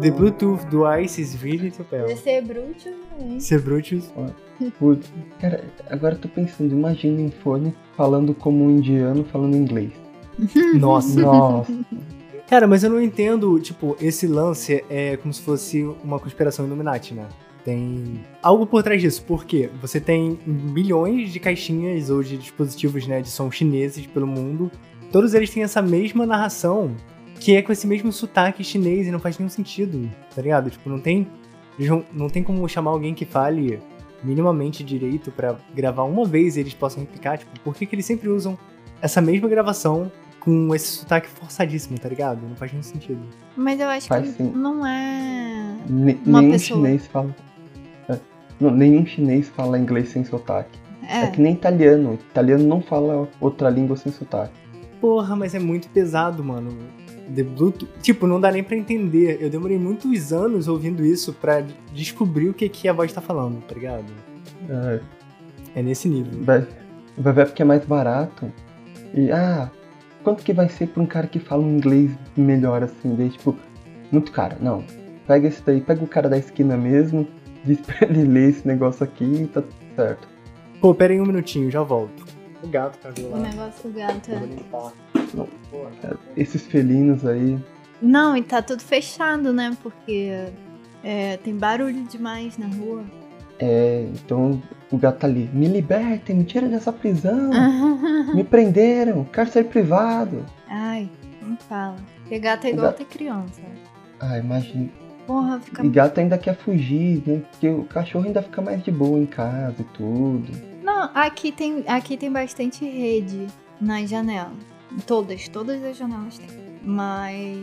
The Bluetooth device is really to pale. Ser Brutus, hein? Ser Brutus. Putz, cara, agora eu tô pensando, imagina um fone falando como um indiano falando inglês. Nossa. Nossa. Cara, mas eu não entendo, tipo, esse lance é como se fosse uma conspiração Illuminati, né? Tem algo por trás disso, porque você tem milhões de caixinhas ou de dispositivos, né, de som chineses pelo mundo. Todos eles têm essa mesma narração, que é com esse mesmo sotaque chinês e não faz nenhum sentido, tá ligado? Tipo, não tem não, tem como chamar alguém que fale minimamente direito pra gravar uma vez e eles possam replicar, tipo, por que, que eles sempre usam essa mesma gravação com esse sotaque forçadíssimo, tá ligado? Não faz nenhum sentido. Mas eu acho Faz que sim. não é. Ne- Uma nenhum pessoa. chinês fala. É. Não, nenhum chinês fala inglês sem sotaque. É. É. que nem italiano. Italiano não fala outra língua sem sotaque. Porra, mas é muito pesado, mano. The. Tipo, não dá nem pra entender. Eu demorei muitos anos ouvindo isso pra descobrir o que, que a voz tá falando, tá ligado? É, É nesse nível. vai, vai ver porque é mais barato. E, ah, quanto que vai ser pra um cara que fala um inglês melhor assim? Daí, tipo, muito caro. Não. Pega esse daí, pega o cara da esquina mesmo, diz pra ele ler esse negócio aqui e tá certo. Pô, pera aí um minutinho, já volto. O gato cagou O lá. negócio do gato. Eu vou É. limpar. Não. Porra. Esses felinos aí. Não, e tá tudo fechado, né? Porque é, tem barulho demais na rua. É, então o gato tá ali. Me libertem, me tirem dessa prisão. Me prenderam, cárcere privado. Ai, não fala. Porque gato é O igual gato- ter criança. Ah, imagina. Porra, fica. E gato ainda quer fugir, né? Porque o cachorro ainda fica mais de boa em casa e tudo. Não, aqui tem, aqui tem bastante rede nas janelas. Todas, todas as janelas tem. Mas.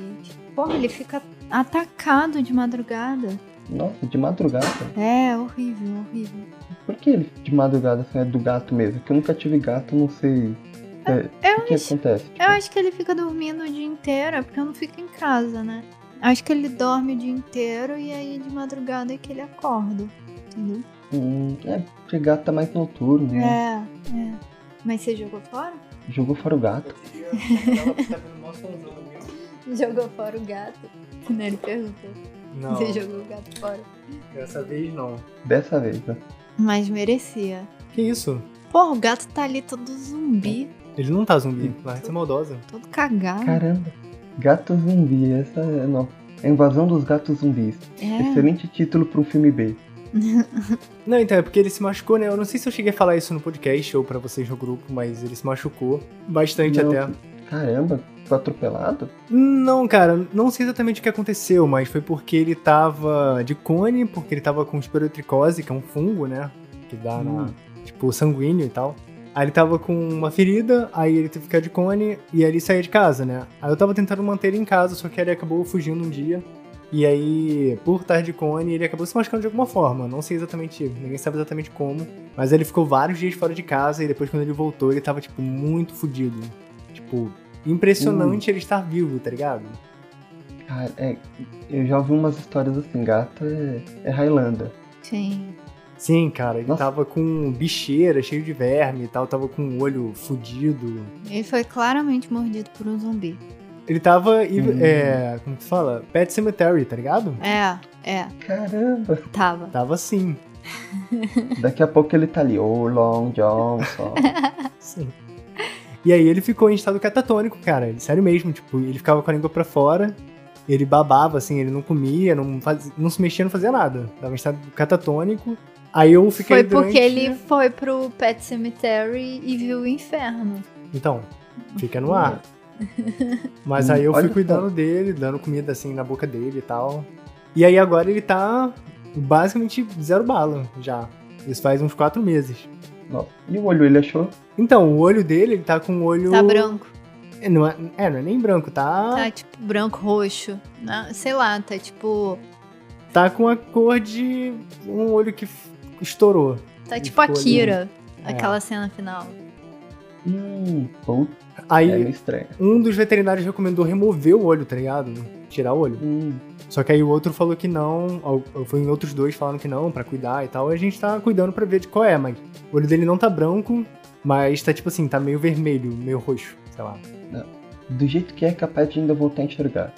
Porra, ele fica atacado de madrugada. Nossa, de madrugada. É, horrível, horrível. Por que ele de madrugada assim, é do gato mesmo? Porque eu nunca tive gato, não sei. É, Eu o que acho- acontece? Tipo, Eu acho que ele fica dormindo o dia inteiro, é porque eu não fico em casa, né? Acho que ele dorme o dia inteiro e aí de madrugada é que ele acorda. Entendeu? Hum, é, porque gato tá mais noturno, né? É, é. Mas você jogou fora? Jogou fora o gato. Jogou fora o gato. Né, Ele perguntou. Não, Você jogou o gato fora. dessa vez não. Dessa vez, né? Mas merecia. Que isso? Porra, o gato tá ali todo zumbi, Ele não tá zumbi, vai ser maldosa. todo cagado. Caramba. Gato zumbi, essa é não. A invasão dos gatos zumbis. É. Excelente título pra um filme B. Não, então, é porque ele se machucou, né? Eu não sei se eu cheguei a falar isso no podcast ou pra vocês no grupo, mas ele se machucou bastante Não. até. Caramba, foi atropelado? Não, cara, não sei exatamente o que aconteceu, mas foi porque ele tava de cone, porque ele tava com esperotricose, que é um fungo, né? Que dá na. Hum. Tipo, sanguíneo e tal. Aí ele tava com uma ferida, aí ele teve que ficar de cone e aí ele saía de casa, né? Aí eu tava tentando manter ele em casa, só que ele acabou fugindo um dia. E aí, por estar de cone, ele acabou se machucando de alguma forma. Não sei exatamente, ninguém sabe exatamente como. Mas ele ficou vários dias fora de casa e depois, quando ele voltou, ele tava, tipo, muito fudido. Tipo, impressionante ele estar vivo, tá ligado? Cara, é, eu já ouvi umas histórias assim, gato é, é Highlander. Sim. Sim, cara, ele Nossa. tava com bicheira, cheio de verme e tal, tava com o olho fudido. Ele foi claramente mordido por um zumbi. Ele tava, Hum. é, como que fala? Pet Cemetery, tá ligado? É, é, Caramba! tava. Tava assim. Daqui a pouco ele tá ali, ô Long Johnson. Sim. E aí ele ficou em estado catatônico, cara. Sério mesmo, tipo, ele ficava com a língua pra fora, ele babava, assim, ele não comia, não, fazia, não se mexia, não fazia nada. Tava em estado catatônico. Aí eu fiquei Foi porque durante- ele foi pro Pet Cemetery e viu o inferno. Então, fica no ar. Mas aí eu Olha fui só. cuidando dele, dando comida assim na boca dele e tal. E aí agora ele tá basicamente zero bala já. Isso faz uns quatro meses. E o olho ele achou? Então, o olho dele, ele tá com o olho. Tá branco. É, não é, é, não é nem branco, tá. Tá tipo branco, roxo. né? Sei lá, tá tipo. Tá com a cor de um olho que estourou. Tá tipo a ficou ali. Kira. É. Aquela cena final. Hum, pô, Aí é estranho. um dos veterinários recomendou remover o olho, tá ligado? Tirar o olho. Hum, Só que aí o outro falou que não, foi em outros dois falando que não, pra cuidar e tal. E a gente tá cuidando pra ver de qual é, mas o olho dele não tá branco, mas tá tipo assim, tá meio vermelho, meio roxo, sei lá. do jeito que é capaz de ainda voltar a enxergar.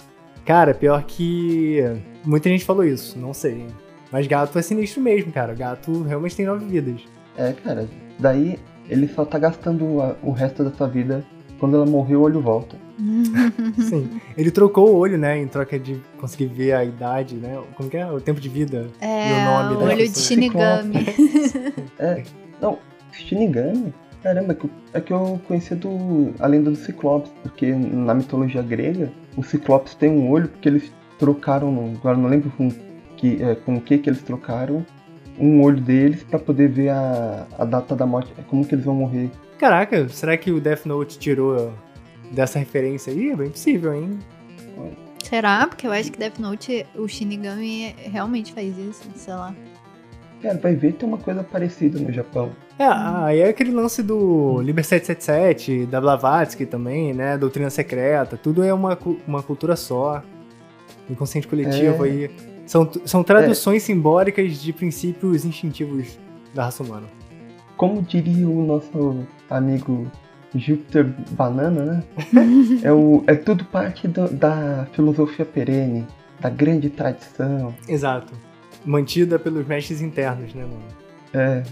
Cara, pior que. Muita gente falou isso, não sei. Mas gato é sinistro mesmo, cara. Gato realmente tem nove vidas. É, cara. Daí ele só tá gastando a- o resto da sua vida. Quando ela morrer, o olho volta. Sim. Ele trocou o olho, né? Em troca de conseguir ver a idade, né? Como que é? O tempo de vida. E o É, nome o da olho de pessoa. Shinigami. É. Não, Shinigami? Caramba, é que eu- é conhecia do, a lenda do Ciclopes, porque na mitologia grega, o Ciclopes tem um olho porque eles trocaram, no- agora não lembro com, que, é, com o que que eles trocaram, um olho deles pra poder ver a, a data da morte, é como que eles vão morrer. Caraca, será que o Death Note tirou dessa referência aí? É bem possível, hein? Será? Porque eu acho que Death Note, o Shinigami realmente faz isso, sei lá. Cara, vai ver tem uma coisa parecida no Japão. É, aí é aquele lance do Liber 777, da Blavatsky também, né? Doutrina secreta, tudo é uma, uma cultura só. Inconsciente coletivo É. aí. São, são traduções simbólicas de princípios instintivos da raça humana. Como diria o nosso amigo Júpiter Banana, né? é, o, é tudo parte do- da filosofia perene, da grande tradição, Exato. Mantida pelos mestres internos, né, mano? é,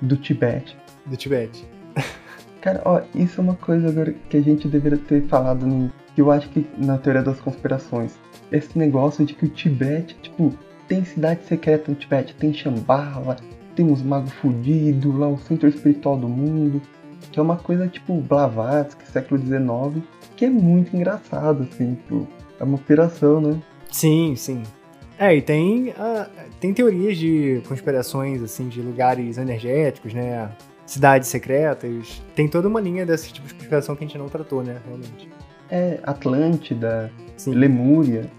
do Tibete. Do Tibete. Cara, ó, isso é uma coisa agora que a gente deveria ter falado no. Que eu acho que na teoria das conspirações. Esse negócio de que o Tibete, tipo, tem cidade secreta no Tibete, tem Shambhala, tem uns magos fudidos, lá o centro espiritual do mundo. Que é uma coisa tipo Blavatsky, século XIX, que é muito engraçado, assim, tipo, é uma operação, né? Sim, sim. É, e tem, ah, tem teorias de conspirações, assim, de lugares energéticos, né? Cidades secretas. Tem toda uma linha desse tipo de conspiração que a gente não tratou, né? Realmente. É Atlântida, Sim. Lemúria.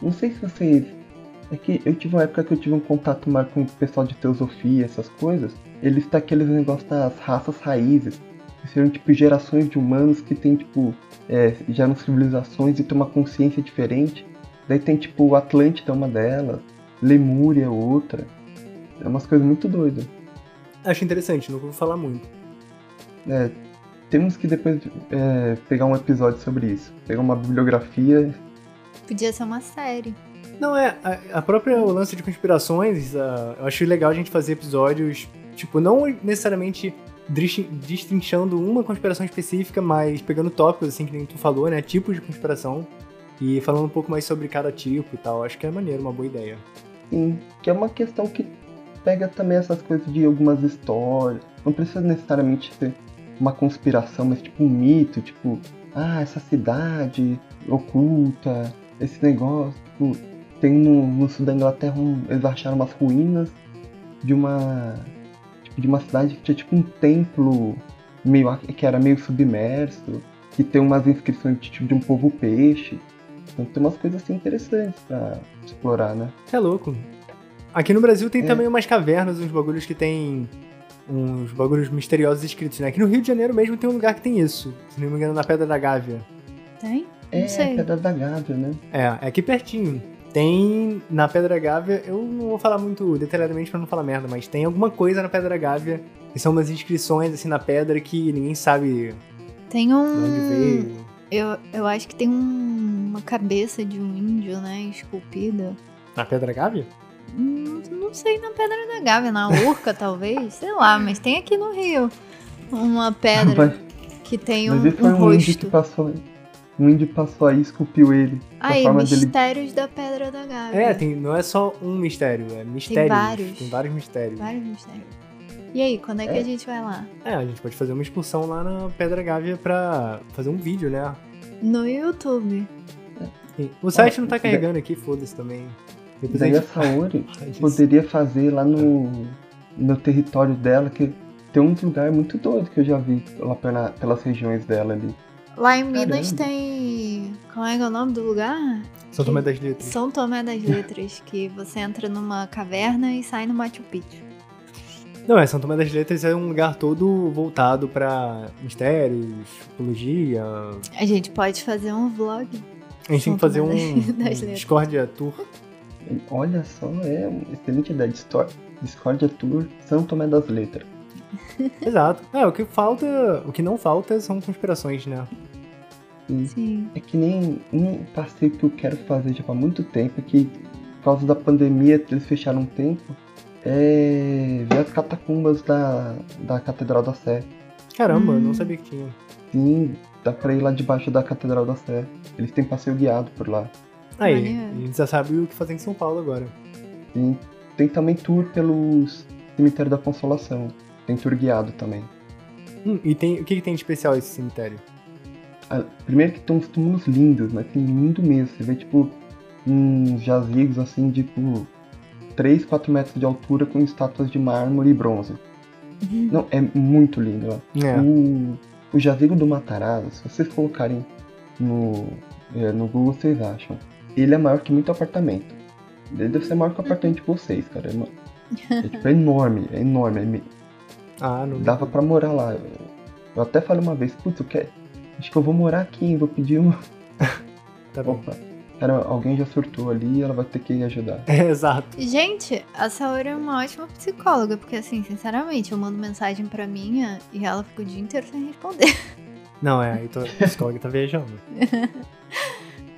Não sei se vocês. É que eu tive uma época que eu tive um contato mais com o pessoal de teosofia, essas coisas. Eles têm aqueles negócios das raças raízes. Que seriam tipo gerações de humanos que tem tipo. É, geram civilizações e tem uma consciência diferente. Daí tem tipo Atlântida, uma delas. Lemúria, outra. É umas coisas muito doidas. Acho interessante, não vou falar muito. É, temos que depois é, pegar um episódio sobre isso. Pegar uma bibliografia. Podia ser uma série. Não, é, a, a própria o lance de conspirações, ah, eu acho legal a gente fazer episódios, tipo, não necessariamente destrin- destrinchando uma conspiração específica, mas pegando tópicos, assim, que nem tu falou, né? Tipos de conspiração. E falando um pouco mais sobre cada tipo e tal. Acho que é maneiro, uma boa ideia. Sim, que é uma questão que pega também essas coisas de algumas histórias. Não precisa necessariamente ser uma conspiração, mas tipo um mito, tipo, ah, essa cidade oculta, esse negócio, tipo, tem no, no sul da Inglaterra um, eles acharam umas ruínas de uma tipo, de uma cidade que tinha tipo um templo meio que era meio submerso, que tem umas inscrições de, tipo, de um povo peixe. Então tem umas coisas assim interessantes pra explorar, né? É louco. Aqui no Brasil tem É. também umas cavernas, uns bagulhos que tem uns bagulhos misteriosos escritos, né? Aqui no Rio de Janeiro mesmo tem um lugar que tem isso. Se não me engano, na Pedra da Gávea. Tem? É, Não sei. Pedra da Gávea, né? É, é aqui pertinho. Tem na Pedra Gávea, eu não vou falar muito detalhadamente pra não falar merda, mas tem alguma coisa na Pedra Gávea, que são umas inscrições assim na pedra que ninguém sabe Tem um. Eu, eu acho que tem um- uma cabeça de um índio, né? Esculpida. Na Pedra Gávea? Não, não sei na Pedra da Gávea, na Urca, talvez. Sei lá, mas tem aqui no Rio uma pedra Mas, que tem mas um, foi um um índio que rosto. passou. Um índio passou aí e esculpiu ele. Aí, forma dele- mistérios da Pedra da Gávea. É, tem, não é só um mistério, é mistérios. vários. Tem vários mistérios. Vários mistérios. E aí, quando é que É. a gente vai lá? É, a gente pode fazer uma excursão lá na Pedra Gávea pra fazer um vídeo, né? No YouTube. O site não tá carregando aqui, foda-se também. Depois Daí a gente Saori poderia fazer lá no, no território dela, que tem uns lugares muito doidos que eu já vi lá pela- pelas regiões dela ali. Lá em Minas Caramba. tem. Como é que é o nome do lugar? São Tomé das Letras. São Tomé das Letras, que você entra numa caverna e sai no Machu Picchu. Não, é, São Tomé das Letras é um lugar todo voltado pra mistérios, psicologia. A gente pode fazer um vlog. A gente tem que fazer um, um. Discordia Tour. Olha só, é uma excelente ideia. Discordia Tour São Tomé das Letras. Exato. É, o que falta, o que não falta são conspirações, né? Sim. É que nem um passeio que eu quero fazer já há muito tempo, que por causa da pandemia eles fecharam um tempo, é ver as catacumbas da, da Catedral da Sé. Caramba, eu Hum. não sabia que tinha. Sim, dá pra ir lá debaixo da Catedral da Sé. Eles têm passeio guiado por lá. Aí, a gente já sabe o que fazer em São Paulo agora. Sim. Tem também tour pelos cemitério da Consolação. Tem tour guiado também. Hum, e tem, o que, que tem de especial esse cemitério? Primeiro que tem uns túmulos lindos, mas tem lindo mesmo. Você vê, tipo, uns jazigos assim, tipo, 3, 4 metros de altura com estátuas de mármore e bronze. Não, é muito lindo lá. É. O, o jazigo do Matarazzo, se vocês colocarem no, é, no Google, vocês acham. Ele é maior que muito apartamento. Ele deve ser maior que o apartamento de vocês, cara. É, é, tipo, é enorme, é enorme. é me- Ah, não. Dava pra morar lá. Eu, eu até falei uma vez, putz, eu quero. Acho que eu vou morar aqui, hein? Vou pedir uma. Tá bom. Opa. Cara, alguém já surtou ali e ela vai ter que ajudar. É, exato. Gente, a Saori é uma ótima psicóloga, porque assim, sinceramente, eu mando mensagem pra minha e ela fica o dia inteiro sem responder. Não, é, aí tô, a psicóloga tá viajando.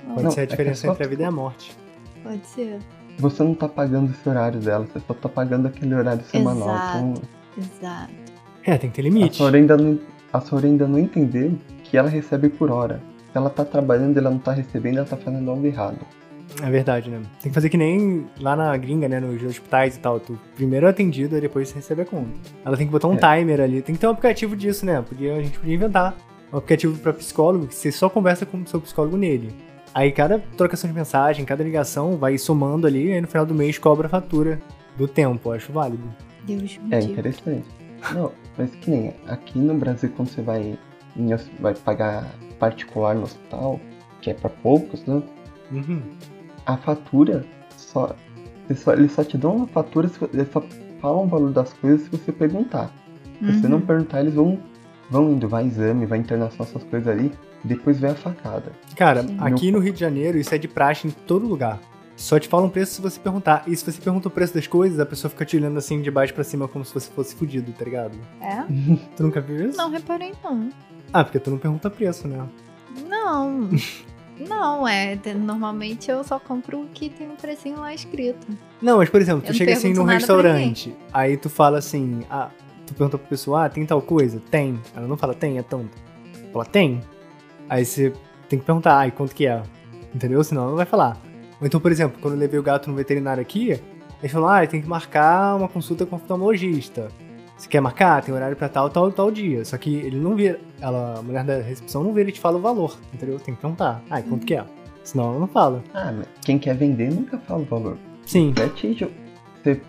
Pode Não, ser a é é diferença só entre a tu- vida e a morte. Pode ser. Você não tá pagando esse horário dela, você só tá pagando aquele horário semanal. Exato. Então, Exato. É, tem que ter a limite. Sora ainda não, a Sora ainda não entendeu que ela recebe por hora. Se ela tá trabalhando e ela não tá recebendo, ela tá fazendo algo errado. É verdade, né? Tem que fazer que nem lá na gringa, né? Nos hospitais e tal. Tu primeiro é atendido, aí depois você recebe a conta. Ela tem que botar um É. timer ali. Tem que ter um aplicativo disso, né? Podia, a gente podia inventar um aplicativo pra psicólogo que você só conversa com o seu psicólogo nele. Aí cada trocação de mensagem, cada ligação vai somando ali, e aí no final do mês cobra a fatura do tempo. Eu acho válido. Deus me É interessante. Não, mas que nem aqui no Brasil, quando você vai, vai pagar particular no hospital, que é pra poucos, né? Uhum. A fatura só. Eles só, eles só te dão uma fatura, se, eles só falam o valor das coisas se você perguntar. Se você não Uhum. perguntar, eles vão, vão indo, vai exame, vai internação, essas coisas ali, depois vem a facada. Cara, Sim. aqui no Rio de Janeiro isso é de praxe em todo lugar. Só te fala um preço se você perguntar. E se você pergunta o preço das coisas, a pessoa fica te olhando assim de baixo pra cima como se você fosse fudido, tá ligado? É? Tu nunca viu isso? Não reparei, não. Ah, porque tu não pergunta preço, né? Não. Não, é. te- Normalmente eu só compro o que tem um precinho lá escrito. Não, mas por exemplo, Eu tu não chega assim num restaurante, aí tu fala assim, ah, tu pergunta pra pessoa, ah, tem tal coisa? Tem. Ela não fala tem, é tanto. Fala, tem. Aí você tem que perguntar, ah, e quanto que é? Entendeu? Senão ela não vai falar. Ou então, por exemplo, quando eu levei o gato no veterinário aqui, eles falaram, ah, tem que marcar uma consulta com o oftalmologista. Você quer marcar? Tem horário pra tal, tal, tal dia. Só que ele não vê, ela, a mulher da recepção não vê, ele te fala o valor, entendeu? Tem que perguntar. Ah, e quanto que é? Senão ela não fala. Ah, mas quem quer vender nunca fala o valor. Sim, É te- Você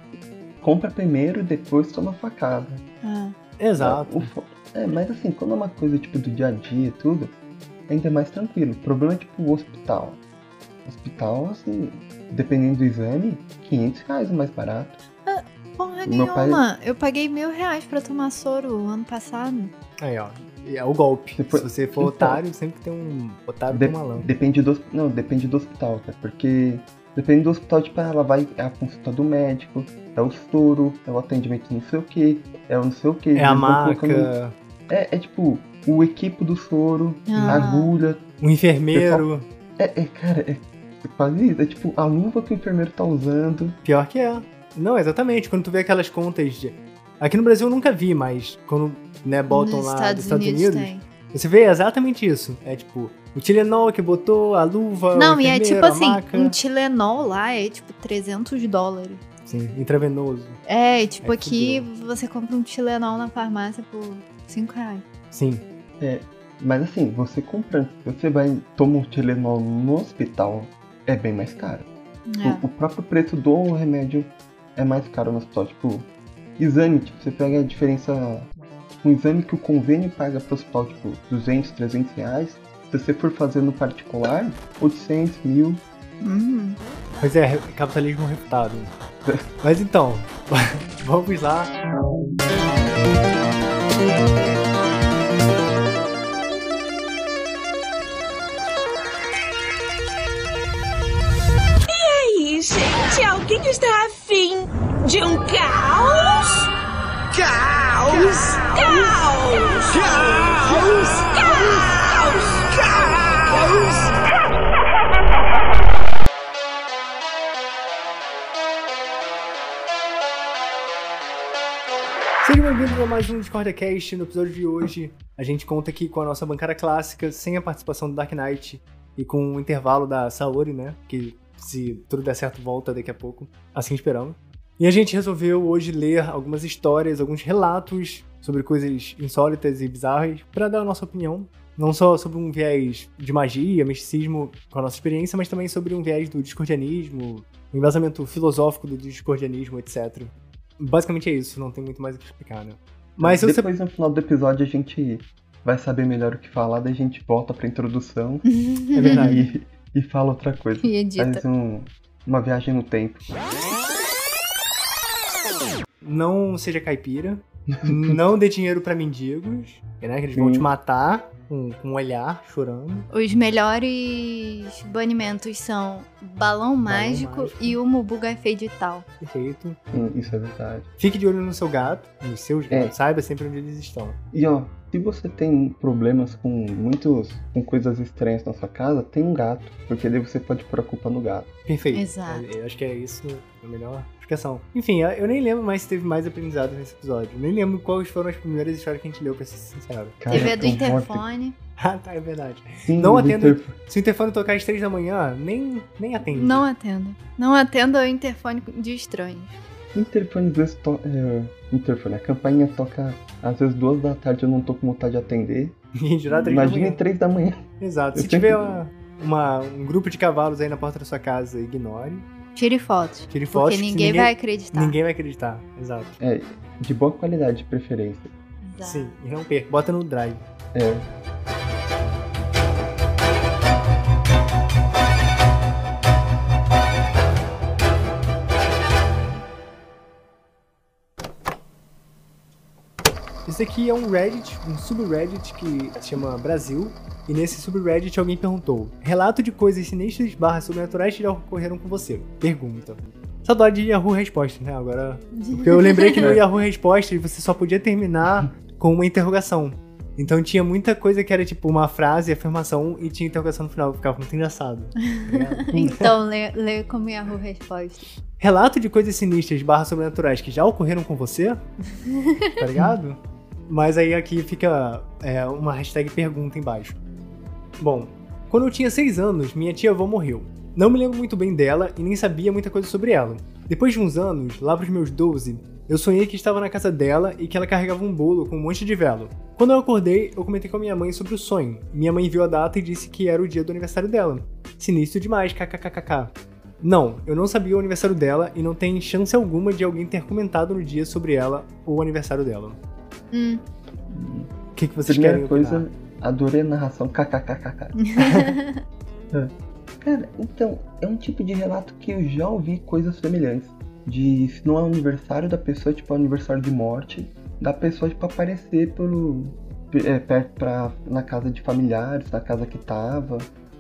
compra primeiro e depois toma facada. Ah. exato. O fo- É, mas assim, quando é uma coisa tipo do dia a dia e tudo, ainda é mais tranquilo. O problema é tipo o hospital. Hospital, assim, dependendo do exame, 500 reais é mais barato. Porra Meu pai- nenhuma. Eu paguei mil reais pra tomar soro ano passado. Aí, ó. É o golpe. Depois- Se você for então- otário, sempre tem um otário De- com malandro. depende do Não, depende do hospital, cara. Porque depende do hospital, tipo, ela vai. É a consulta do médico, é o estouro, é o atendimento não sei o que, é o não sei o que. É a maca, É, é tipo, o equipo do soro, Ah. a agulha. o enfermeiro. É, é, cara, é quase isso. É tipo a luva que o enfermeiro tá usando. Pior que é. Não, exatamente. Quando tu vê aquelas contas de. Aqui no Brasil eu nunca vi, mas quando né, botam Nos lá Estados, dos Estados Unidos, Unidos, você vê exatamente isso. É tipo, o Tilenol que botou, a luva, Não, e é tipo assim, maca. um Tilenol lá é tipo 300 dólares. Sim, intravenoso. É, e tipo É, aqui você compra um Tilenol na farmácia por 5 reais. Sim. Mas assim, você comprando, você vai tomar um Tilenol no hospital, é bem mais caro. É. O, o próprio preço do remédio é mais caro no hospital. Tipo, exame, tipo, você pega a diferença. Um exame que o convênio paga pro hospital, tipo, 200, 300 reais. Se você for fazer no particular, 800, mil. Hum. Pois é, capitalismo refutado. Mas então, vamos lá. Está afim de um caos? Caos! Caos! Caos! Caos! Caos! Sejam bem-vindos a mais um DiscordaCast. No episódio de hoje, a gente conta aqui com a nossa bancada clássica, sem a participação do Dark Knight e com um intervalo da Saori, né? Que se tudo der certo, volta daqui a pouco. Assim esperamos. E a gente resolveu hoje ler algumas histórias, alguns relatos sobre coisas insólitas e bizarras para dar a nossa opinião. Não só sobre um viés de magia, misticismo com a nossa experiência, mas também sobre um viés do discordianismo, um embasamento filosófico do discordianismo, etc. Basicamente é isso, não tem muito mais o que explicar, né? Mas se você Depois no final do episódio a gente vai saber melhor o que falar, daí a gente volta pra introdução É verdade. E, fala outra coisa. E edita. Faz um- uma viagem no tempo. Não seja caipira. não dê dinheiro pra mendigos, né? Que eles vão Sim. te matar com, com um olhar, chorando. Os melhores banimentos são balão mágico, mágico. e o Mubu Feitital. Perfeito. Sim, isso é verdade. Fique de olho no seu gato, nos seus É. gatos. Saiba sempre onde eles estão. E ó, se você tem problemas com muitos. com coisas estranhas na sua casa, tem um gato. Porque daí você pode pôr a culpa no gato. Perfeito. Exato. Eu acho que é isso a melhor explicação. Enfim, eu nem lembro mais se teve mais aprendizado nesse episódio. Nem lembro quais foram as primeiras histórias que a gente leu, pra ser sincero. Cara, Teve a do interfone. Ah, tá, é verdade. Sim, Não do atenda- interf- Se o interfone tocar às três da manhã, nem, nem atende. Não atenda. Não atenda ao interfone de estranhos. Interfone to... é, interfone, a campainha toca às vezes duas da tarde, eu não tô com vontade de atender. Geral, três da Imagine manhã. três da manhã. Exato. Eu Se tiver uma- uma- um grupo de cavalos aí na porta da sua casa, ignore. Tire fotos. Tire fotos. Porque que ninguém, vai acreditar. Ninguém vai acreditar. Exato. É, de boa qualidade de preferência. Exato. Sim, e não perca. Bota no drive. É. Esse aqui é um Reddit, um subreddit que se chama Brasil. E nesse subreddit alguém perguntou: Relato de coisas sinistras barra sobrenaturais que já ocorreram com você? Pergunta. Saudade de Yahoo Respostas, né? Agora. Porque eu lembrei que no. Yahoo Respostas você só podia terminar com uma interrogação. Então tinha muita coisa que era tipo uma frase, afirmação e tinha interrogação no final. Ficava muito engraçado. Então, lê, lê como Yahoo resposta. Relato de coisas sinistras barra sobrenaturais que já ocorreram com você? tá ligado? Mas aí aqui fica é, uma hashtag pergunta embaixo. Bom, quando eu tinha 6 anos, minha tia avó morreu. Não me lembro muito bem dela e nem sabia muita coisa sobre ela. Depois de uns anos, lá pros meus 12, eu sonhei que estava na casa dela e que ela carregava um bolo com um monte de velo. Quando eu acordei, eu comentei com a minha mãe sobre o sonho. Minha mãe viu a data e disse que era o dia do aniversário dela. Sinistro demais, kkkk. Não, eu não sabia o aniversário dela e não tem chance alguma de alguém ter comentado no dia sobre ela ou o aniversário dela. Hum. O que, que vocês Primeira querem coisa, opinar? adorei a narração kkkk. É. Cara, então, é um tipo de relato que eu já ouvi coisas semelhantes. De se não é o aniversário da pessoa, tipo, é o aniversário de morte, da pessoa, tipo, aparecer pelo. É, perto pra, na casa de familiares, na casa que tava.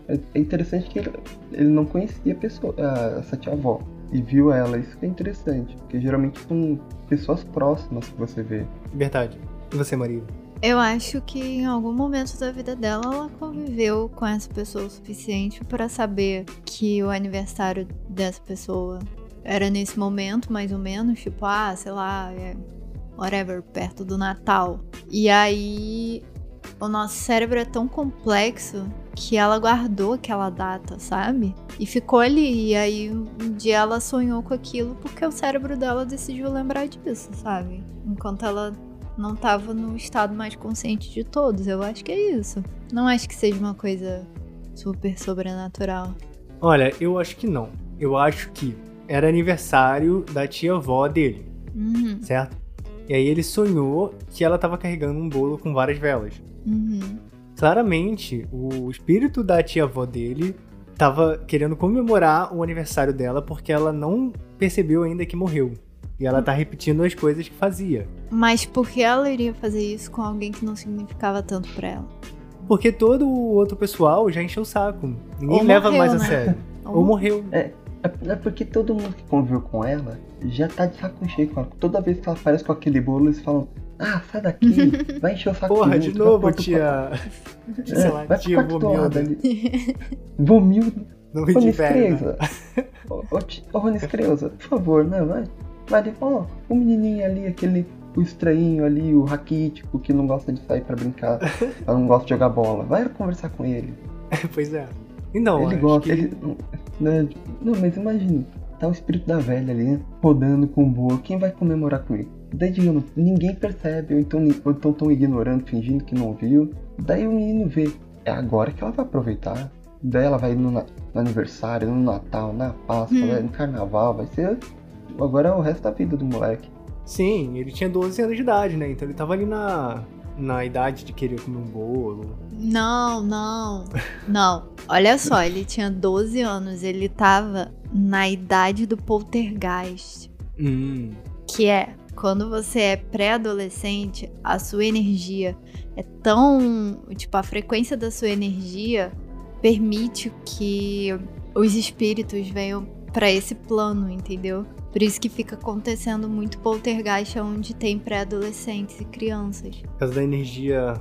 É, é interessante que ele, ele não conhecia a pessoa, a- essa tia avó. E viu ela, isso que é interessante. Porque geralmente são pessoas próximas que você vê. Verdade. E você, Maria? Eu acho que em algum momento da vida dela ela conviveu com essa pessoa o suficiente pra saber que o aniversário dessa pessoa era nesse momento, mais ou menos, tipo, ah, sei lá, é whatever, perto do Natal. E aí o nosso cérebro é tão complexo que ela guardou aquela data, sabe? E ficou ali. E aí um dia ela sonhou com aquilo porque o cérebro dela decidiu lembrar disso, sabe? Enquanto ela não tava no estado mais consciente de todos. Eu acho que é isso. Não acho que seja uma coisa super sobrenatural. Olha, eu acho que não. Eu acho que era aniversário da tia-avó dele, Uhum, certo? E aí ele sonhou que ela tava carregando um bolo com várias velas. uhum. Claramente, o espírito da tia-avó dele tava querendo comemorar o aniversário dela porque ela não percebeu ainda que morreu. E ela tá repetindo as coisas que fazia. Mas por que ela iria fazer isso com alguém que não significava tanto pra ela? Porque todo o outro pessoal já encheu o saco. Ninguém Ou leva morreu, mais a né? sério. Ou morreu. É, é porque todo mundo que conviveu com ela já tá de saco cheio com ela. Toda vez que ela aparece com aquele bolo, eles falam: Ah, sai daqui, vai encher o saco Porra, de outro, vai novo, tia. quarto. Sei lá, É, vai tia Vomilda. ali. Vomilda. De velho. né? Escreza. Ô, por favor, né, vai. Vai ali, ó, o menininho ali, aquele, o estranhinho ali, o raquítico, que não gosta de sair pra brincar, não gosta de jogar bola. Vai conversar com ele. pois é. Então, ele gosta, que- ele... Né, não, mas imagina, tá o espírito da velha ali, né, rodando com o bolo, quem vai comemorar com ele? Daí, digamos, ninguém percebe, ou então ou então tão ignorando, fingindo que não viu. Daí o menino vê, é agora que ela vai aproveitar. Daí ela vai no, no aniversário, no Natal, na Páscoa, Hum. vai no Carnaval, vai ser... Agora é o resto da vida do moleque. Sim, ele tinha 12 anos de idade, né? Então ele tava ali na, na idade de querer comer um bolo. Não, não. Não. Olha só, ele tinha 12 anos, ele tava na idade do poltergeist, Hum. que é quando você é pré-adolescente, a sua energia é tão, tipo, a frequência da sua energia permite que os espíritos venham pra esse plano, entendeu? Por isso que fica acontecendo muito poltergeist onde tem pré-adolescentes e crianças. Por causa da energia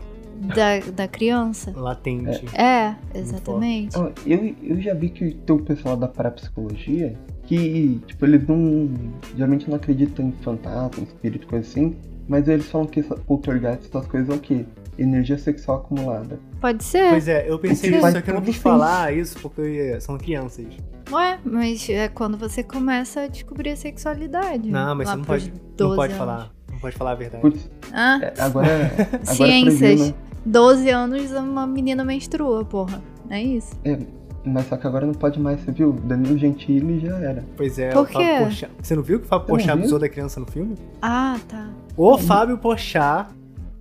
Da, da criança. latente. É, exatamente. Ó, Eu, eu já vi que tem o pessoal da parapsicologia que, tipo, eles não. Geralmente não acreditam em fantasma, espírito, coisa assim. Mas eles falam que poltergeist, essas coisas é o quê? Energia sexual acumulada. Pode ser. Pois é, eu pensei nisso, só que eu não quis falar isso porque são crianças. Ué, mas é quando você começa a descobrir a sexualidade. Não, mas você não pode, não 12 pode anos. falar. Não pode falar a verdade. Putz, Ah, é, agora, agora Ciências. proibiu, né? 12 anos uma menina menstrua, porra. É isso. É, mas só que agora não pode mais, você viu? Danilo Gentili já era. Pois é, Por o Fábio? Porchat. Você não viu que o Fábio Porchat viu? abusou da criança no filme? Ah, tá. O Fábio Porchat,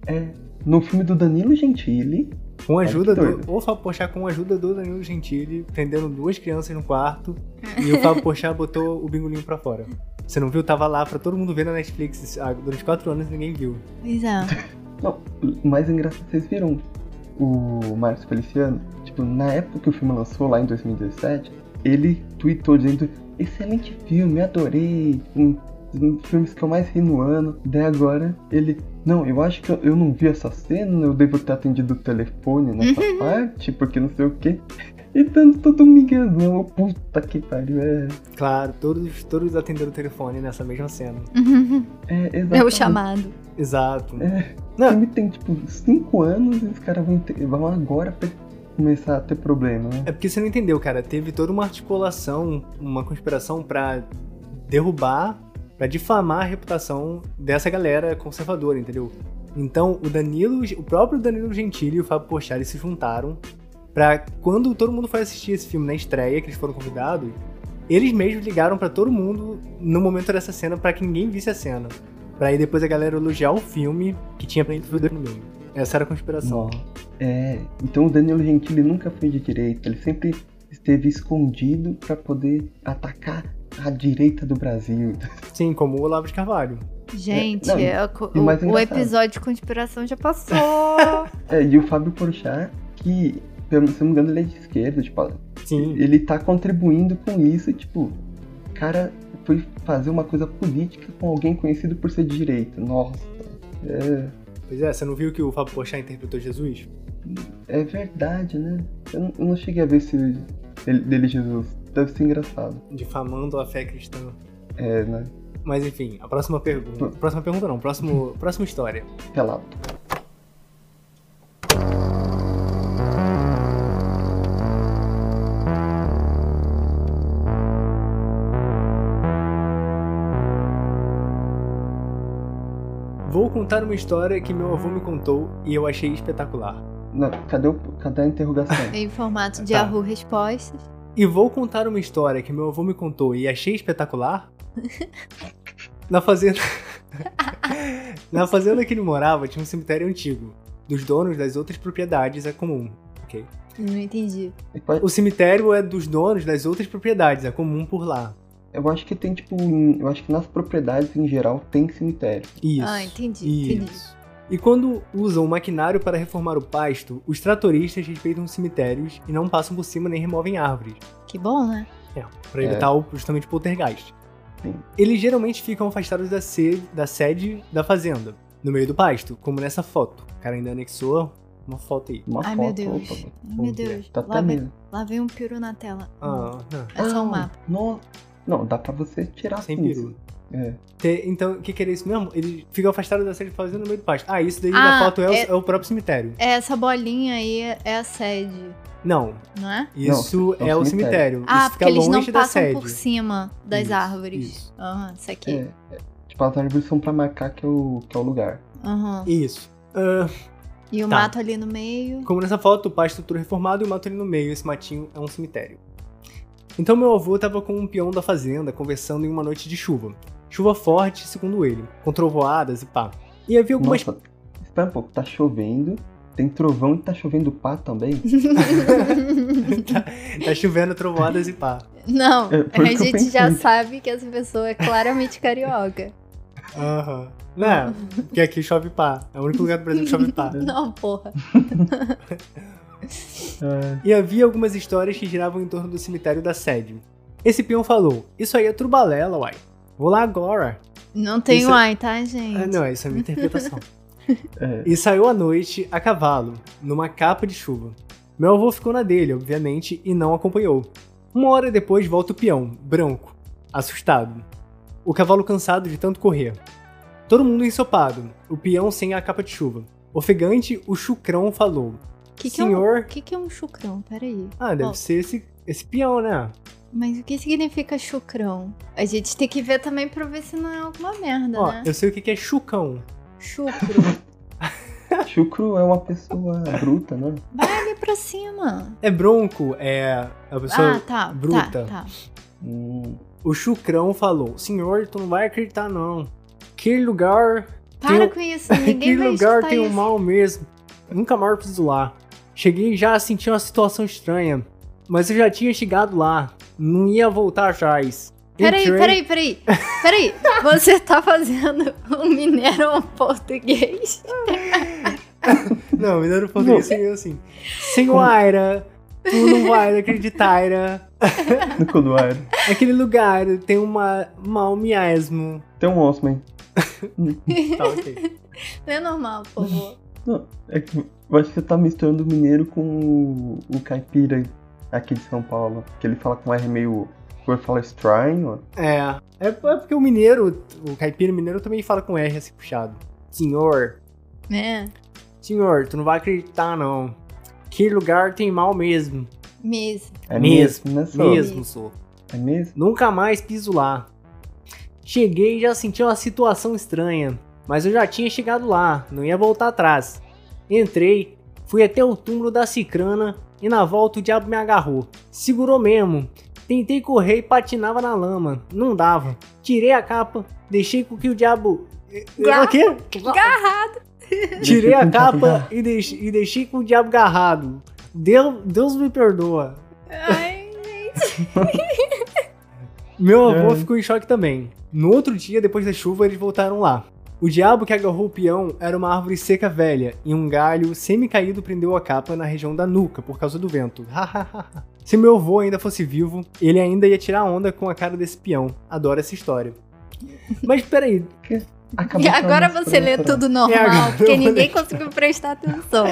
É, no filme do Danilo Gentili, com a ajuda do... O Fábio Porchat com a ajuda do Danilo Gentili, prendendo duas crianças no quarto. e o Fábio Porchat botou o bingolinho pra fora. Você não viu? Tava lá pra todo mundo ver na Netflix ah, durante quatro anos e ninguém viu. Pois é. Não, o mais engraçado, vocês viram o Marcos Feliciano? Tipo, na época que o filme lançou, lá em 2017, ele tweetou dizendo: Excelente filme, adorei, um dos filmes que eu mais ri no ano. Daí agora ele: Não, eu acho que eu, eu não vi essa cena, eu devo ter atendido o telefone nessa parte, porque não sei o quê. E dando todo um miguezão, puta que pariu, é. Claro, todos, todos atenderam o telefone nessa mesma cena. É, É o chamado. Exato. É. O Não, filme tem tipo 5 anos e os caras vão, vão agora começar a ter problema, né? É porque você não entendeu, cara. Teve toda uma articulação, uma conspiração pra derrubar, pra difamar a reputação dessa galera conservadora, entendeu? Então, o Danilo, o próprio Danilo Gentili e o Fábio Porchat se juntaram pra quando todo mundo foi assistir esse filme na estreia, que eles foram convidados, eles mesmos ligaram pra todo mundo no momento dessa cena pra que ninguém visse a cena. Pra aí depois a galera elogiar o filme que tinha pra no meio. Essa era a conspiração. É, então o Danilo Gentili nunca foi de direita, ele sempre esteve escondido pra poder atacar a direita do Brasil. Sim, como o Olavo de Carvalho. Gente, não, é, co- e o o, episódio de conspiração já passou. É, e o Fábio Porchat, que, se eu não me engano, ele é de esquerda, tipo, Sim. ele tá contribuindo com isso, tipo, o cara foi fazer uma coisa política com alguém conhecido por ser de direita. Nossa, é, Pois é, você não viu que o Fábio Porchat interpretou Jesus? é verdade, né? Eu não, eu não cheguei a ver se ele, dele Jesus. Deve ser engraçado. Difamando a fé cristã. É, né? Mas enfim, a próxima pergunta. Próxima pergunta não, próximo, próxima história. Relato. Contar uma história que meu avô me contou e eu achei espetacular. Não, cadê, o, cadê a interrogação? em formato de Tá. Yahoo Respostas. E vou contar uma história que meu avô me contou e achei espetacular. Na fazenda. Na fazenda que ele morava tinha um cemitério antigo. Dos donos das outras propriedades é comum. Ok? Não entendi. O cemitério é dos donos das outras propriedades, é comum por lá. Eu acho que tem, tipo, em- eu acho que nas propriedades em geral tem cemitério. Isso. Ah, entendi, entendi. Isso. E quando usam maquinário para reformar o pasto, os tratoristas respeitam os cemitérios e não passam por cima nem removem árvores. Que bom, né? É, para evitar o, justamente o poltergeist. Sim. Eles geralmente ficam afastados da sede, da sede da fazenda. no meio do pasto, como nessa foto. O cara ainda anexou uma foto aí. Uma Ai, foto, meu Deus. opa, Ai, meu. Deus. Tá Lá até vem, mesmo. lá vem um peru na tela. Ah, não. É só um Ah, mapa. Não, não, dá pra você tirar Sem peru. É. Então, o que, que era isso mesmo? Ele fica afastado da sede fazendo no meio do pasto. Ah, isso daí Ah, da foto é, o- é- é o próprio cemitério. É, Essa bolinha aí é- a sede, Não, não é? isso Não, é é o um cemitério. Ah, isso porque fica eles não longe da passam sede. por cima das Isso, árvores. isso. Aham, isso aqui. É, é. Tipo, as árvores são pra marcar que é o, que é o lugar. Aham. Isso. Ah, E o Tá. mato ali no meio. como nessa foto, o pasto todo reformado e o mato ali no meio. Esse matinho é um cemitério. Então meu avô tava com um peão da fazenda conversando em uma noite de chuva. Chuva forte, segundo ele, com trovoadas e pá. E havia algumas Nossa, espera um pouco, tá chovendo, tem trovão e tá chovendo pá também? tá, tá chovendo trovoadas e pá. Não, É, a gente já sabe que essa pessoa é claramente carioca. Aham. Não, porque aqui chove pá. É o único lugar do Brasil que chove pá. Não, porra. É, E havia algumas histórias que giravam em torno do cemitério da sede. Esse peão falou: Isso aí é trubalela, uai. Vou lá agora. Não tem Isso- uai, tá, gente? Ah, não, isso é minha interpretação. é. e saiu à noite a cavalo, numa capa de chuva. Meu avô ficou na dele, obviamente, e não acompanhou. Uma hora depois volta o peão, branco, assustado. O cavalo cansado de tanto correr. Todo mundo ensopado, o peão sem a capa de chuva. Ofegante, o chucrão falou: Que que é um- Senhor. O que, que é um chucrão? Peraí. Ah, deve Ó. ser esse, esse peão, né? Mas o que significa chucrão? A gente tem que ver também pra ver se não é alguma merda, Ó, né? eu sei o que que é chucão. Chucro. Chucro é uma pessoa bruta, né? Vai ali pra cima. É bronco, é a pessoa Ah, tá. bruta. Tá, tá. Hum, O chucrão falou: Senhor, tu não vai acreditar, não. Que lugar. Para tem, com isso, ninguém que vai lugar escutar tem um isso. mal mesmo. Nunca mais preciso lá. Cheguei já a sentir uma situação estranha. Mas eu já tinha chegado lá. Não ia voltar atrás. Peraí, Entrei- peraí, peraí. Peraí, você tá fazendo um mineiro português? Não, deram português seria assim. Senhora, tu não vai acreditar. no Coduar. Aquele lugar tem uma mal mesmo. Tem um Osman. Tá, ok. Não é normal, por favor. Não, é que eu acho que você tá misturando o mineiro com o, o caipira aqui de São Paulo. Que ele fala com R meio. Por falar estranho. É, é, é porque o mineiro, o caipira mineiro também fala com R assim puxado. Senhor, É, senhor, tu não vai acreditar não. Que lugar tem mal mesmo. mesmo. É Mesmo, mesmo, né, só? Mesmo, sou. É mesmo? Nunca mais piso lá. Cheguei e já senti uma situação estranha, mas eu já tinha chegado lá, não ia voltar atrás. Entrei, fui até o túmulo da cicrana e na volta o diabo me agarrou. Segurou mesmo. Tentei correr e patinava na lama, não dava. Tirei a capa, deixei com que o diabo. Ga- O quê? Garrado. Tirei a capa e deixei, e deixei com o diabo agarrado. Deus, Deus me perdoa. Ai, Meu avô É. ficou em choque também. No outro dia, depois da chuva, eles voltaram lá. O diabo que agarrou o peão era uma árvore seca velha, e um galho semi-caído prendeu a capa na região da nuca por causa do vento. Se meu avô ainda fosse vivo, ele ainda ia tirar onda com a cara desse peão. Adoro essa história. Mas peraí, Acabou E agora você lê tudo normal, É, agora porque ninguém conseguiu prestar atenção.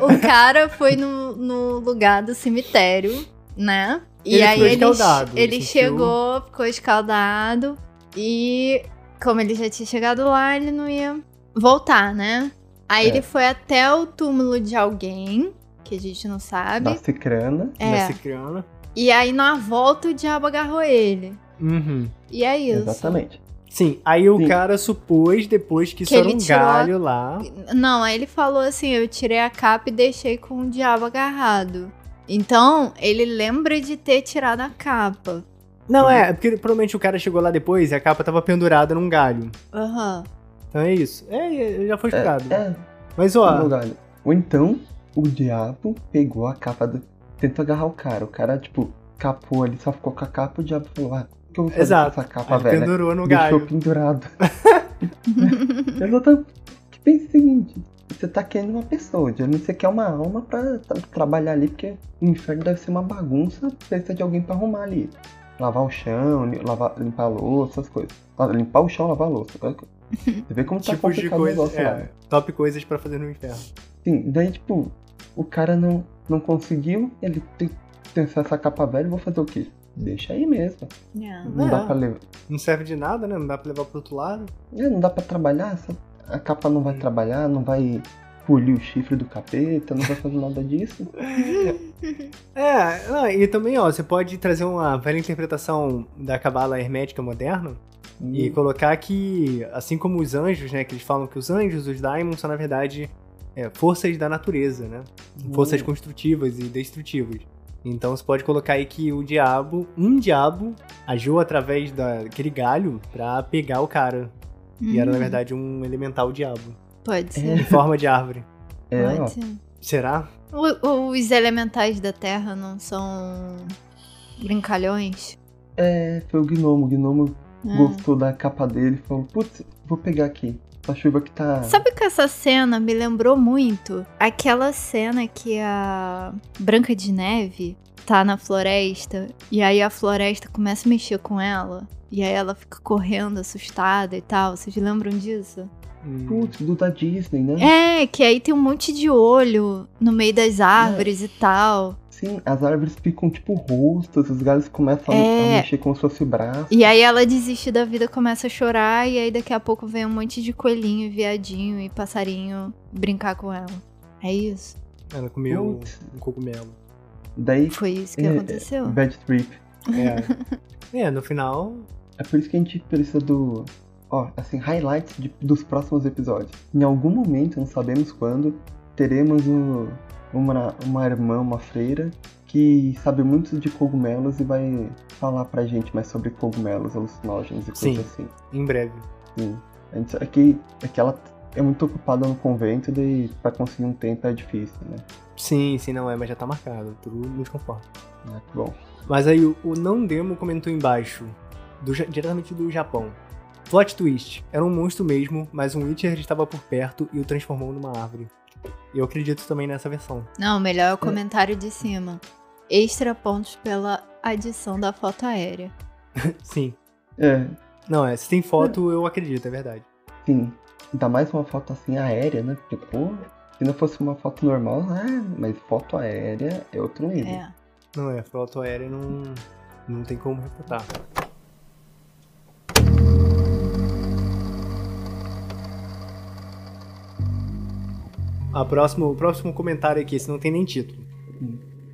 O cara foi no, no lugar do cemitério, né? E Ele aí ficou ele, ele ele chegou, ficou escaldado e como ele já tinha chegado lá, ele não ia voltar, né? Aí É. ele foi até o túmulo de alguém, que a gente não sabe. Da cicrana. na É. cicrana. E aí na volta o diabo agarrou ele. Uhum. E é isso. Exatamente. Sim, aí o Sim. cara supôs depois que isso Que era ele um tirou a- galho lá. Não, aí ele falou assim: eu tirei a capa e deixei com o diabo agarrado. Então, ele lembra de ter tirado a capa. Não, é, é porque provavelmente o cara chegou lá depois e a capa tava pendurada num galho. Aham. Então é isso. É, já foi explicado. É, é Mas ó, galho. Ou então, o diabo pegou a capa do. Tentou agarrar o cara. O cara, tipo, capou ali, só ficou com a capa. O diabo falou: Ah, o que eu vou fazer Exato. com essa capa, ele velho? pendurou no Deixou galho. pendurado. Exatamente. Que pensa o seguinte: você tá querendo uma pessoa, de você quer uma alma pra tra- trabalhar ali, porque o inferno deve ser uma bagunça, precisa de alguém pra arrumar ali. Lavar o chão, lavar, limpar a louça, essas coisas. Ah, Limpar o chão, lavar a louça. Você vê como tá Tipos de coisas. negócio lá. É, top coisas pra fazer no inferno. Sim, daí, tipo, o cara não, não conseguiu, ele tem, tem essa capa velha, vou fazer o quê? Deixa aí mesmo. É. Não É. dá pra levar. Não serve de nada, né? Não dá pra levar pro outro lado. É, não dá pra trabalhar, a capa não vai trabalhar, não vai polir o chifre do capeta, não vai fazer nada disso. É, não, e também, ó, você pode trazer uma velha interpretação da cabala hermética moderna e colocar que, assim como os anjos, né, que eles falam que os anjos, os daimons, são na verdade é, forças da natureza, né? Forças Hum. construtivas e destrutivas. Então você pode colocar aí que o diabo, um diabo, agiu através daquele galho pra pegar o cara. E era, na Hum, verdade, um elemental diabo. Pode ser. Em forma de árvore. É, ó, Pode ser. Será? O- Os elementais da Terra não são brincalhões? é, foi o gnomo. O gnomo É. gostou da capa dele e falou, putz, vou pegar aqui. A chuva que tá. Sabe que essa cena me lembrou muito? Aquela cena que a Branca de Neve tá na floresta e aí a floresta começa a mexer com ela e aí ela fica correndo assustada e tal. Vocês lembram disso? Putz, do da Disney, né? É, que aí tem um monte de olho no meio das árvores e tal. Sim, as árvores ficam tipo rostos, os galhos começam a- É. a mexer como se fosse braço. E aí ela desiste da vida, começa a chorar, e aí daqui a pouco vem um monte de coelhinho, viadinho e passarinho brincar com ela. É isso. Ela comeu Putz. um cogumelo. Daí, Foi isso que é, aconteceu. Bad Trip. É. é, no final. É por isso que a gente precisa do. Ó, assim, highlights de- dos próximos episódios. Em algum momento, não sabemos quando, teremos o- uma, uma irmã, uma freira, que sabe muito de cogumelos e vai falar pra gente mais sobre cogumelos alucinógenos e coisas assim. Em breve. Sim. A gente, é, que, é que ela é muito ocupada no convento e pra conseguir um tempo é difícil, né? Sim, sim, não é, mas já tá marcado. Tudo nos conforme. Ah, que bom. Mas aí o, o Não Demo comentou embaixo, do diretamente do Japão. Plot twist. Era um monstro mesmo, mas um Witcher estava por perto e o transformou numa árvore. Eu acredito também nessa versão. Não, melhor é o comentário de cima. Extra pontos pela adição da foto aérea. Sim. É, Não, é, se tem foto, eu acredito, é verdade. sim. Ainda mais uma foto assim aérea, né? Porque, pô, se não fosse uma foto normal, ah, mas foto aérea é outro nível. É. Não é, foto aérea não, não tem como refutar. A próxima, o próximo comentário aqui, esse não tem nem título.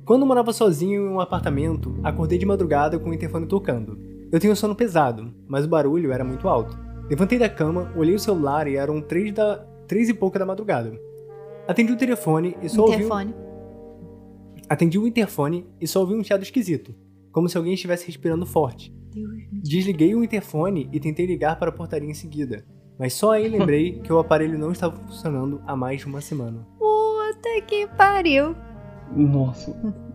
Quando morava sozinho em um apartamento, acordei de madrugada com o interfone tocando. Eu tenho sono pesado, mas o barulho era muito alto. Levantei da cama, olhei o celular e eram três, da, três e pouca da madrugada. Atendi o telefone e só ouvi... um- Interfone. Atendi o interfone e só ouvi um chiado esquisito, como se alguém estivesse respirando forte. Desliguei o interfone e tentei ligar para a portaria em seguida, mas só aí lembrei que o aparelho não estava funcionando há mais de uma semana. Puta que pariu. Nossa.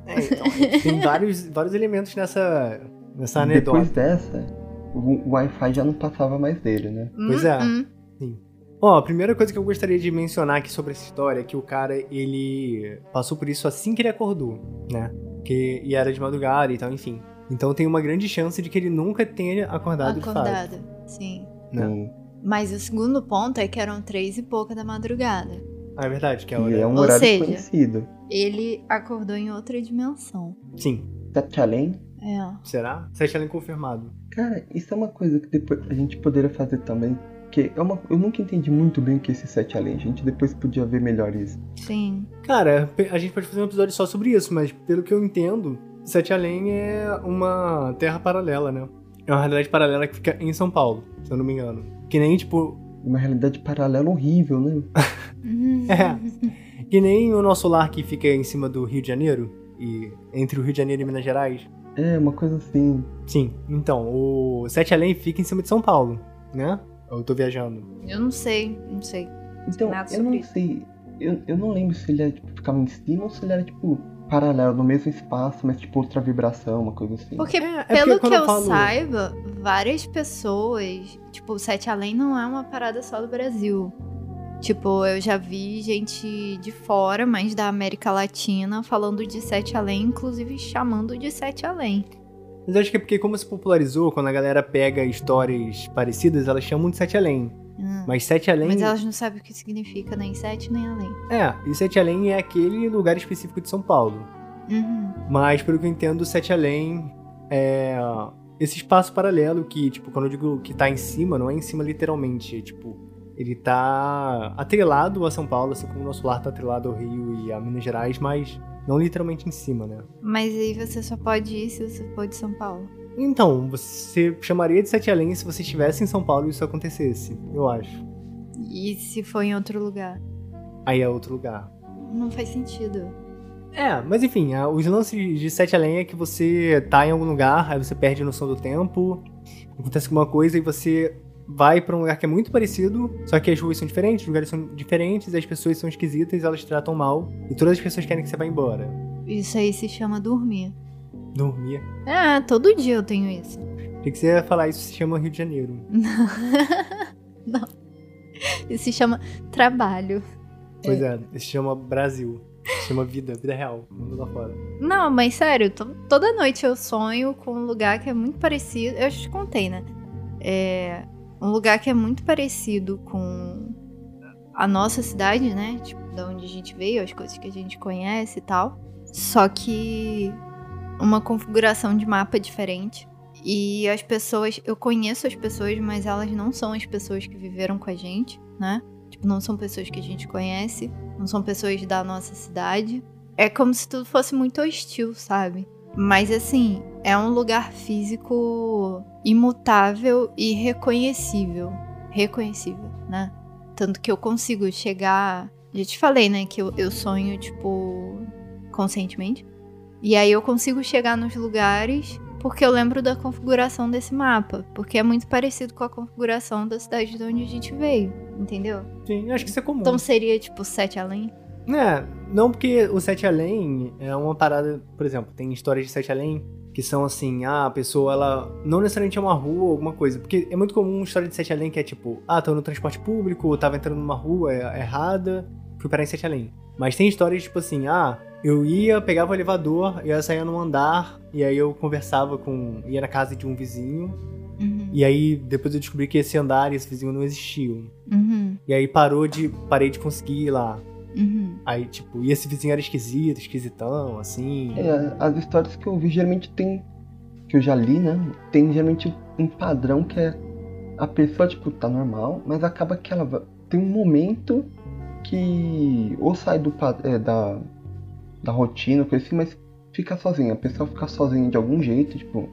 É, então, tem vários, vários elementos nessa, nessa anedota. Depois dessa, o, Wi-Fi já não passava mais dele, né? Pois é. Hum, hum. Ó, a primeira coisa que eu gostaria de mencionar aqui sobre essa história é que o cara, ele passou por isso assim que ele acordou, né? Que, e era de madrugada e tal, enfim. Então tem uma grande chance de que ele nunca tenha acordado, de fato. Acordada. Sim. Né? Sim. Mas o segundo ponto é que eram três e pouca da madrugada. Ah, é verdade, que é hora. é um Ou horário seja- conhecido. Ele acordou em outra dimensão. Sim. Sete além. É. Será? Sete além confirmado. Cara, isso é uma coisa que depois a gente poderia fazer também. Que é uma, eu nunca entendi muito bem o que é esse sete além. A gente depois podia ver melhor isso. Sim. Cara, a gente pode fazer um episódio só sobre isso, mas pelo que eu entendo, Sete Além é uma terra paralela, né? É uma realidade paralela que fica em São Paulo, se eu não me engano. Que nem, tipo, Uma realidade paralela horrível, né? É. que nem o nosso lar que fica em cima do Rio de Janeiro, e entre o Rio de Janeiro e Minas Gerais. É, uma coisa assim. Sim, então, o Sete Além fica em cima de São Paulo, né? Eu tô viajando. Eu não sei, não sei. Então, Nada eu não isso. sei. Eu, eu não lembro se ele era, tipo, ficava em cima ou se ele era, tipo, paralelo, no mesmo espaço, mas, tipo, outra vibração, uma coisa assim. Porque, É, é porque pelo quando que eu eu falo- saiba, várias pessoas. Tipo, o Sete Além não é uma parada só do Brasil. Tipo, eu já vi gente de fora, mas da América Latina, falando de Sete Além, inclusive chamando de Sete Além. Mas eu acho que é porque como se popularizou, quando a galera pega histórias parecidas, elas chamam de Sete Além. Hum. Mas Sete Além... Mas elas não sabem o que significa nem sete nem além. É, e Sete Além é aquele lugar específico de São Paulo. Uhum. Mas, pelo que eu entendo, Sete Além é esse espaço paralelo que, tipo, quando eu digo que tá em cima, não é em cima literalmente. É, tipo, ele tá atrelado a São Paulo, assim como o nosso lar tá atrelado ao Rio e a Minas Gerais, mas não literalmente em cima, né? Mas aí você só pode ir se você for de São Paulo. Então, você chamaria de Sete Além se você estivesse em São Paulo e isso acontecesse, eu acho. E se for em outro lugar? Aí é outro lugar. Não faz sentido. É, mas enfim, os lances de Sete Além é que você tá em algum lugar, aí você perde a noção do tempo, acontece alguma coisa e você vai pra um lugar que é muito parecido, só que as ruas são diferentes, os lugares são diferentes, as pessoas são esquisitas, elas te tratam mal, e todas as pessoas querem que você vá embora. Isso aí se chama dormir. Dormir. Ah, todo dia eu tenho isso. Achei que você ia falar isso se chama Rio de Janeiro. Não. Isso se chama trabalho. Pois é, isso se chama Brasil. Se chama vida, vida real, mundo lá fora. Não, mas sério, to- toda noite eu sonho com um lugar que é muito parecido. Eu já te contei, né? É um lugar que é muito parecido com a nossa cidade, né? Tipo, da onde a gente veio, as coisas que a gente conhece e tal. Só que uma configuração de mapa diferente. E as pessoas, eu conheço as pessoas, mas elas não são as pessoas que viveram com a gente, né? Tipo, não são pessoas que a gente conhece, não são pessoas da nossa cidade. É como se tudo fosse muito hostil, sabe? Mas assim, é um lugar físico imutável e reconhecível. Reconhecível, né? Tanto que eu consigo chegar. Já te falei, né? Que eu, eu sonho, tipo, conscientemente. E aí eu consigo chegar nos lugares porque eu lembro da configuração desse mapa. Porque é muito parecido com a configuração da cidade de onde a gente veio. Entendeu? Sim, acho que isso é comum. Então seria, tipo, sete além? É, não porque o Sete Além é uma parada, por exemplo, tem histórias de Sete Além que são assim, ah, a pessoa, ela não necessariamente é uma rua ou alguma coisa, porque é muito comum história de Sete Além que é tipo, ah, tô no transporte público, tava entrando numa rua é- errada, fui parar em Sete Além. Mas tem histórias tipo assim, ah, eu ia, pegava o elevador, ia sair num andar, e aí eu conversava com, ia na casa de um vizinho, Uhum. e aí depois eu descobri que esse andar e esse vizinho não existiam. Uhum. E aí parou de, parei de conseguir ir lá. Uhum. Aí, tipo, e esse vizinho era esquisito, esquisitão, assim. É, as histórias que eu vi geralmente tem. Que eu já li, né? Tem geralmente um padrão que é. A pessoa, tipo, tá normal, mas acaba que ela tem um momento que. Ou sai do é, da. Da rotina, coisa assim, mas fica sozinha. A pessoa fica sozinha de algum jeito, tipo.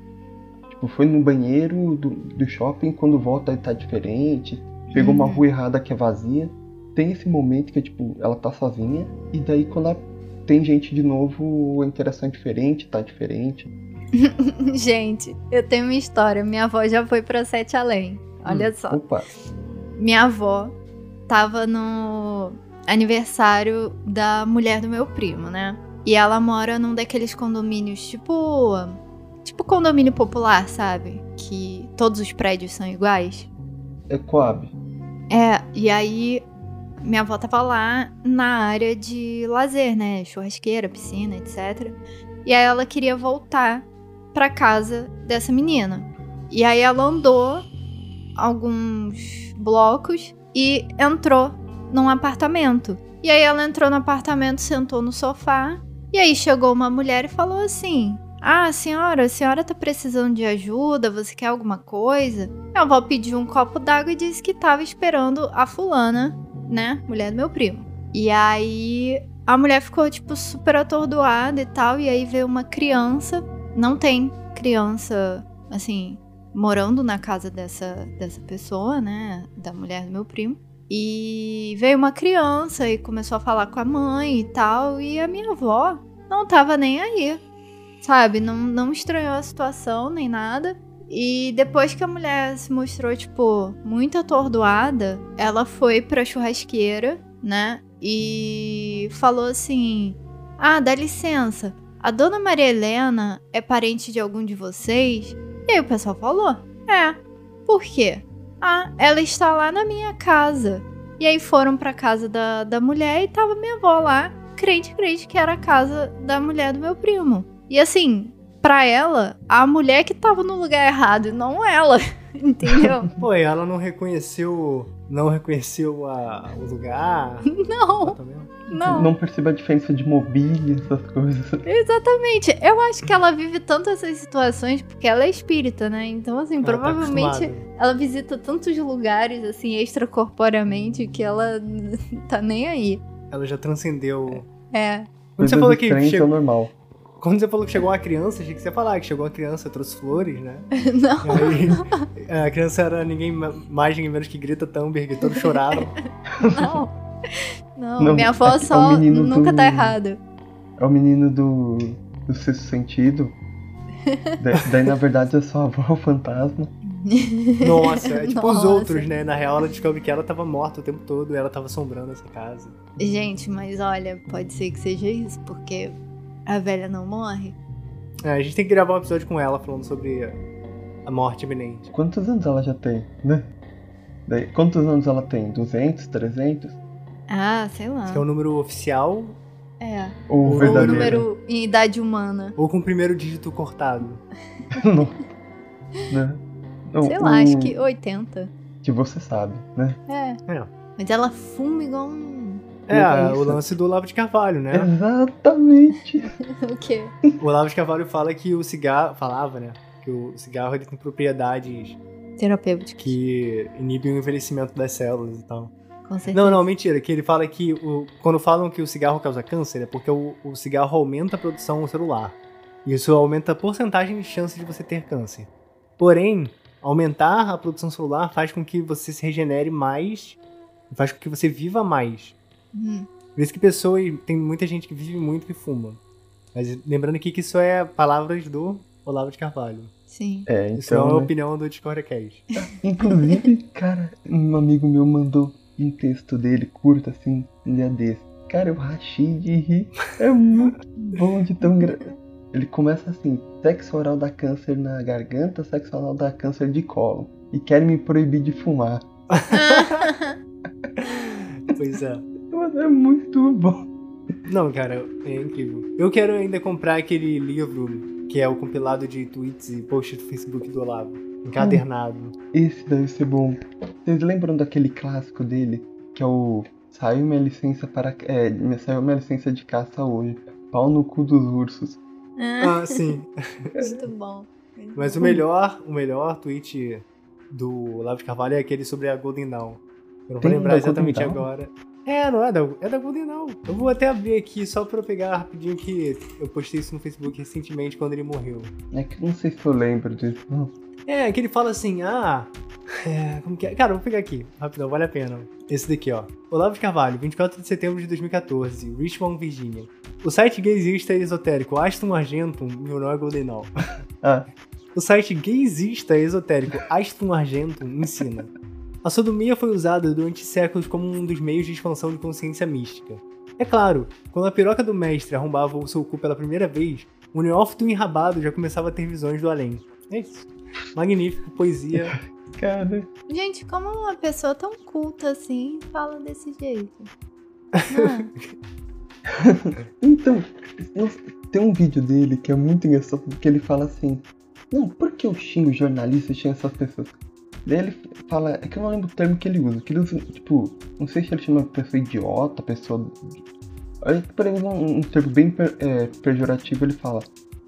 Tipo, foi no banheiro do, do shopping, quando volta tá diferente. Pegou uma Uhum. rua errada que é vazia. Tem esse momento que, tipo, ela tá sozinha. E daí quando ela tem gente de novo, a interação é diferente, tá diferente. Gente, eu tenho uma história. Minha avó já foi pra Sete Além. Olha só. Opa, Minha avó tava no aniversário da mulher do meu primo, né? E ela mora num daqueles condomínios tipo. Tipo condomínio popular, sabe? Que todos os prédios são iguais. é Coab. É, e aí minha avó tava lá na área de lazer, né? Churrasqueira, piscina, etc. E aí ela queria voltar pra casa dessa menina. E aí ela andou alguns blocos e entrou num apartamento. E aí ela entrou no apartamento, sentou no sofá. E aí chegou uma mulher e falou assim: Ah, senhora, a senhora tá precisando de ajuda? Você quer alguma coisa? A avó pediu um copo d'água e disse que tava esperando a fulana, né? Mulher do meu primo. E aí a mulher ficou, tipo, super atordoada e tal. E aí veio uma criança. Não tem criança, assim, morando na casa dessa, dessa pessoa, né? Da mulher do meu primo. E veio uma criança e começou a falar com a mãe e tal. E a minha avó não tava nem aí. Sabe? Não, não estranhou a situação nem nada. E depois que a mulher se mostrou, tipo, muito atordoada, ela foi pra churrasqueira, né? E falou assim: Ah, dá licença, a dona Maria Helena é parente de algum de vocês? E aí o pessoal falou: É. Por quê? Ah, ela está lá na minha casa. E aí foram pra casa da, da mulher e tava minha avó lá, crente, crente que era a casa da mulher do meu primo. E assim, pra ela, a mulher que tava no lugar errado e não ela. Entendeu? Pô, e ela não reconheceu. Não reconheceu a, o lugar. Não, não. Não percebe a diferença de mobília, essas coisas. Exatamente. Eu acho que ela vive tanto essas situações porque ela é espírita, né? Então, assim, Ela tá provavelmente acostumada. ela visita tantos lugares, assim, extracorporeamente, que ela tá nem aí. Ela já transcendeu. É. Quando você falou que chegou. é normal. Quando você falou que chegou uma criança, achei que você ia falar que chegou uma criança, trouxe flores, né? Não. Aí, a criança era ninguém ma- mais, ninguém menos que Greta Thunberg, todos choraram. Não. Não, Não, minha é avó é o só menino nunca do- tá errada. É o menino do, do sexto sentido. Da- daí, na verdade, é só a avó o fantasma. Nossa, é tipo os Nossa. outros, né? Na real, ela descobre que ela tava morta o tempo todo e ela tava assombrando essa casa. Gente, mas olha, pode ser que seja isso, porque a velha não morre. É, a gente tem que gravar um episódio com ela falando sobre a morte iminente. Quantos anos ela já tem, né? Daí, quantos anos ela tem? 200, 300? Ah, sei lá. Esse que é o número oficial É. Ou Ou Ou o verdadeiro? número em idade humana. ou com o primeiro dígito cortado. Não. Né? Não, Sei lá, acho que 80. Que você sabe, né? É. É. Mas ela fuma igual um. É, é o lance do Olavo de Carvalho, né? Exatamente. o quê? O Olavo de Carvalho fala que o cigarro. Falava, né? Que o cigarro ele tem propriedades Terapêutico. que inibem o envelhecimento das células e tal. Com certeza. Não, não, mentira. Que ele fala que o- quando falam que o cigarro causa câncer é porque o, o cigarro aumenta a produção celular. Isso aumenta a porcentagem de chance de você ter câncer. Porém, aumentar a produção celular faz com que você se regenere mais, faz com que você viva mais. Hum. Por isso que pessoas. Tem muita gente que vive muito que fuma. Mas lembrando aqui que isso é palavras do Olavo de Carvalho. Sim. É, Isso não é a então. né? opinião do Discord Cast. Inclusive, cara, um amigo meu mandou um texto dele curto, assim, um dia desse. Cara, eu rachei de rir. É muito bom de tão gra... Ele começa assim: sexo oral dá câncer na garganta, sexo oral dá câncer de colo. E querem me proibir de fumar. Pois é. Mas é muito bom. Não, cara, é incrível. Eu quero ainda comprar aquele livro que é o compilado de tweets e posts do Facebook do Olavo. Encadernado. Esse deve ser bom. Vocês lembram daquele clássico dele? Que é o. Saiu minha licença para. É, saiu minha licença de caça hoje. Pau no cu dos ursos. Ah, Ah, sim. muito bom. Mas o melhor, o melhor tweet do Olavo de Carvalho é aquele sobre a Golden Dawn. Eu não vou Tem um lembrar exatamente agora. É, não é da, é da Golden Dawn. Eu vou até abrir aqui só pra pegar rapidinho que eu postei isso no Facebook recentemente quando ele morreu. É que eu não sei se eu lembro disso. É, que ele fala assim, ah. É, como que é? Cara, eu vou pegar aqui, rapidão, vale a pena. Esse daqui, ó. Olavo de Carvalho, 24 de setembro de 2014, Richmond, Virginia. O site gaysista e esotérico Aston Argentum, meu nome é Golden Dawn. Ah, O site gaysista e esotérico Aston Argentum ensina. A sodomia foi usada durante séculos como um dos meios de expansão de consciência mística. É claro, quando a piroca do mestre arrombava o seu cu pela primeira vez, o neófito enrabado já começava a ter visões do além. É isso. Magnífico, poesia. cara. Gente, como uma pessoa tão culta assim fala desse jeito? Então, tem um vídeo dele que é muito engraçado porque ele fala assim: Não, por que eu xingo jornalista, eu xingo essas pessoas? Daí ele fala, é que eu não lembro o termo que ele usa, que ele usa, tipo, não sei se ele chama pessoa idiota, pessoa. Aí, por exemplo, um, um termo bem per- é, pejorativo, ele fala: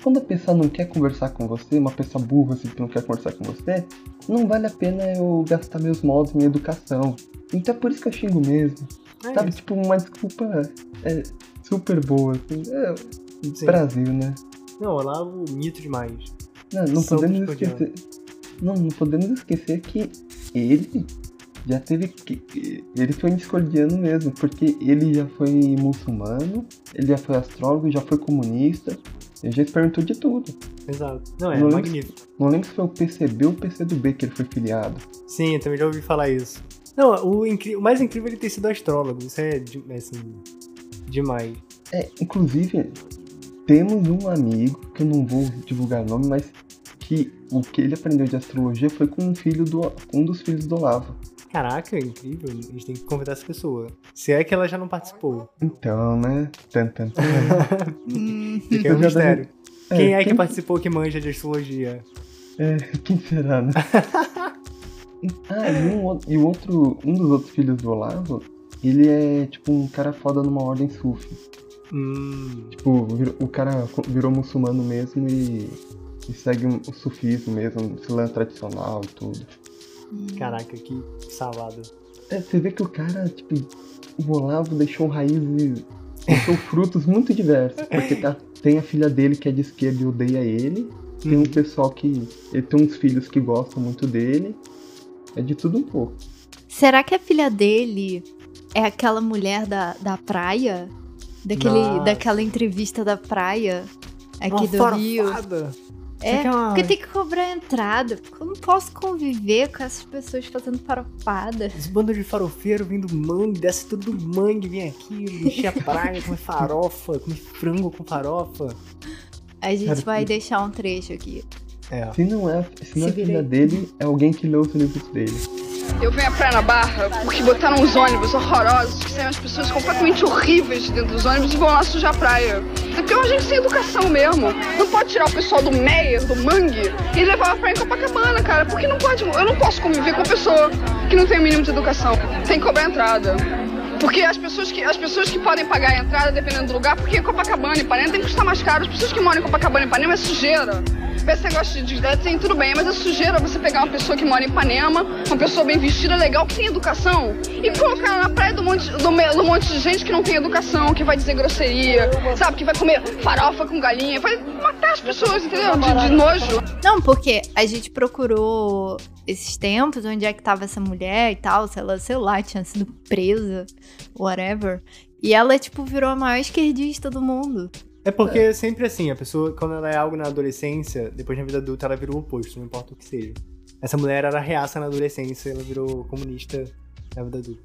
Quando a pessoa não quer conversar com você, uma pessoa burra assim, que não quer conversar com você, não vale a pena eu gastar meus modos, minha educação. Então é por isso que eu xingo mesmo. É Sabe, isso. tipo, uma desculpa é, super boa, assim. É. Brasil, né? Não, Olavo, mito demais. Não, não podemos esquecer. Não, não podemos esquecer que ele já teve que. Ele foi discordiano mesmo, porque ele já foi muçulmano, ele já foi astrólogo, já foi comunista, ele já experimentou de tudo. Exato. Não, é Não lembro- magnífico. Não lembro se foi o PCB ou o PCdoB que ele foi filiado. Sim, eu também já ouvi falar isso. Não, o, o mais incrível é ele ter sido astrólogo. Isso é, é, assim, demais. É, inclusive, temos um amigo, que eu não vou divulgar o nome, mas que o que ele aprendeu de astrologia foi com um filho do um dos filhos do Olavo. Caraca, é incrível. A gente tem que convidar essa pessoa. Se é que ela já não participou. Então, né? Tan, tan, tan. Fica aí um Eu já mistério. Quem é que participou que manja de astrologia? É, quem será, né? ah, e, um, o- e o outro, um dos outros filhos do Olavo, ele é tipo um cara foda numa ordem sufi. Hum, Tipo, o cara virou muçulmano mesmo e, e segue o sufismo mesmo, o islã tradicional e tudo. caraca, que salada. É, você vê que o cara, tipo, o Olavo deixou raízes, deixou frutos muito diversos. Porque tá- tem a filha dele que é de esquerda e odeia ele. Tem um pessoal que. Ele tem uns filhos que gostam muito dele. É de tudo um pouco. Será que a filha dele é aquela mulher da, da praia? Daquele, Nossa. daquela entrevista da praia aqui Uma do Rio? É, uma- porque tem que cobrar a entrada. Porque eu não posso conviver com essas pessoas fazendo farofada. Esse bando de farofeiro vindo mangue, desce tudo do mangue, vem aqui, encher a praia, comer farofa, comer frango com farofa. A gente Cara, vai e- deixar um trecho aqui. É. Se não é, se não é filha dele, é alguém que leu os livros dele. Eu venho à praia na Barra porque botaram uns ônibus horrorosos, que saem as pessoas completamente horríveis de dentro dos ônibus e vão lá sujar a praia. É porque é uma gente sem educação mesmo. Não pode tirar o pessoal do Meyer, do Mangue, e levar pra praia em Copacabana, cara. Porque não pode. Eu não posso conviver com pessoa que não tem o mínimo de educação. Tem que cobrar entrada. Porque as pessoas que, as pessoas que podem pagar a entrada, dependendo do lugar, porque Copacabana e Ipanema tem que custar mais caro. As pessoas que moram em Copacabana e Ipanema é sujeira. Esse negócio de de- tem tudo bem, mas é sujeira você pegar uma pessoa que mora em Ipanema, uma pessoa bem vestida, legal, que tem educação, e colocar na praia do monte, do, do monte de gente que não tem educação, que vai dizer grosseria, sabe? Que vai comer farofa com galinha, vai matar as pessoas, entendeu? De, de nojo. Não, porque a gente procurou esses tempos, onde é que tava essa mulher e tal, se ela, sei lá, tinha sido presa, whatever. E ela, tipo, virou a maior esquerdista do mundo. É porque é sempre assim, a pessoa, quando ela é algo na adolescência, depois na vida adulta ela virou o oposto, não importa o que seja. Essa mulher era reaça na adolescência, ela virou comunista na vida adulta.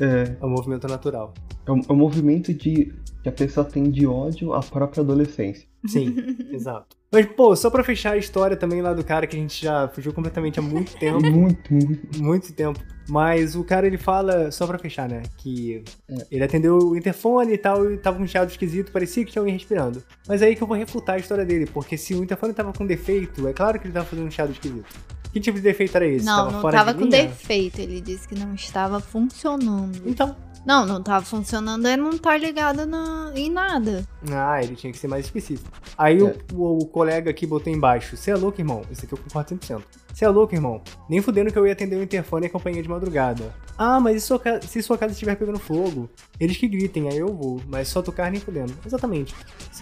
É, É um movimento natural. é um, é um movimento de que a pessoa tem de ódio à própria adolescência. Sim, exato. Mas, pô, só pra fechar a história também lá do cara que a gente já fugiu completamente há muito tempo. Muito, muito. muito tempo. Mas o cara, ele fala, só pra fechar, né? Que É. ele atendeu o interfone e tal, e tava com um chiado esquisito, parecia que tinha alguém respirando. Mas aí que eu vou refutar a história dele, porque se o interfone tava com defeito, é claro que ele tava fazendo um chiado esquisito. Que tipo de defeito era esse? não, não fora tava de com linha? defeito. Ele disse que não estava funcionando. Então. Não, não tava funcionando, é não tá ligado na, em nada. Ah, ele tinha que ser mais específico. Aí o- É. o, o colega aqui botou embaixo: Você é louco, irmão? Isso aqui eu concordo 100%. Você é louco, irmão? Nem fudendo que eu ia atender o interfone e a companhia de madrugada. Ah, mas e sua se sua casa estiver pegando fogo? Eles que gritem, aí eu vou. Mas só tocar nem fudendo. Exatamente.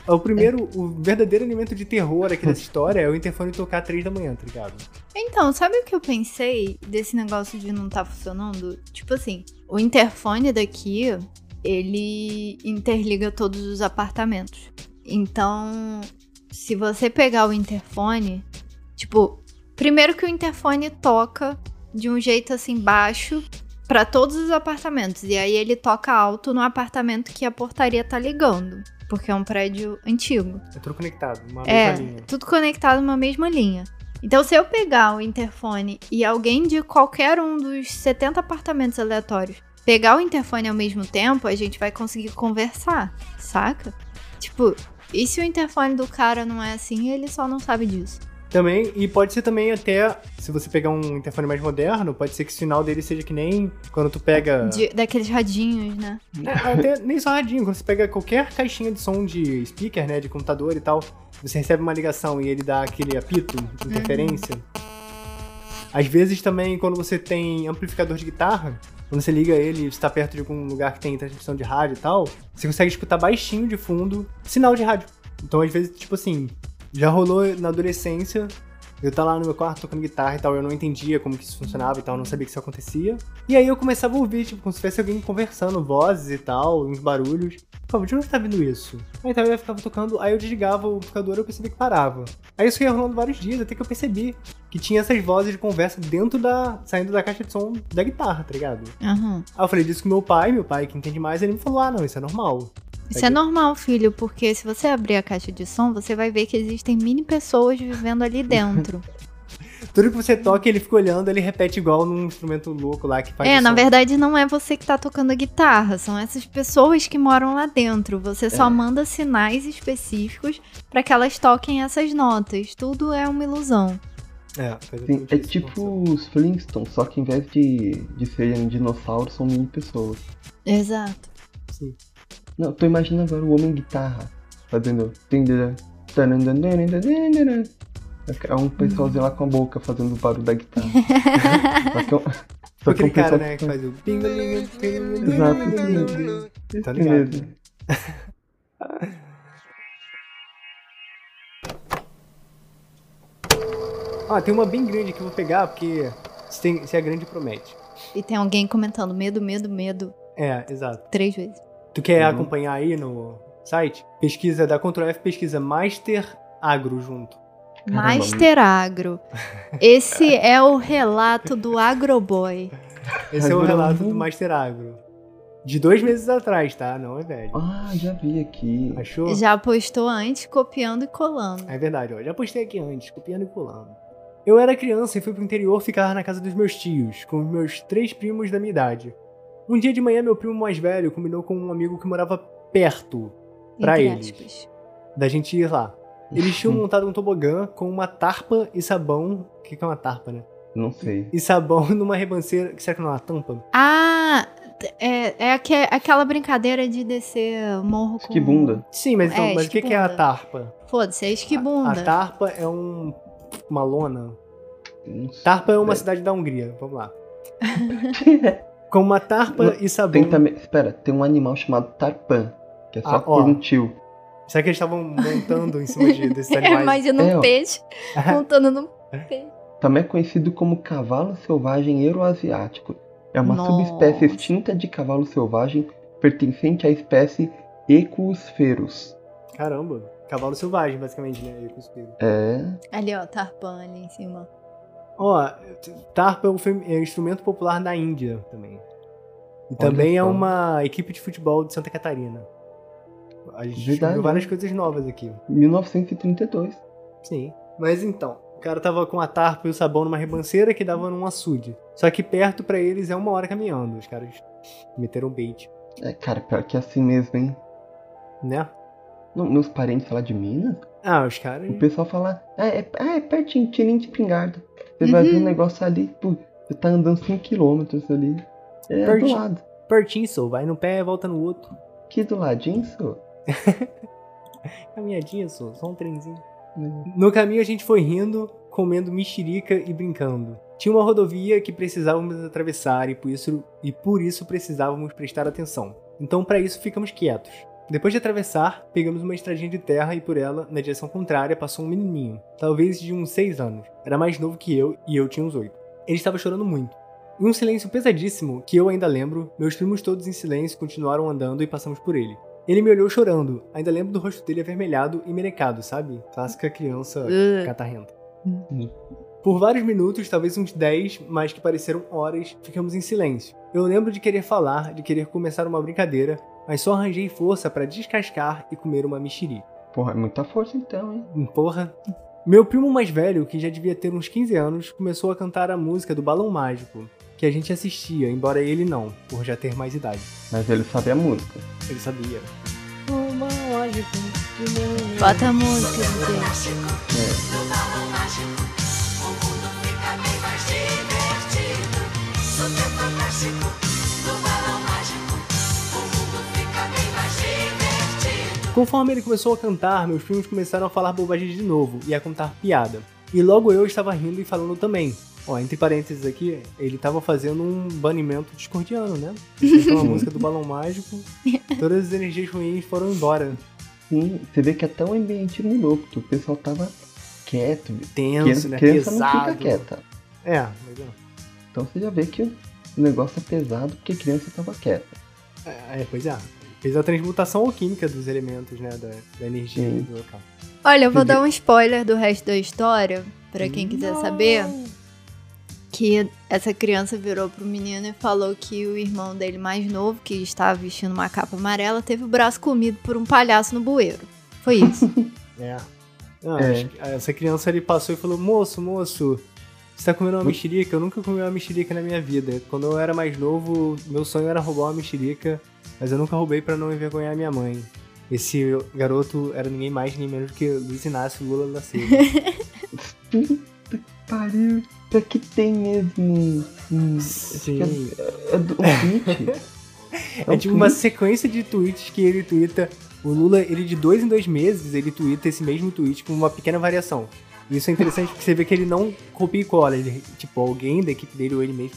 O primeiro, o verdadeiro elemento de terror aqui dessa história é o interfone tocar três da manhã, tá ligado? Então, sabe o que eu pensei desse negócio de não tá funcionando? Tipo assim, o interfone daqui, ele interliga todos os apartamentos. Então, se você pegar o interfone, tipo, primeiro que o interfone toca de um jeito assim baixo pra todos os apartamentos e aí ele toca alto no apartamento que a portaria tá ligando, porque é um prédio antigo. É tudo conectado, uma É, mesma linha. tudo conectado numa mesma linha. Então, se eu pegar o interfone e alguém de qualquer um dos 70 apartamentos aleatórios pegar o interfone ao mesmo tempo, a gente vai conseguir conversar, saca? Tipo, e se o interfone do cara não é assim, ele só não sabe disso? Também, e pode ser também até, se você pegar um interfone mais moderno, pode ser que o sinal dele seja que nem quando tu pega. De- daqueles radinhos, né? É, até nem só radinho, quando você pega qualquer caixinha de som de speaker, né, de computador e tal, você recebe uma ligação e ele dá aquele apito de interferência. Às vezes também, quando você tem amplificador de guitarra, quando você liga ele e está perto de algum lugar que tem transmissão de rádio e tal, você consegue escutar baixinho de fundo sinal de rádio. Então, às vezes, tipo assim, já rolou na adolescência, eu tá lá no meu quarto tocando guitarra e tal, eu não entendia como que isso funcionava e tal, não sabia que isso acontecia. E aí eu começava a ouvir, tipo, como se tivesse alguém conversando, vozes e tal, uns barulhos. Ficava, de onde tá vindo isso? Aí então eu ficava tocando, aí eu desligava o amplificador e eu percebi que parava. Aí isso ia rolando vários dias, até que eu percebi que tinha essas vozes de conversa dentro da. saindo da caixa de som da guitarra, tá ligado? Aham. Aí eu falei disso com meu pai, meu pai que entende mais, ele me falou: ah, não, isso é normal. Isso é normal, filho, porque se você abrir a caixa de som, você vai ver que existem mini pessoas vivendo ali dentro. Tudo que você toca, ele fica olhando, ele repete igual num instrumento louco lá que faz É, na som. verdade não é você que tá tocando a guitarra, são essas pessoas que moram lá dentro. Você só É. manda sinais específicos pra que elas toquem essas notas. Tudo é uma ilusão. É, Sim, é tipo os Flintstones, só que em vez de, de serem dinossauros, são mini pessoas. Exato. Não, tô imaginando agora o homem guitarra fazendo. É um pessoalzinho lá com a boca fazendo o barulho da guitarra. só que é um, só que é Aquele um cara, né, que faz o... Exato, Tá ligado. mesmo. Ah, tem uma bem grande que eu vou pegar, porque se, tem, se é grande, promete. E tem alguém comentando medo, medo, medo, É, exato. três vezes. Tu quer Uhum. acompanhar aí no site? Pesquisa da Ctrl F, pesquisa Master Agro junto. Caramba, Master Agro. Esse é o relato do Agroboy. Esse é o Agora relato do Master Agro. De dois meses atrás, tá? Não é velho. Ah, já vi aqui. Achou? Já postou antes, copiando e colando. É verdade, ó. Já postei aqui antes, copiando e colando. Eu era criança e fui pro interior ficar na casa dos meus tios, com os meus três primos da minha idade. Um dia de manhã, meu primo mais velho combinou com um amigo que morava perto pra entre eles. aspas. da gente ir lá. Eles tinham montado um tobogã com uma tarpa e sabão. O que que é uma tarpa, né? Não sei. E sabão numa ribanceira. Será que não é uma tampa? Ah, é, é aque- aquela brincadeira de descer morro com... Esquibunda. Sim, mas, então, É, mas o que que é a tarpa? Foda-se, é A, esquibunda. a tarpa é um. Uma lona. Tarpa é uma É. cidade da Hungria. Vamos lá. Com uma tarpa e sabão. Tem também. Espera, tem um animal chamado Tarpan, que é só Ah, por ó. um tio. Será que eles estavam montando em cima de, desses É, animais? imagina É, um ó. peixe montando no peixe. Também é conhecido como cavalo selvagem euroasiático. É uma Nossa. subespécie extinta de cavalo selvagem pertencente à espécie Equusferus. Caramba. Cavalo selvagem, basicamente, né? Consigo. É. Ali, ó, tarpan ali em cima. Ó, tarpa é um, é um instrumento popular na Índia também. E também é uma equipe de futebol de Santa Catarina. A gente descobriu várias né? coisas novas aqui. 1932. Sim. Mas então, o cara tava com a tarpa e o sabão numa ribanceira que dava num açude. Só que perto pra eles é uma hora caminhando. Os caras meteram bait, É, cara, pior que é assim mesmo, hein? né? Não, meus parentes lá de Minas, Ah, os caras. o pessoal fala, ah, é, ah, é pertinho, tirinho de espingarda. Você vai Uhum. ver um negócio ali, pô, você tá andando 5km ali. É do Pertinho. lado. Pertinho, só. Vai num pé, volta no outro. Aqui do ladinho, só. Caminhadinha, só. Só um trenzinho. No caminho a gente foi rindo, comendo mexerica e brincando. Tinha uma rodovia que precisávamos atravessar e por isso, e por isso precisávamos prestar atenção. Então para isso ficamos quietos. Depois de atravessar, pegamos uma estradinha de terra e por ela, na direção contrária, passou um menininho, talvez de uns 6 anos. Era mais novo que eu e eu tinha uns 8. Ele estava chorando muito. Em um silêncio pesadíssimo, que eu ainda lembro, meus primos todos em silêncio continuaram andando e passamos por ele. Ele me olhou chorando, ainda lembro do rosto dele avermelhado e merecado, sabe? Clássica criança Uh. catarrenta. Hum. Por vários minutos, talvez uns 10, mas que pareceram horas, ficamos em silêncio. Eu lembro de querer falar, de querer começar uma brincadeira, mas só arranjei força para descascar e comer uma mexeri. Porra, é muita força então, hein? Porra. Meu primo mais velho, que já devia ter uns 15 anos, começou a cantar a música do Balão Mágico, que a gente assistia, embora ele não, por já ter mais idade. Mas ele sabe a música. Ele sabia. Balão mágico. Conforme ele começou a cantar, meus primos começaram a falar bobagem de novo e a contar piada. E logo eu estava rindo e falando também. Ó, entre parênteses aqui, ele estava fazendo um banimento discordiano, né? Então a música do balão mágico, todas as energias ruins foram embora. Sim, você vê que até o ambiente mudou, porque o pessoal tava quieto. Tenso, Criança, né? criança não Pesado. fica quieta. É, mas é. Então você já vê que o negócio é pesado porque a criança tava quieta. É, é, pois é. Fez a transmutação alquímica dos elementos, né? Da, da energia Sim. do local. Olha, eu vou Entendi. dar um spoiler do resto da história, pra quem quiser saber. Que essa criança virou pro menino e falou que o irmão dele mais novo, que estava vestindo uma capa amarela, teve o braço comido por um palhaço no bueiro. Foi isso. É. Não, É. Essa criança ele passou e falou: Moço, moço, Você tá comendo uma mexerica? Eu nunca comi uma mexerica na minha vida. Quando eu era mais novo, meu sonho era roubar uma mexerica, mas eu nunca roubei pra não envergonhar minha mãe. Esse garoto era ninguém mais, ninguém menos que Luiz Inácio Lula da Silva. Puta que pariu. Pior que tem mesmo. Hum, que Sim. É, é do tweet. É um tipo uma sequência de tweets que ele twitta. O Lula, ele de dois em dois meses, ele twitta esse mesmo tweet com uma pequena variação. Isso é interessante porque você vê que ele não copia e cola. Ele, tipo, alguém da equipe dele ou ele mesmo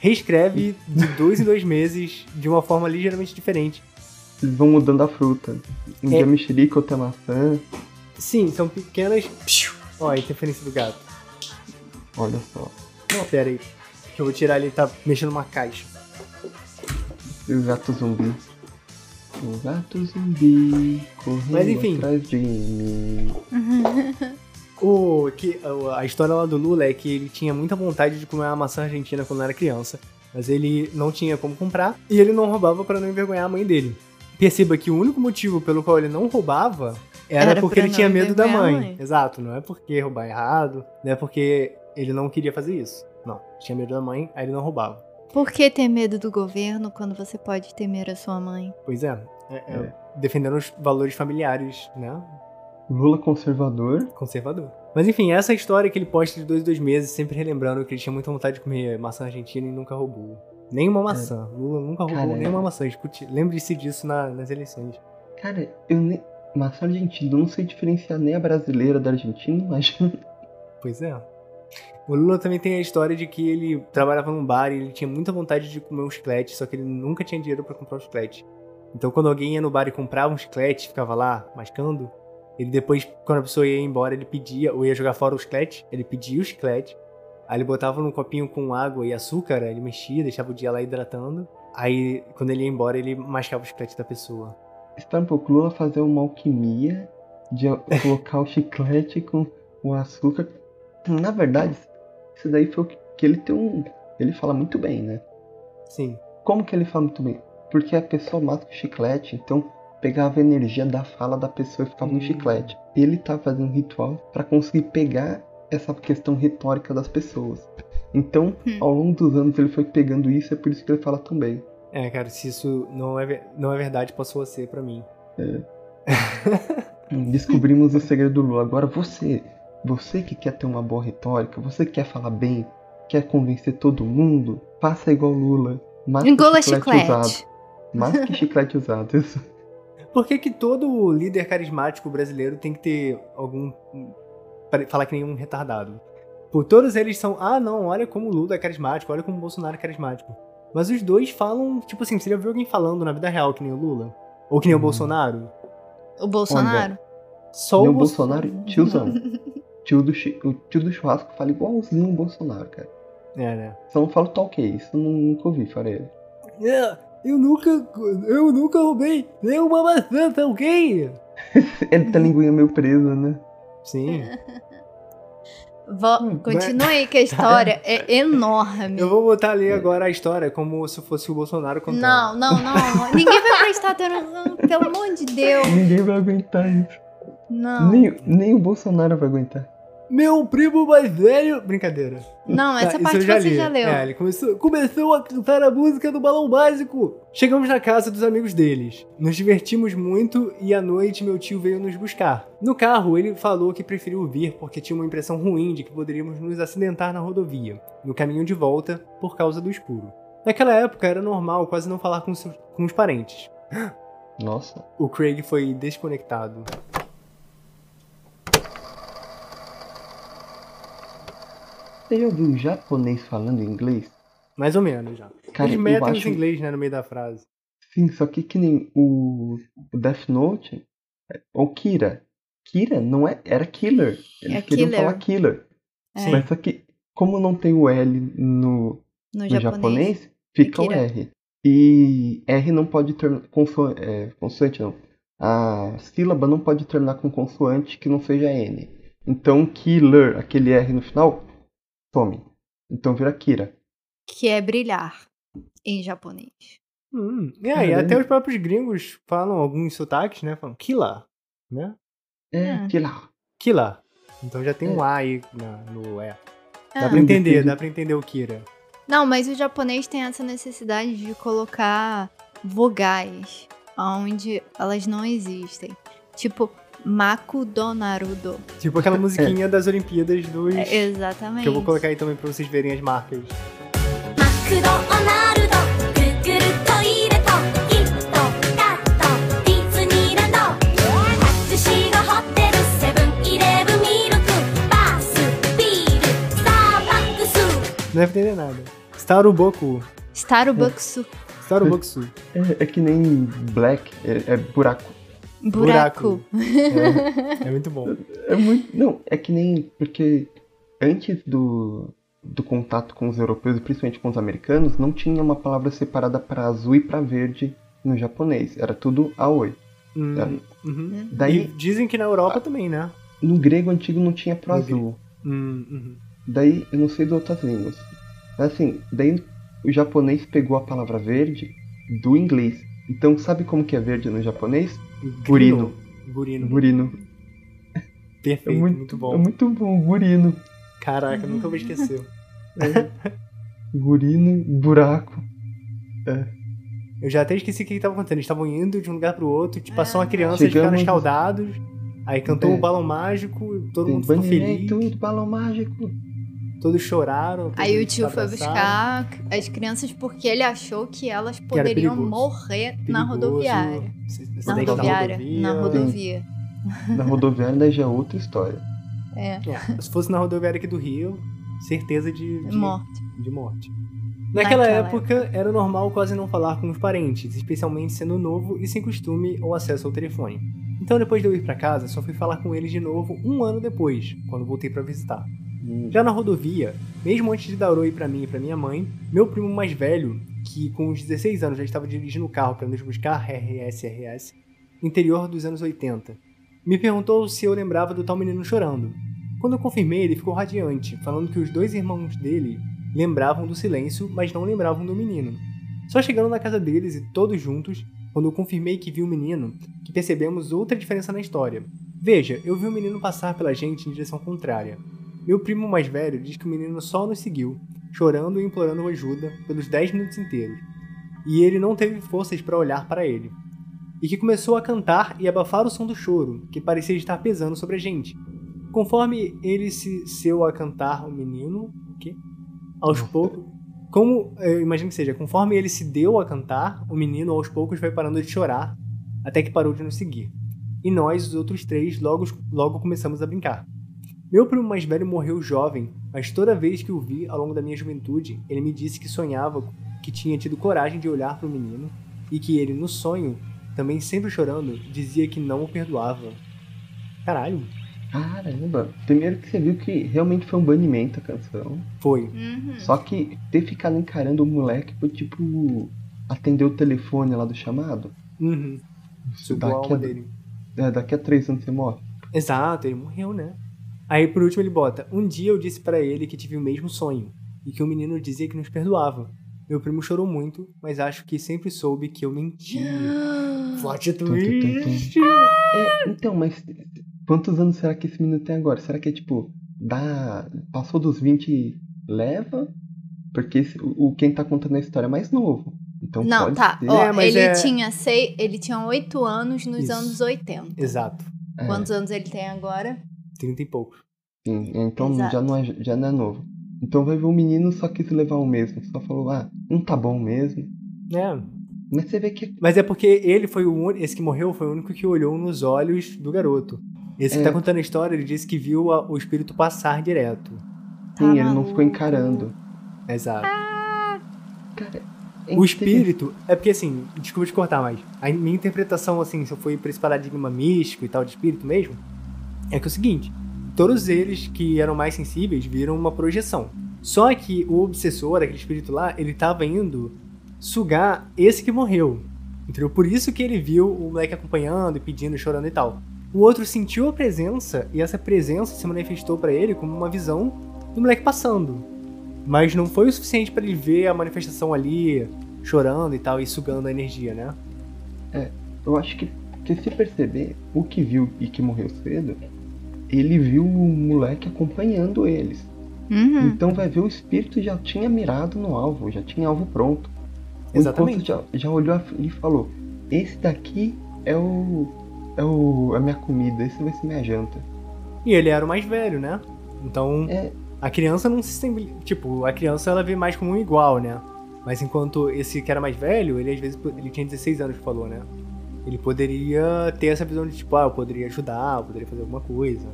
reescreve de dois em dois meses de uma forma ligeiramente diferente. Eles vão mudando a fruta. Um É. dia mexerica, outra maçã. Sim, são pequenas. Ó, a interferência do gato. Olha só. Não, pera aí. Que eu vou tirar ele, ele tá mexendo numa caixa. E o gato zumbi. O gato zumbi correndo Mas, enfim. atrás de mim. O, que, a- história lá do Lula é que ele tinha muita vontade de comer uma maçã argentina quando era criança, mas ele não tinha como comprar e ele não roubava para não envergonhar a mãe dele. Perceba que o único motivo pelo qual ele não roubava era, Era porque ele tinha medo da mãe. mãe. Exato, não é porque roubar errado, não é porque ele não queria fazer isso. Não, tinha medo da mãe, aí ele não roubava. Por que ter medo do governo quando você pode temer a sua mãe? Pois é, é- é defendendo os valores familiares, né? Lula conservador. conservador. Mas enfim, essa é história que ele posta de dois em dois meses, sempre relembrando que ele tinha muita vontade de comer maçã argentina e nunca roubou. Nenhuma maçã. Lula nunca roubou Cara, nenhuma maçã. Escute, lembre-se disso na- nas eleições. Cara, eu nem. Maçã argentina, eu não sei diferenciar nem a brasileira da Argentina, mas. Pois é. O Lula também tem a história de que ele trabalhava num bar e ele tinha muita vontade de comer um chiclete, só que ele nunca tinha dinheiro pra comprar um chiclete. Então quando alguém ia no bar e comprava um chiclete, ficava lá mascando, ele depois, quando a pessoa ia embora, ele pedia, ou ia jogar fora o chiclete, ele pedia o chiclete, aí ele botava num copinho com água e açúcar, ele mexia, deixava o dia lá hidratando, aí quando ele ia embora, ele mascava o chiclete da pessoa. Espera um pouco, Lula fazer uma alquimia de colocar o chiclete com o açúcar. Na verdade, isso daí foi o que ele tem um. Ele fala muito bem, né? Sim. Como que ele fala muito bem? Porque a pessoa masca o chiclete, então pegava a energia da fala da pessoa e ficava no Hum. chiclete. Ele tá fazendo um ritual para conseguir pegar essa questão retórica das pessoas. Então, Hum. ao longo dos anos ele foi pegando isso, é por isso que ele fala tão bem. É, cara, se isso não é, não é verdade, passou a ser pra mim. Hum, Descobrimos o segredo do Lula. Agora você, você que quer ter uma boa retórica, você que quer falar bem, quer convencer todo mundo, faça igual Lula. Masque Engola chiclete usado. chiclete. Masque chiclete usado. Isso. Por que, que todo líder carismático brasileiro tem que ter algum. falar que nem um retardado? Por todos eles são, ah não, olha como o Lula é carismático, olha como o Bolsonaro é carismático. Mas os dois falam, tipo assim, você já viu alguém falando na vida real que nem o Lula? Ou que nem o Hum. Bolsonaro? O Bolsonaro? Só Nem o o Bolsonaro, Bolsonaro. tiozão. Tio do, o tio do churrasco fala igualzinho o Bolsonaro, cara. É, né? Só não fala o tal que isso, eu nu- nunca ouvi, falei. É, eu nunca. Eu nunca roubei nenhuma maçã, tá ok? Ele tá linguinha meio presa, né? Sim. Vo- Hum, Continue aí que a história é enorme. Eu vou botar ali agora a história como se fosse o Bolsonaro contando. Não, não, não. Ninguém vai prestar atenção, pelo amor de Deus. Ninguém vai aguentar isso. Não. Nem, nem o Bolsonaro vai aguentar. Meu primo mais velho. Brincadeira. Não, essa Tá, parte você li. já leu. É, ele começou, começou a cantar a música do Balão Básico. Chegamos na casa dos amigos deles. Nos divertimos muito e à noite meu tio veio nos buscar. No carro, ele falou que preferiu vir porque tinha uma impressão ruim de que poderíamos nos acidentar na rodovia, no caminho de volta, por causa do escuro. Naquela época era normal quase não falar com, seus- com os parentes. Nossa. O Craig foi desconectado. Você já ouviu um japonês falando inglês? Mais ou menos já. Cara, Eles metem acho- os inglês né, no meio da frase. Sim, só que que nem o, o Death Note, é, ou Kira. Kira não é, era killer. Eles É queriam killer. falar killer. É, Mas só que, como não tem o L no, no no japonês. japonês, fica o. R. E R não pode terminar. Consoante, é, consoante não. A sílaba não pode terminar com consoante que não seja N. Então, killer, aquele R no final, some. Então vira Kira. Que é brilhar em japonês. Hum, e aí, Caramba. até os próprios gringos falam alguns sotaques, né? Falam Killa, né? É, É. Kira. Killa. Então já tem um A aí na- no E. Dá pra entender, dá pra entender o Kira. Não, mas o japonês tem essa necessidade de colocar vogais onde elas não existem. Tipo, Maku Donarudo. Tipo aquela é. musiquinha é. das Olimpíadas dos. É, exatamente. Que eu vou colocar aí também pra vocês verem as marcas. Maku Donarudo. Não deve entender nada. Staruboku. Staruboku. É. Staruboku. É, é que nem black, é, é buraco. Buraco. É, é muito bom. É muito. Não, é que nem. Porque antes do, do contato com os europeus, e principalmente com os americanos, não tinha uma palavra separada para azul e para verde no japonês. Era tudo aoi. Hum, É. uhum. Daí, E dizem que na Europa também, né? no grego antigo não tinha pro No azul. Hum, uhum. Daí, eu não sei de outras línguas. Assim, daí o japonês pegou a palavra verde do inglês. Então, sabe como que é verde no japonês? Burino. Burino. Burino. Perfeito, É muito, muito, bom. É muito bom, burino. Caraca, nunca vou esquecer. Burino, buraco. Eu já até esqueci o que estava acontecendo. Eles estavam indo de um lugar pro outro, tipo, passou uma criança, eles ficaram Chegamos- escaldados. Aí cantou É. o balão mágico, todo Tem mundo ficou feliz. banimento, balão mágico. Todos choraram. todos Aí o tio foi buscar as crianças porque ele achou que elas poderiam perigoso. morrer na Perigoso, rodoviária. acidente Na rodoviária. Na rodovia. Na rodoviária daí já é outra história. É. É, se fosse na rodoviária aqui do Rio, certeza de, de, Morte. de morte. Naquela, Naquela época, era normal quase não falar com os parentes, especialmente sendo novo e sem costume ou acesso ao telefone. Então, depois de eu ir pra casa, só fui falar com eles de novo um ano depois, quando voltei pra visitar. Já na rodovia, mesmo antes de dar oi pra mim e pra minha mãe, meu primo mais velho, que com uns 16 anos já estava dirigindo o carro para nos buscar RS RS, interior dos anos 80, me perguntou se eu lembrava do tal menino chorando. Quando eu confirmei, ele ficou radiante, falando que os dois irmãos dele lembravam do silêncio, mas não lembravam do menino. Só chegando na casa deles e todos juntos, quando eu confirmei que vi o menino, que percebemos outra diferença na história. Veja, eu vi o menino passar pela gente em direção contrária. Meu primo mais velho diz que o menino só nos seguiu, chorando e implorando ajuda pelos 10 minutos inteiros. E ele não teve forças para olhar para ele. E que começou a cantar e abafar o som do choro, que parecia estar pesando sobre a gente. Conforme ele se seu a cantar o menino? Aos poucos, como eu imagino que seja, conforme ele se deu a cantar, o menino aos poucos foi parando de chorar, até que parou de nos seguir. E nós, os outros três, logo, logo começamos a brincar. Meu primo mais velho morreu jovem, mas toda vez que o vi ao longo da minha juventude, ele me disse que sonhava que tinha tido coragem de olhar para o menino e que ele, no sonho, também sempre chorando, dizia que não o perdoava. Caralho, Caramba. Primeiro que você viu que realmente foi um banimento a canção. foi. Uhum. Só que ter ficado encarando o moleque foi tipo. Atender o telefone lá do chamado. Uhum. Sugou a Daqui alma a, dele. é, daqui a três anos você morre. Exato, ele morreu, né? Aí por último ele bota: Um dia eu disse para ele que tive o mesmo sonho e que o menino dizia que nos perdoava. Meu primo chorou muito, mas acho que sempre soube que eu mentia. Plot twist! É, então, mas quantos anos será que esse menino tem agora? Será que é tipo. Dá. Passou dos 20 e leva? Porque esse- o, quem tá contando a história é mais novo. Então Não, pode tá. ser. Ó, É, mas ele, é- tinha sei, ele tinha 8 anos nos Isso. anos 80. Exato, É, Quantos anos ele tem agora? 30 e poucos. Sim, então Exato. já não, é, já não é novo. Então vai ver o menino só quis levar o mesmo. Só falou, ah, não tá bom mesmo. É, Mas você vê que Mas é porque ele foi o único. Esse que morreu foi o único que olhou nos olhos do garoto. Esse que É. tá contando a história, ele disse que viu a- o espírito passar direto. sim, ele não ficou encarando. Exato. Cara, é O espírito. É porque assim, desculpa te cortar, mas a minha interpretação, assim, se eu fui pra esse paradigma místico e tal de espírito mesmo, é que é o seguinte: todos eles que eram mais sensíveis viram uma projeção. Só que o obsessor, aquele espírito lá, ele tava indo sugar esse que morreu. Entendeu? Por isso que ele viu o moleque acompanhando pedindo, chorando e tal. O outro sentiu a presença e essa presença se manifestou pra ele como uma visão do moleque passando. Mas não foi o suficiente pra ele ver a manifestação ali, chorando e tal, e sugando a energia, né? Eu acho que, que se perceber, o que viu e que morreu cedo, ele viu o moleque acompanhando eles. Uhum. Então vai ver o espírito já tinha mirado no alvo, já tinha alvo pronto. Exatamente. já, já olhou e falou: Esse daqui é o. É o. É a minha comida, esse vai ser minha janta. E ele era o mais velho, né? Então, É. a criança não se sente. Tipo, a criança ela vê mais como um igual, né? Mas enquanto esse que era mais velho, ele às vezes ele tinha 16 anos, falou, né? Ele poderia ter essa visão de tipo, ah, eu poderia ajudar, eu poderia fazer alguma coisa.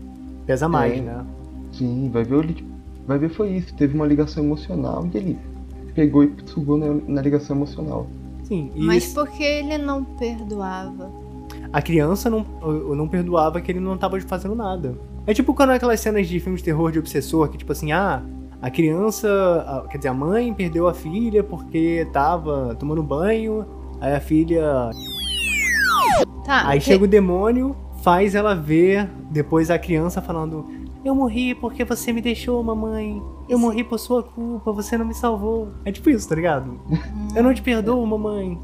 Pesa mais, É. né? Sim, vai ver ele. Vai ver foi isso. Teve uma ligação emocional e ele pegou e sugou na, na ligação emocional. Sim, e Mas esse- por que ele não perdoava? a criança não, não perdoava que ele não tava fazendo nada. É tipo quando aquelas cenas de filmes de terror de obsessor, que tipo assim, ah, a criança, a- quer dizer, a mãe perdeu a filha porque tava tomando banho, aí a filha. Tá, Aí que- chega o demônio, faz ela ver depois a criança falando: Eu morri porque você me deixou, mamãe. Eu morri por sua culpa, você não me salvou. É tipo isso, tá ligado? Eu não te perdoo, mamãe.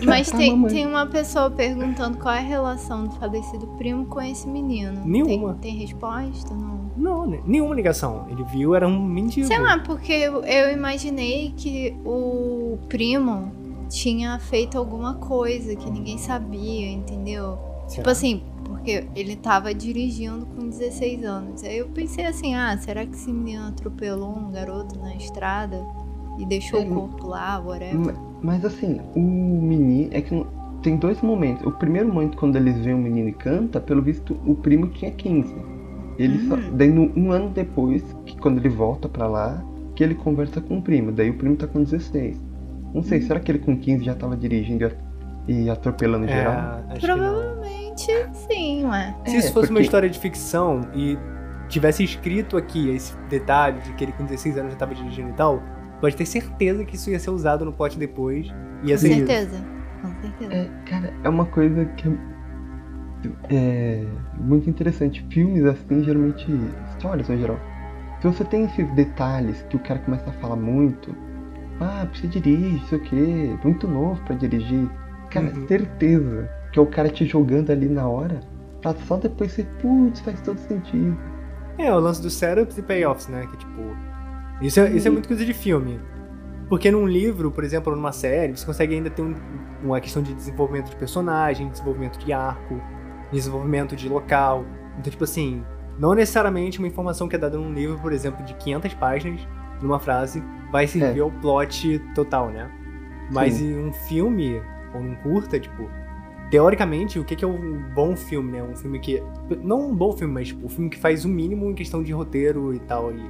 Te Mas tem, mamãe. tem uma pessoa perguntando qual é a relação do falecido primo com esse menino. Nenhuma. Tem, tem resposta? Não. Não, né? nenhuma ligação. Ele viu, era um mendigo. Sei lá, porque eu, eu imaginei que o primo tinha feito alguma coisa que ninguém sabia, entendeu? Tipo Será? assim, porque ele tava dirigindo com 16 anos. Aí eu pensei assim, ah, será que esse menino atropelou um garoto na estrada e deixou É, o corpo lá, whatever? Ma- Mas assim, o menino. É que tem dois momentos. O primeiro momento, quando eles veem o menino e canta, pelo visto, o primo tinha 15. Ele só. Uhum. Daí, no- um ano depois, que quando ele volta pra lá, que ele conversa com o primo. Daí o primo tá com 16. Não sei, será que ele com 15 já tava dirigindo e at- atropelando É, geral? Provavelmente sim, ué. Se É, isso fosse uma porque- história de ficção e tivesse escrito aqui esse detalhe de que ele com 16 anos já tava dirigindo e tal, pode ter certeza que isso ia ser usado no plot depois. Ia Com ser isso. certeza. Com certeza. É, cara, é uma coisa que é- é muito interessante. Filmes assim, geralmente, histórias no geral. Se você tem esses detalhes que o cara começa a falar muito, ah, você dirige, isso aqui, muito novo pra dirigir. Cara, Uhum. certeza que é o cara te jogando ali na hora, pra só depois você, putz, faz todo sentido. É, o lance dos setups e payoffs, né? Que tipo. Isso é, isso é muito coisa de filme. Porque num livro, por exemplo, ou numa série, você consegue ainda ter um- uma questão de desenvolvimento de personagem, desenvolvimento de arco, desenvolvimento de local. Então, tipo assim, não necessariamente uma informação que é dada num livro, por exemplo, de 500 páginas, numa frase, vai servir É. ao plot total, né? Mas Sim. em um filme, ou num curta, tipo, teoricamente, o que que é um bom filme, né? Um filme que. Não um bom filme, mas tipo, um filme que faz o mínimo em questão de roteiro e tal, e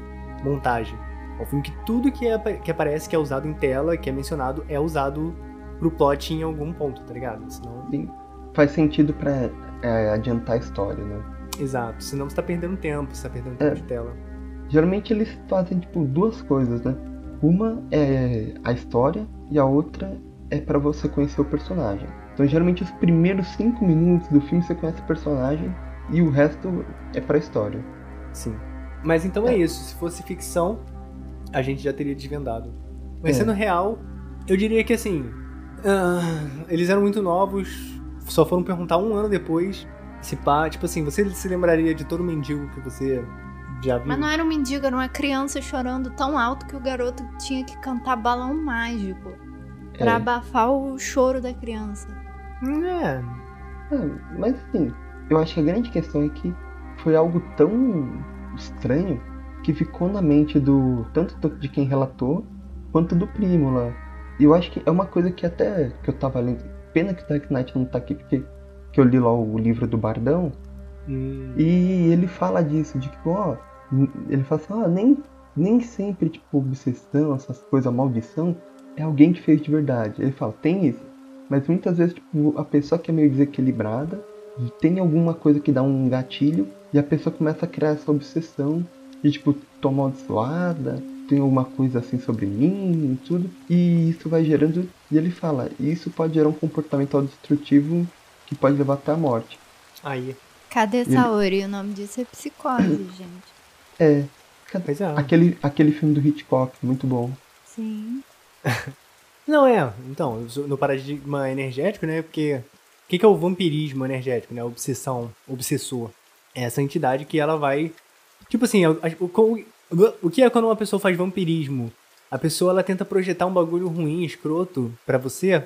montagem. É um filme que tudo que, apa- que aparece, que é usado em tela, que é mencionado, é usado pro plot em algum ponto, tá ligado? Senão. Sim. Faz sentido pra é, adiantar a história, né? Exato. Senão você tá perdendo tempo, você tá perdendo tempo É. de tela. Geralmente eles fazem tipo duas coisas, né? Uma é a história e a outra é pra você conhecer o personagem. Então geralmente os primeiros cinco minutos do filme você conhece o personagem e o resto é pra história. Sim. Mas então é isso. Se fosse ficção, a gente já teria desvendado. Mas É. sendo real, eu diria que assim. ah, eles eram muito novos, só foram perguntar um ano depois. Se pá, tipo assim, você se lembraria de todo mendigo que você já viu? Mas não era um mendigo, era uma criança chorando tão alto que o garoto tinha que cantar balão mágico pra É. abafar o choro da criança. É. Ah, mas assim, eu acho que a grande questão é que foi algo tão estranho que ficou na mente do tanto do- de quem relatou quanto do primo lá. E eu acho que é uma coisa que até que eu tava lendo. Pena que o Dark Knight não tá aqui, porque que eu li lá o livro do Bardão. Hum, E ele fala disso, de que, ó, ele fala assim, ó, nem, nem sempre, tipo, obsessão, essas coisas, maldição, é alguém que fez de verdade. Ele fala, tem isso. Mas muitas vezes, tipo, a pessoa que é meio desequilibrada, tem alguma coisa que dá um gatilho, e a pessoa começa a criar essa obsessão de, tipo, tô amaldiçoada, tem alguma coisa assim sobre mim e tudo. E isso vai gerando, e ele fala, isso pode gerar um comportamento destrutivo que pode levar até a morte. aí. Cadê Ele- Saori? O nome disso é psicose, gente. É, Pois é. Aquele, aquele filme do Hitchcock, muito bom. Sim. Não, é. Então, no paradigma energético, né? Porque. O que, que é o vampirismo energético, né? A obsessão, obsessor. É essa entidade que ela vai Tipo assim, o, o, o que é quando uma pessoa faz vampirismo? A pessoa ela tenta projetar um bagulho ruim, escroto pra você,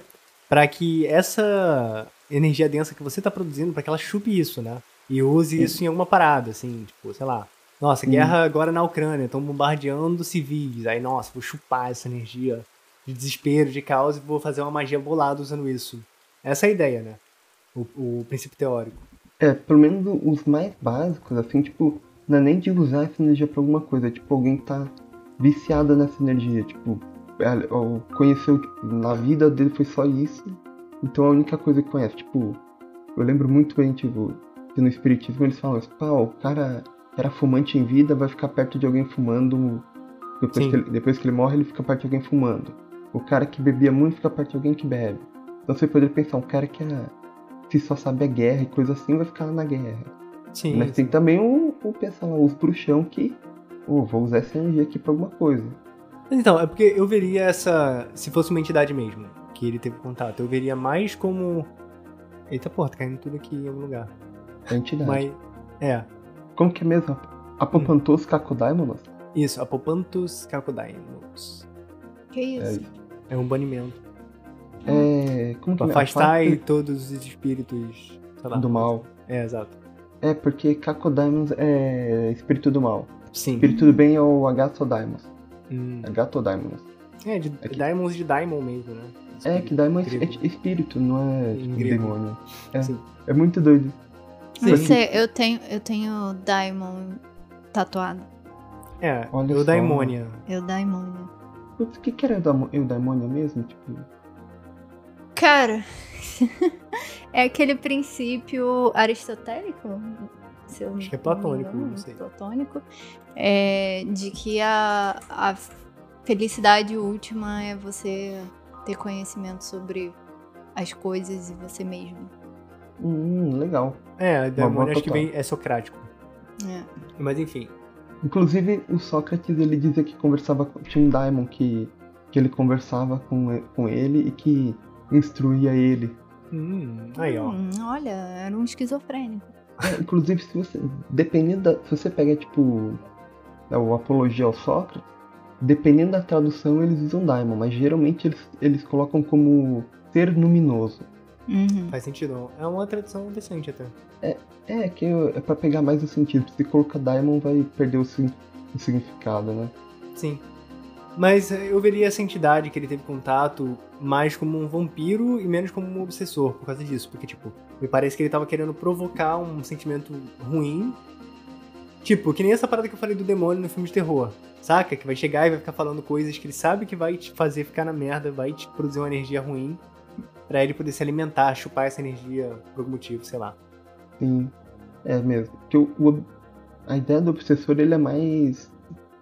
pra que essa energia densa que você tá produzindo, pra que ela chupe isso, né? E use isso em alguma parada, assim, tipo, sei lá. Nossa, guerra agora na Ucrânia, estão bombardeando civis. Aí, nossa, vou chupar essa energia de desespero, de caos e vou fazer uma magia bolada usando isso. Essa é a ideia, né? O, o princípio teórico. É, pelo menos os mais básicos, assim, tipo, não é nem de usar essa energia pra alguma coisa, é tipo alguém tá viciado nessa energia, tipo, é, conheceu, tipo, na vida dele foi só isso, então a única coisa que conhece, tipo, eu lembro muito bem, tipo, que no espiritismo eles falam assim, pá, o cara era fumante em vida, vai ficar perto de alguém fumando, depois Sim. que, ele, depois que ele morre ele fica perto de alguém fumando. O cara que bebia muito fica perto de alguém que bebe. Então você poderia pensar, um cara que é, se só sabe a guerra e coisa assim, vai ficar na guerra. Sim. Mas tem também o, o pensar lá, os bruxão que, oh, vou usar essa energia aqui pra alguma coisa. Então, é porque eu veria essa. Se fosse uma entidade mesmo, que ele teve contato, eu veria mais como. Eita porra, tá caindo tudo aqui em algum lugar. É entidade. Mas. É. Como que é mesmo? Apopantos Kakodaimonos? Isso, Apopantus Cacodaimus. Que isso? É um banimento. É. Como que Pra é? afastar A todos os espíritos. Sei lá. do mal. É, exato. É, porque Kakodaimos é espírito do mal. Sim. Espírito do bem é o Agathodaimos. Hum. Agathodaimos. É, de É que- Daimons de Daimon mesmo, né? É, que Daimon é é espírito, não é tipo, demônio. É, Sim. é muito doido. Sim. Você, eu tenho, eu tenho Daimon tatuado. É, Olha o só. Daimonia. Eu Daimon. Putz, o que, que era o daimônio mesmo? Tipo, Cara, é aquele princípio aristotélico? Se eu Acho que é não platônico, engano, não sei. Platônico. É, de que a, a felicidade última é você ter conhecimento sobre as coisas e você mesmo. hum, legal. É, o Daimonia boa acho que total. vem, é socrático. É. Mas enfim. Inclusive, o Sócrates, ele dizia que conversava com... Tinha um daimon que, que ele conversava com, com ele e que instruía ele. Hum, aí, ó. Hum, olha, era um esquizofrênico. É, inclusive, se você... Dependendo da... Se você pega, tipo... O Apologia ao Sócrates, dependendo da tradução, eles usam daimon. Mas, geralmente, eles, eles colocam como ser luminoso. Uhum. Faz sentido. É uma tradução decente até. É, que é pra pegar mais o sentido. Se colocar daimon, vai perder o, o significado, né? Sim. Mas eu veria essa entidade que ele teve contato mais como um vampiro e menos como um obsessor por causa disso. Porque, tipo, me parece que ele tava querendo provocar um sentimento ruim. Tipo, que nem essa parada que eu falei do demônio no filme de terror. Saca? Que vai chegar e vai ficar falando coisas que ele sabe que vai te fazer ficar na merda, vai te produzir uma energia ruim. Pra ele poder se alimentar, chupar essa energia por algum motivo, sei lá. Sim, é mesmo. Porque o, o- a ideia do obsessor ele é mais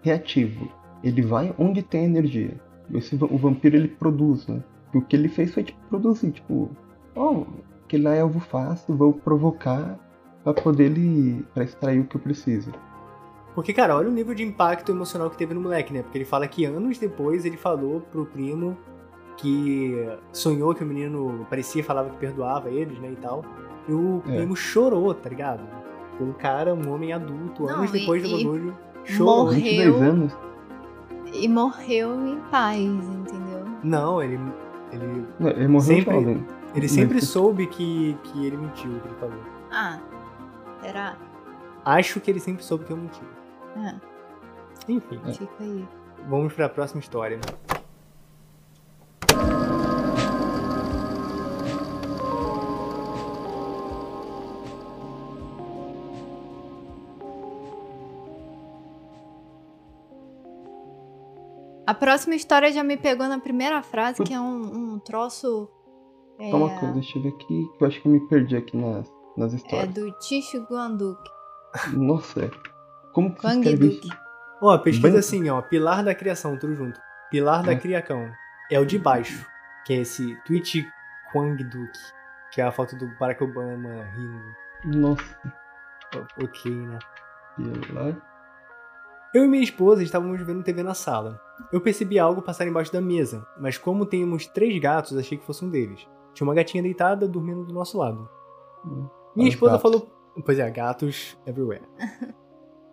reativo. Ele vai onde tem energia. Esse, o vampiro ele produz, né? E o que ele fez foi tipo, produzir, tipo, ó, aquele lá é alvo fácil, vou provocar pra poder ele. pra extrair o que eu preciso. Porque, cara, olha o nível de impacto emocional que teve no moleque, né? Porque ele fala que anos depois ele falou pro primo que sonhou que o menino parecia falava que perdoava eles, né, e tal. E o É. primo chorou, tá ligado? Um cara, um homem adulto, Não, anos e- depois do bagulho, chorou. morreu. 22 anos? E morreu em paz, entendeu? Não, ele, ele, Não, ele morreu Sempre- jovem. ele sempre Mas- soube que, que ele mentiu, que ele falou. Ah, será? Acho que ele sempre soube que eu menti. Ah, Enfim, fica aí. vamos pra próxima história. A próxima história já me pegou na primeira frase, que é um, um troço. É, Só uma coisa, deixa eu ver aqui, que eu acho que eu me perdi aqui nas, nas é histórias. do Ticho Guanduk. Nossa, é. como que escreve Duk. isso? Ó, pesquisa Ban- assim, ó, pilar da criação, tudo junto. Pilar da É. criacão. É o de baixo, que é esse Twitch Kwang Duk, que é a foto do Barack Obama rindo. Nossa, Ok, né? e lá. Eu e minha esposa estávamos vendo TV na sala. Eu percebi algo passar embaixo da mesa, mas como temos três gatos, achei que fosse um deles. Tinha uma gatinha deitada dormindo do nosso lado. Hum. Minha Os esposa gatos. falou. Pois é, gatos everywhere.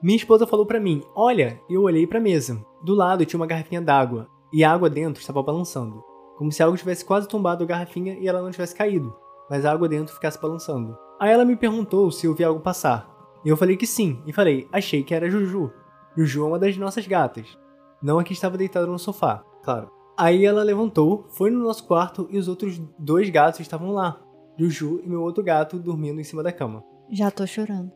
Minha esposa falou pra mim: Olha, eu olhei pra mesa. Do lado tinha uma garrafinha d'água, e a água dentro estava balançando. Como se algo tivesse quase tombado a garrafinha e ela não tivesse caído, mas a água dentro ficasse balançando. Aí ela me perguntou se eu vi algo passar. E eu falei que sim, e falei: Achei que era Juju. Juju é uma das nossas gatas. Não a que estava deitada no sofá, claro. Aí ela levantou, foi no nosso quarto e os outros dois gatos estavam lá. Juju e meu outro gato dormindo em cima da cama. Já tô chorando.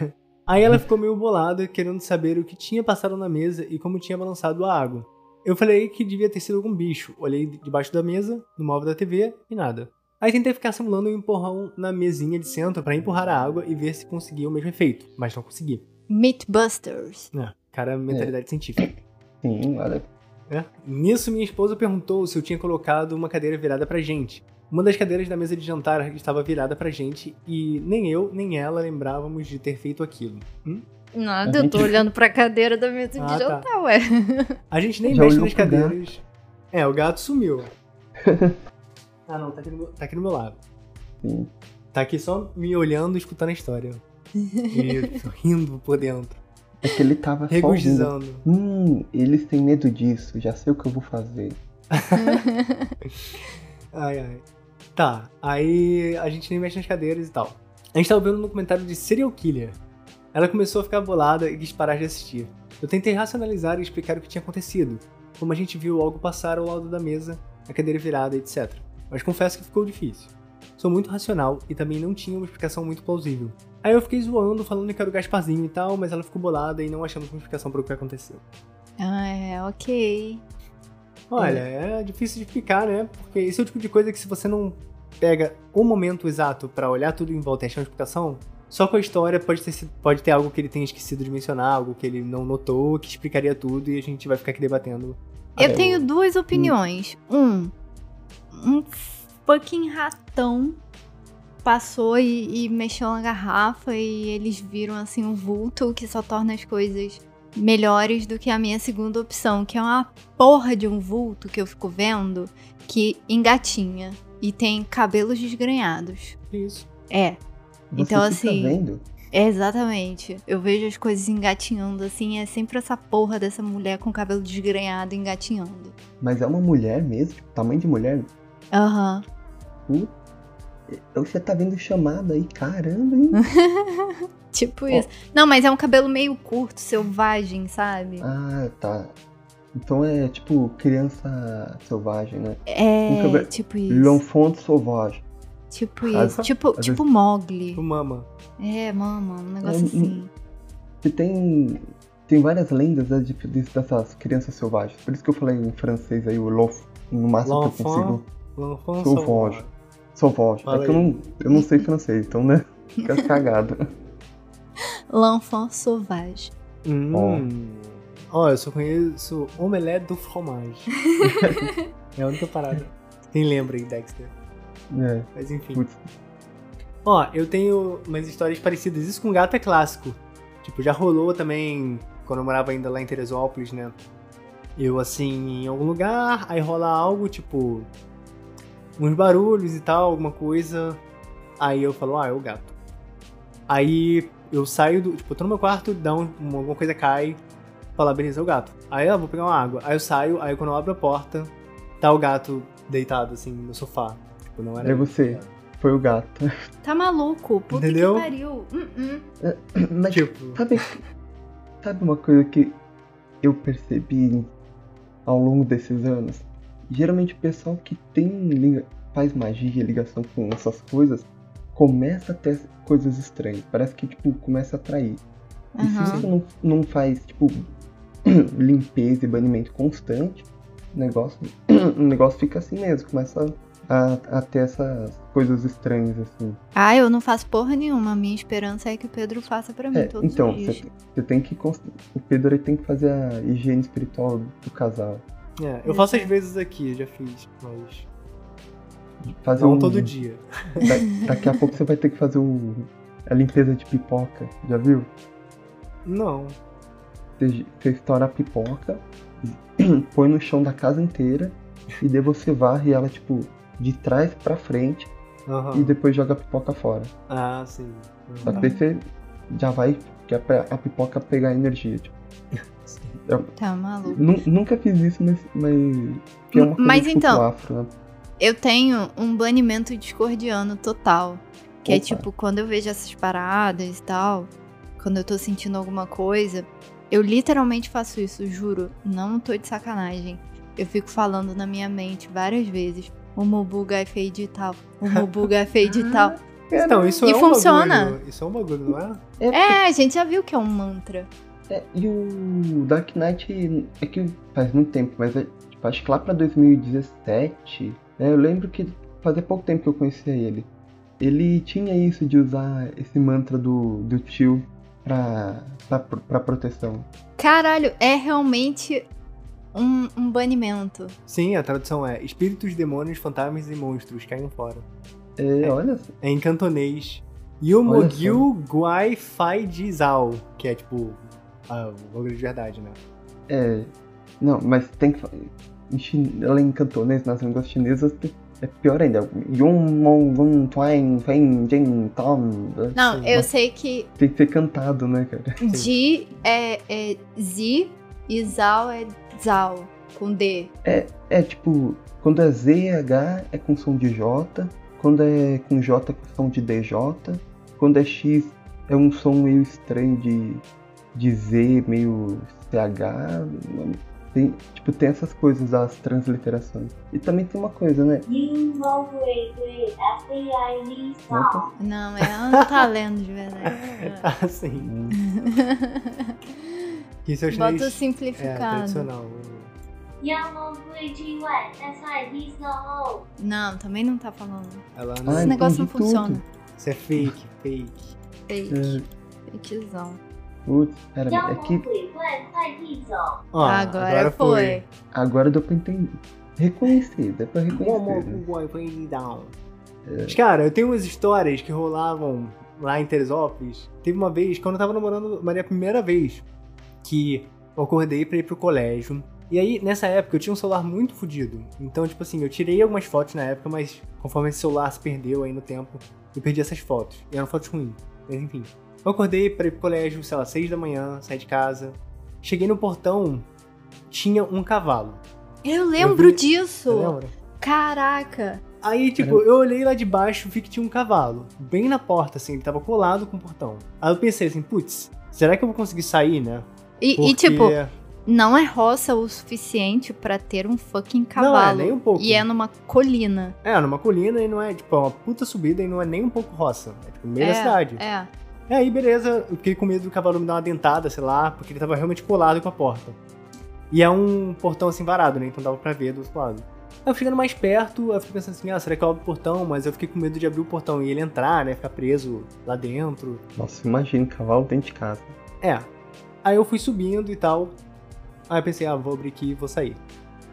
Aí ela ficou meio bolada, querendo saber o que tinha passado na mesa e como tinha balançado a água. Eu falei que devia ter sido algum bicho. Olhei debaixo da mesa, no móvel da TV e nada. Aí tentei ficar simulando um empurrão na mesinha de centro para empurrar a água e ver se conseguia o mesmo efeito, mas não consegui. Mythbusters. É, cara, mentalidade científica. Sim, olha. É. Nisso, minha esposa perguntou se eu tinha colocado uma cadeira virada pra gente. Uma das cadeiras da mesa de jantar estava virada pra gente e nem eu nem ela lembrávamos de ter feito aquilo. Hum? Nada, A eu tô olhando pra cadeira da mesa de Ah, tá. jantar, ué. A gente nem Já mexe nas gato? cadeiras. É, o gato sumiu. ah, não, tá aqui, no meu, tá aqui no meu lado. Sim. Tá aqui só me olhando e escutando a história. E rindo por dentro. É que ele tava só ouvindo. Regurgizando. Hum, eles têm medo disso, já sei o que eu vou fazer. Ai, ai. Tá, aí a gente nem mexe nas cadeiras e tal. A gente tava vendo um documentário de serial killer. Ela começou a ficar bolada e quis parar de assistir. Eu tentei racionalizar e explicar o que tinha acontecido, como a gente viu algo passar ao lado da mesa, a cadeira virada, etc. Mas confesso que ficou difícil. Sou muito racional e também não tinha uma explicação muito plausível. Aí eu fiquei zoando, falando que era o Gasparzinho e tal, mas ela ficou bolada e não achamos uma explicação para o que aconteceu. Ah, é, ok. Olha, é difícil de explicar, né? Porque esse é o tipo de coisa que se você não pega o momento exato pra olhar tudo em volta e achar uma explicação, só com a história pode ter, pode ter algo que ele tenha esquecido de mencionar, algo que ele não notou, que explicaria tudo e a gente vai ficar aqui debatendo. Eu tenho duas opiniões. Um, um fucking ratão passou e, e mexeu na garrafa e eles viram assim um vulto que só torna as coisas melhores do que a minha segunda opção, que é uma porra de um vulto que eu fico vendo que engatinha e tem cabelos desgrenhados. Isso. É, Você Então, assim, vendo? exatamente. Eu vejo as coisas engatinhando assim, é sempre essa porra dessa mulher com cabelo desgrenhado engatinhando. Mas é uma mulher mesmo? Tipo, tamanho de mulher? Aham. Puta. Você tá vendo chamada aí, caramba, hein? Tipo isso. Não, mas é um cabelo meio curto, selvagem, sabe? ah, tá. Então é tipo criança selvagem, né? é, um tipo isso. L'enfant sauvage. Tipo isso. Tipo, às tipo Mogli. O Mama. É, mama, um negócio É, assim. Que tem. Tem várias lendas né, de, de- dessas crianças selvagens. Por isso que eu falei em francês aí, o lof, no máximo que eu consigo. L'enfant Sauvage. sauvage. É que eu não, eu não sei francês, então né? Fica cagado. L'enfant sauvage. Hum. Ó, eu só conheço Omelette do Fromage. é a única parada. Quem lembra aí, Dexter? É, Mas enfim. putz. Ó, eu tenho umas histórias parecidas. Isso com gato é clássico. Tipo, já rolou também quando eu morava ainda lá em Teresópolis, né? Eu, assim, em algum lugar, aí rola algo, tipo, uns barulhos e tal, alguma coisa. Aí eu falo, ah, é o gato. Aí eu saio do. Tipo, eu tô no meu quarto, dá um, uma- alguma coisa cai, fala, beleza, é o gato. Aí eu vou pegar uma água. Aí eu saio, aí quando eu abro a porta, tá o gato deitado, assim, no sofá. Tipo, não era. É você. Foi o gato. Tá maluco? Puta Entendeu? que pariu. Uh-uh. Mas Tipo. sabe, sabe uma coisa que eu percebi ao longo desses anos? Geralmente o pessoal que tem liga- faz magia, ligação com essas coisas, começa a ter coisas estranhas. Parece que tipo começa a atrair. E se você não, não faz tipo limpeza e banimento constante, o negócio, o negócio fica assim mesmo, começa a, a ter essas coisas estranhas assim. Ah, eu não faço porra nenhuma. A minha esperança é que o Pedro faça pra mim É, todos então, os dias. você você tem que. O Pedro ele tem que fazer a higiene espiritual do casal. É, eu faço às vezes aqui, já fiz, mas. Fazer Não um- todo dia. da- daqui a pouco você vai ter que fazer o, a limpeza de pipoca. Já viu? Não. Você, você estoura a pipoca, põe no chão da casa inteira e daí você varre ela, tipo, de trás pra frente Aham. e depois joga a pipoca fora. Ah, sim. Só que daí você, já vai que é pra a pipoca pegar energia. Tipo, Tá maluco. nu- nunca fiz isso, mas. mas que é uma coisa Mas tipo então- afro, né? Eu tenho um banimento discordiano total. Que é Opa. tipo, quando eu vejo essas paradas e tal, quando eu tô sentindo alguma coisa, eu literalmente faço isso, juro. Não tô de sacanagem. Eu fico falando na minha mente várias vezes. O Mobuga é feio de tal. O Mobuga é feio de tal. Então, isso E é um funciona. bagulho. Isso é um bagulho, não é? É, a gente já viu que é um mantra. É, e o Dark Knight é que faz muito tempo, mas é, tipo, acho que lá pra 2017, né, eu lembro que fazia pouco tempo que eu conhecia ele. Ele tinha isso de usar esse mantra do, do tio pra, pra, pra proteção. Caralho, é realmente um, um banimento. Sim, a tradução é espíritos, demônios, fantasmas e monstros caem fora. É, olha só. É em cantonês. Yumogil Guai Fai Jizao, que é tipo ah, o de verdade, né? É. Não, mas tem que. Em chin... Ela em cantonês, nas línguas chinesas, tem- é pior ainda. Não, eu sei que Tem que ser cantado, né, cara? Ji é, é Zi e Zao é Zao, com D. É tipo, quando é ZH é com som de J, quando é com J é com som de DJ, quando é X é um som meio estranho de, de Z, meio CH. Tem, tipo, tem essas coisas das transliterações. E também tem uma coisa, né? Opa. Não, ela não tá lendo de verdade. Sim. Hum, Que isso é o chinês. Bota simplificado. É, tradicional. Né? Não, também não tá falando. Ela não... Esse negócio não tudo. funciona. Isso é fake, fake. Fake. É. Fakezão. Putz, pera, é que... Ó, agora, agora foi. Agora deu pra entender. Reconhecer, dá pra reconhecer. Né? É. Mas, cara, eu tenho umas histórias que rolavam lá em Teresópolis. Teve uma vez, quando eu tava namorando Maria a primeira vez, que eu acordei pra ir pro colégio. E aí, nessa época, eu tinha um celular muito fodido. Então, tipo assim, eu tirei algumas fotos na época, mas conforme esse celular se perdeu aí no tempo, eu perdi essas fotos. E eram fotos ruins. Mas enfim. Eu acordei pra ir pro colégio, sei lá, seis da manhã, saí de casa. Cheguei no portão, tinha um cavalo. Eu lembro vi- disso. Você lembra? Caraca. Aí, tipo, eu olhei lá de baixo, vi que tinha um cavalo. Bem na porta, assim, ele tava colado com o portão. Aí eu pensei assim, putz, será que eu vou conseguir sair, né? E, e, Porque- tipo, não é roça o suficiente pra ter um fucking cavalo. Não é, nem um pouco. E é numa colina. É, numa colina e não é, tipo, é uma puta subida e não é nem um pouco roça. É, tipo, no meio é, da cidade. É. E aí, beleza, eu fiquei com medo do cavalo me dar uma dentada, sei lá, porque ele tava realmente colado com a porta. E é um portão assim varado, né? Então dava pra ver do outro lado. Aí eu chegando mais perto, eu fiquei pensando assim, ah, será que eu abro o portão? Mas eu fiquei com medo de abrir o portão e ele entrar, né? Ficar preso lá dentro. Nossa, imagina, cavalo dentro de casa. É. Aí eu fui subindo e tal. Aí eu pensei, ah, vou abrir aqui e vou sair.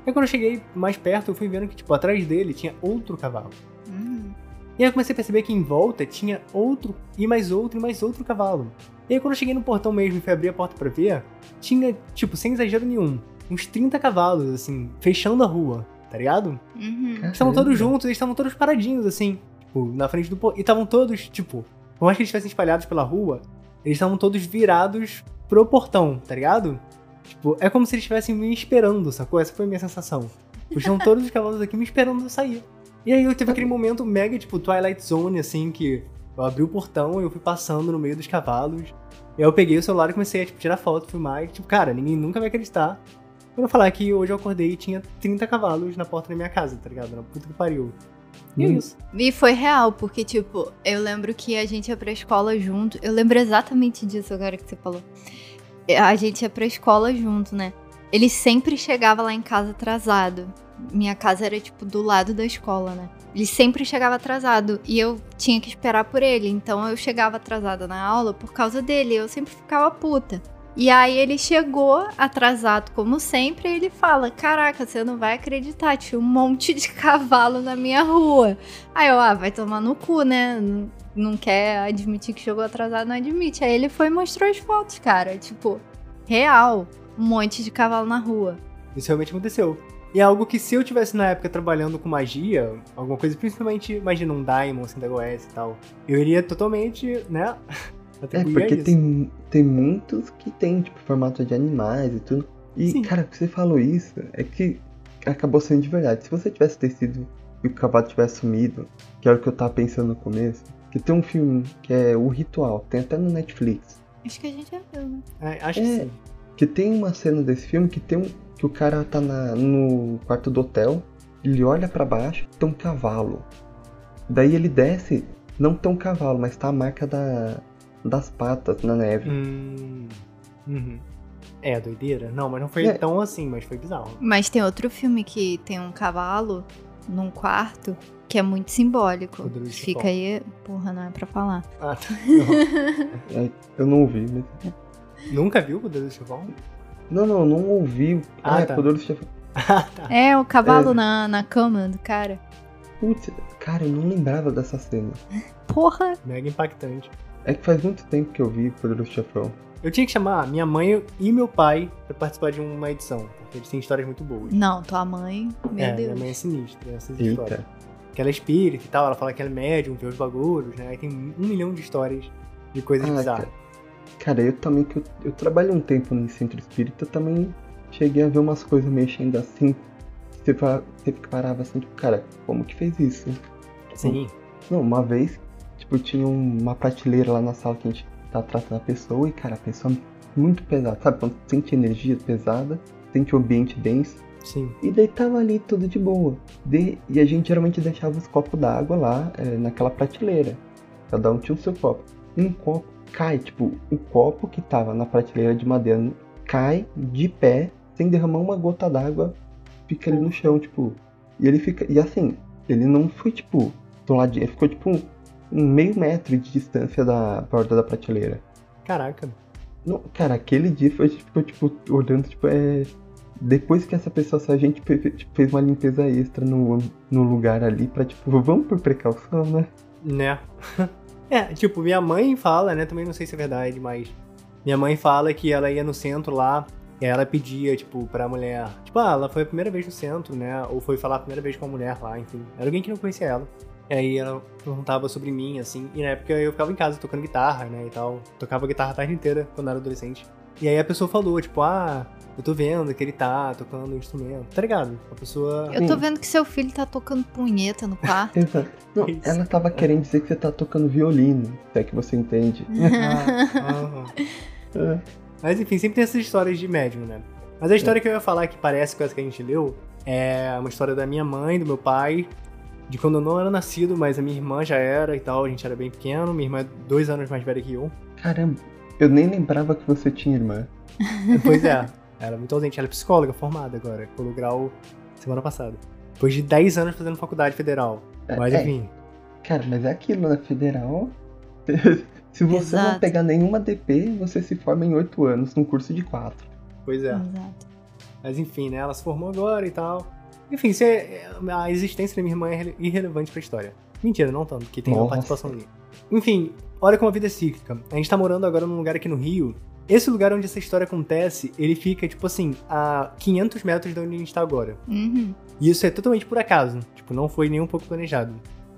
Aí quando eu cheguei mais perto, eu fui vendo que, tipo, atrás dele tinha outro cavalo. Hum. E aí eu comecei a perceber que em volta tinha outro, e mais outro, e mais outro cavalo. E aí quando eu cheguei no portão mesmo e fui abrir a porta pra ver, tinha, tipo, sem exagero nenhum, uns 30 cavalos, assim, fechando a rua, tá ligado? Uhum. Eles estavam todos juntos, eles estavam todos paradinhos, assim, tipo, na frente do portão. E estavam todos, tipo, por mais que eles estivessem espalhados pela rua, eles estavam todos virados pro portão, tá ligado? Tipo, é como se eles estivessem me esperando, sacou? Essa foi a minha sensação. Estão todos os cavalos aqui me esperando eu sair. E aí eu teve aquele momento mega, tipo, Twilight Zone, assim, que eu abri o portão e eu fui passando no meio dos cavalos. E aí eu peguei o celular e comecei a, tipo, tirar foto, filmar. E, tipo, cara, ninguém nunca vai acreditar. Quando eu falar que hoje eu acordei e tinha 30 cavalos na porta da minha casa, tá ligado? Na puta que pariu. E é Hum. isso. E foi real, porque, tipo, eu lembro que a gente ia pra escola junto. Eu lembro exatamente disso agora que você falou. A gente ia pra escola junto, né? Ele sempre chegava lá em casa atrasado. Minha casa era, tipo, do lado da escola, né? Ele sempre chegava atrasado e eu tinha que esperar por ele. Então eu chegava atrasada na aula por causa dele. Eu sempre ficava puta. E aí ele chegou atrasado, como sempre, e ele fala: Caraca, você não vai acreditar, tinha um monte de cavalo na minha rua. Aí eu, ah, vai tomar no cu, né? Não, quer admitir que chegou atrasado, não admite. Aí ele foi e mostrou as fotos, cara. Tipo, real. Um monte de cavalo na rua. Isso realmente aconteceu. E é algo que se eu tivesse na época trabalhando com magia, alguma coisa, principalmente, imagina um Daimon, assim, da OS e tal, eu iria totalmente, né, É, Atribuir a porque isso. tem, tem muitos que tem, tipo, formato de animais e tudo. E, Sim. cara, que você falou isso, é que acabou sendo de verdade. Se você tivesse tecido e o cavalo tivesse sumido, que era o que eu tava pensando no começo, que tem um filme que é O Ritual, tem até no Netflix. Acho que a gente já viu, né? É, acho que É. sim. Que tem uma cena desse filme que tem um. que o cara tá na- no quarto do hotel, ele olha pra baixo, tem um cavalo. Daí ele desce, não tem um cavalo, mas tá a marca da, das patas na neve. Hum. Uhum. É, doideira? Não, mas não foi É. tão assim, mas foi bizarro. Mas tem outro filme que tem um cavalo num quarto que é muito simbólico. Fica aí. Porra, não é pra falar. Ah, tá. É, eu não ouvi, mas. Nunca viu o Poderoso Chefão? Não, não, não ouvi. Ah, Ah, é tá. Poderoso Chefão. Ah, tá. É, o cavalo É. na, na cama do cara. Putz, cara, eu não lembrava dessa cena. Porra! Mega impactante. É que faz muito tempo que eu vi Poderoso Chefão. Eu tinha que chamar minha mãe e meu pai pra participar de uma edição, porque eles têm histórias muito boas. Não, tua mãe. Meu é, Deus. minha mãe é sinistra, essas histórias. Eita. Que ela é espírita e tal, ela fala que ela é médium, vê os bagulhos, né? Aí tem um milhão de histórias de coisas Ah, bizarras. Cara, eu também, que eu, eu trabalho um tempo no centro espírita, eu também cheguei a ver umas coisas mexendo assim. Você, você parava assim, tipo, cara, como que fez isso? Sim. Não, uma vez, tipo, tinha uma prateleira lá na sala que a gente tá tratando a pessoa e, cara, a pessoa muito pesada, sabe? Quando sente energia pesada, sente o ambiente denso. Sim. E daí tava ali tudo de boa. De- e a gente geralmente deixava os copos d'água lá é, naquela prateleira. Cada um tinha o seu copo. Um copo cai, tipo, o copo que tava na prateleira de madeira cai de pé, sem derramar uma gota d'água, fica ali no chão, tipo. E ele fica. E assim, ele não foi tipo do lado, ele ficou tipo meio metro de distância da borda da prateleira. Caraca. Não, cara, aquele dia foi, ficou, tipo, olhando, tipo, é. Depois que essa pessoa saiu, a gente fe- fe- fez uma limpeza extra no, no lugar ali pra, tipo, vamos por precaução, né? Né? é, tipo, minha mãe fala, né? Também não sei se é verdade, mas. Minha mãe fala que ela ia no centro lá e ela pedia, tipo, pra mulher. Tipo, ah, ela foi a primeira vez no centro, né? Ou foi falar a primeira vez com a mulher lá, enfim. Era alguém que não conhecia ela. E aí ela perguntava sobre mim, assim. E na época eu ficava em casa tocando guitarra, né? E tal. Tocava guitarra a tarde inteira quando era adolescente. E aí a pessoa falou, tipo, ah, eu tô vendo que ele tá tocando um instrumento. Tá ligado? A pessoa. Eu tô vendo que seu filho tá tocando punheta no quarto. Exato. Não, Isso. ela tava querendo dizer que você tá tocando violino, até que você entende. Ah, aham. É. Mas enfim, sempre tem essas histórias de médium, né? Mas a história que eu ia falar que parece com essa que a gente leu é uma história da minha mãe, do meu pai, de quando eu não era nascido, mas a minha irmã já era e tal, a gente era bem pequeno, minha irmã é dois anos mais velha que eu. Caramba, eu nem lembrava que você tinha irmã. Pois é, ela é muito ausente, ela é psicóloga formada agora, pelo grau semana passada. Depois de 10 anos fazendo faculdade federal. É, Mas é, enfim, Cara, mas é aquilo, né? Federal. Se você não Exato. pegar nenhuma DP, você se forma em 8 anos, num curso de 4. pois é. Exato. Mas enfim, né? Ela se formou agora e tal. Enfim, isso é- a existência da minha irmã é irrele- irrelevante pra história. Mentira, não tanto, porque tem uma Nossa. participação ali. Enfim, olha como a vida é cíclica. A gente tá morando agora num lugar aqui no Rio. Esse lugar onde essa história acontece, ele fica, tipo assim, a 500 metros de onde a gente tá agora. Uhum. E isso é totalmente por acaso. Tipo, não foi nem um pouco planejado.